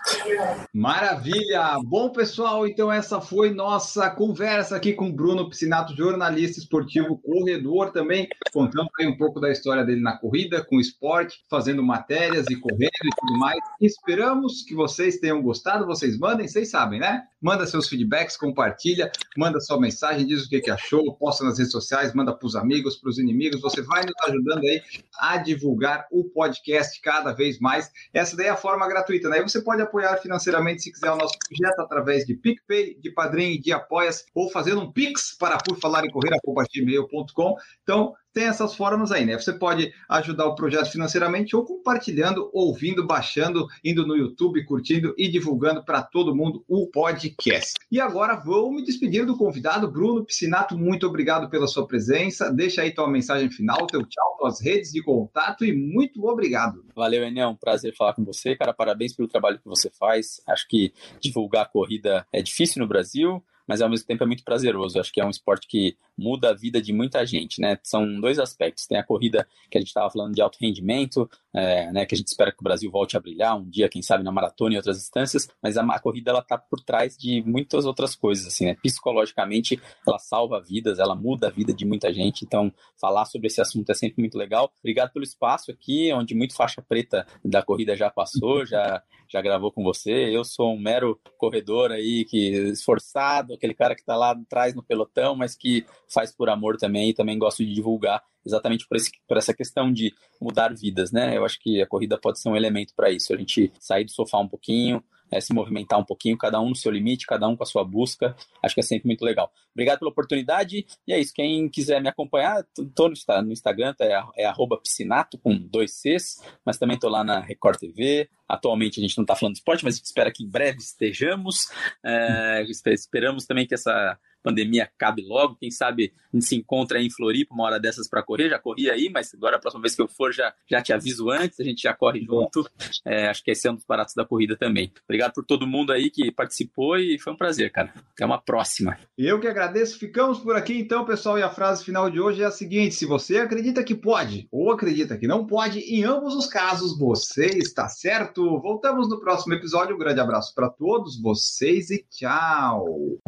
Maravilha! Bom, pessoal, então essa foi nossa conversa aqui com Bruno Piscinato, jornalista esportivo, corredor também, contando aí um pouco da história dele na corrida, com esporte, fazendo matérias e correndo e tudo mais. Esperamos que vocês tenham gostado, vocês mandem, vocês sabem, né? Manda seus feedbacks, compartilha, manda sua mensagem, diz o que, que achou, posta nas redes sociais, manda para os amigos, para os inimigos. Você vai nos ajudando aí a divulgar o podcast cada vez mais. Essa daí é a forma gratuita, né? E você pode apoiar financeiramente se quiser o nosso projeto através de PicPay, de Padrim e de Apoias, ou fazendo um Pix para por falar em correr, gmail.com. Então, tem essas formas aí, né? Você pode ajudar o projeto financeiramente ou compartilhando, ouvindo, baixando, indo no YouTube, curtindo e divulgando para todo mundo o podcast. E agora vou me despedir do convidado, Bruno Piscinato. Muito obrigado pela sua presença. Deixa aí tua mensagem final, teu tchau, tuas redes de contato e muito obrigado. Valeu, Enel. Um prazer falar com você, cara. Parabéns pelo trabalho que você faz. Acho que divulgar a corrida é difícil no Brasil mas ao mesmo tempo é muito prazeroso. Acho que é um esporte que muda a vida de muita gente, né? São dois aspectos. Tem a corrida que a gente estava falando de alto rendimento, é, né? Que a gente espera que o Brasil volte a brilhar um dia, quem sabe na maratona e outras instâncias, mas a, a corrida ela tá por trás de muitas outras coisas, assim, né? Psicologicamente, ela salva vidas, ela muda a vida de muita gente. Então, falar sobre esse assunto é sempre muito legal. Obrigado pelo espaço aqui, onde muito faixa preta da corrida já passou, já já gravou com você. Eu sou um mero corredor aí, que esforçado, aquele cara que está lá atrás no pelotão, mas que faz por amor também e também gosto de divulgar exatamente por, esse, por essa questão de mudar vidas, né? Eu acho que a corrida pode ser um elemento para isso, a gente sair do sofá um pouquinho, é, se movimentar um pouquinho, cada um no seu limite, cada um com a sua busca. Acho que é sempre muito legal. Obrigado pela oportunidade. E é isso. Quem quiser me acompanhar, estou no Instagram, é, é piscinato com dois Cs, mas também estou lá na Record TV. Atualmente a gente não está falando de esporte, mas a gente espera que em breve estejamos. É, esperamos também que essa pandemia acabe logo. Quem sabe a gente se encontra em Floripa uma hora dessas para correr. Já corri aí, mas agora a próxima vez que eu for já, já te aviso antes, a gente já corre junto. É, acho que esse é um dos baratos da corrida também. Obrigado por todo mundo aí que participou e foi um prazer, cara. Até uma próxima. Eu que agradeço. Ficamos por aqui então, pessoal. E a frase final de hoje é a seguinte: se você acredita que pode ou acredita que não pode, em ambos os casos você está certo. Voltamos no próximo episódio. Um grande abraço para todos vocês e tchau.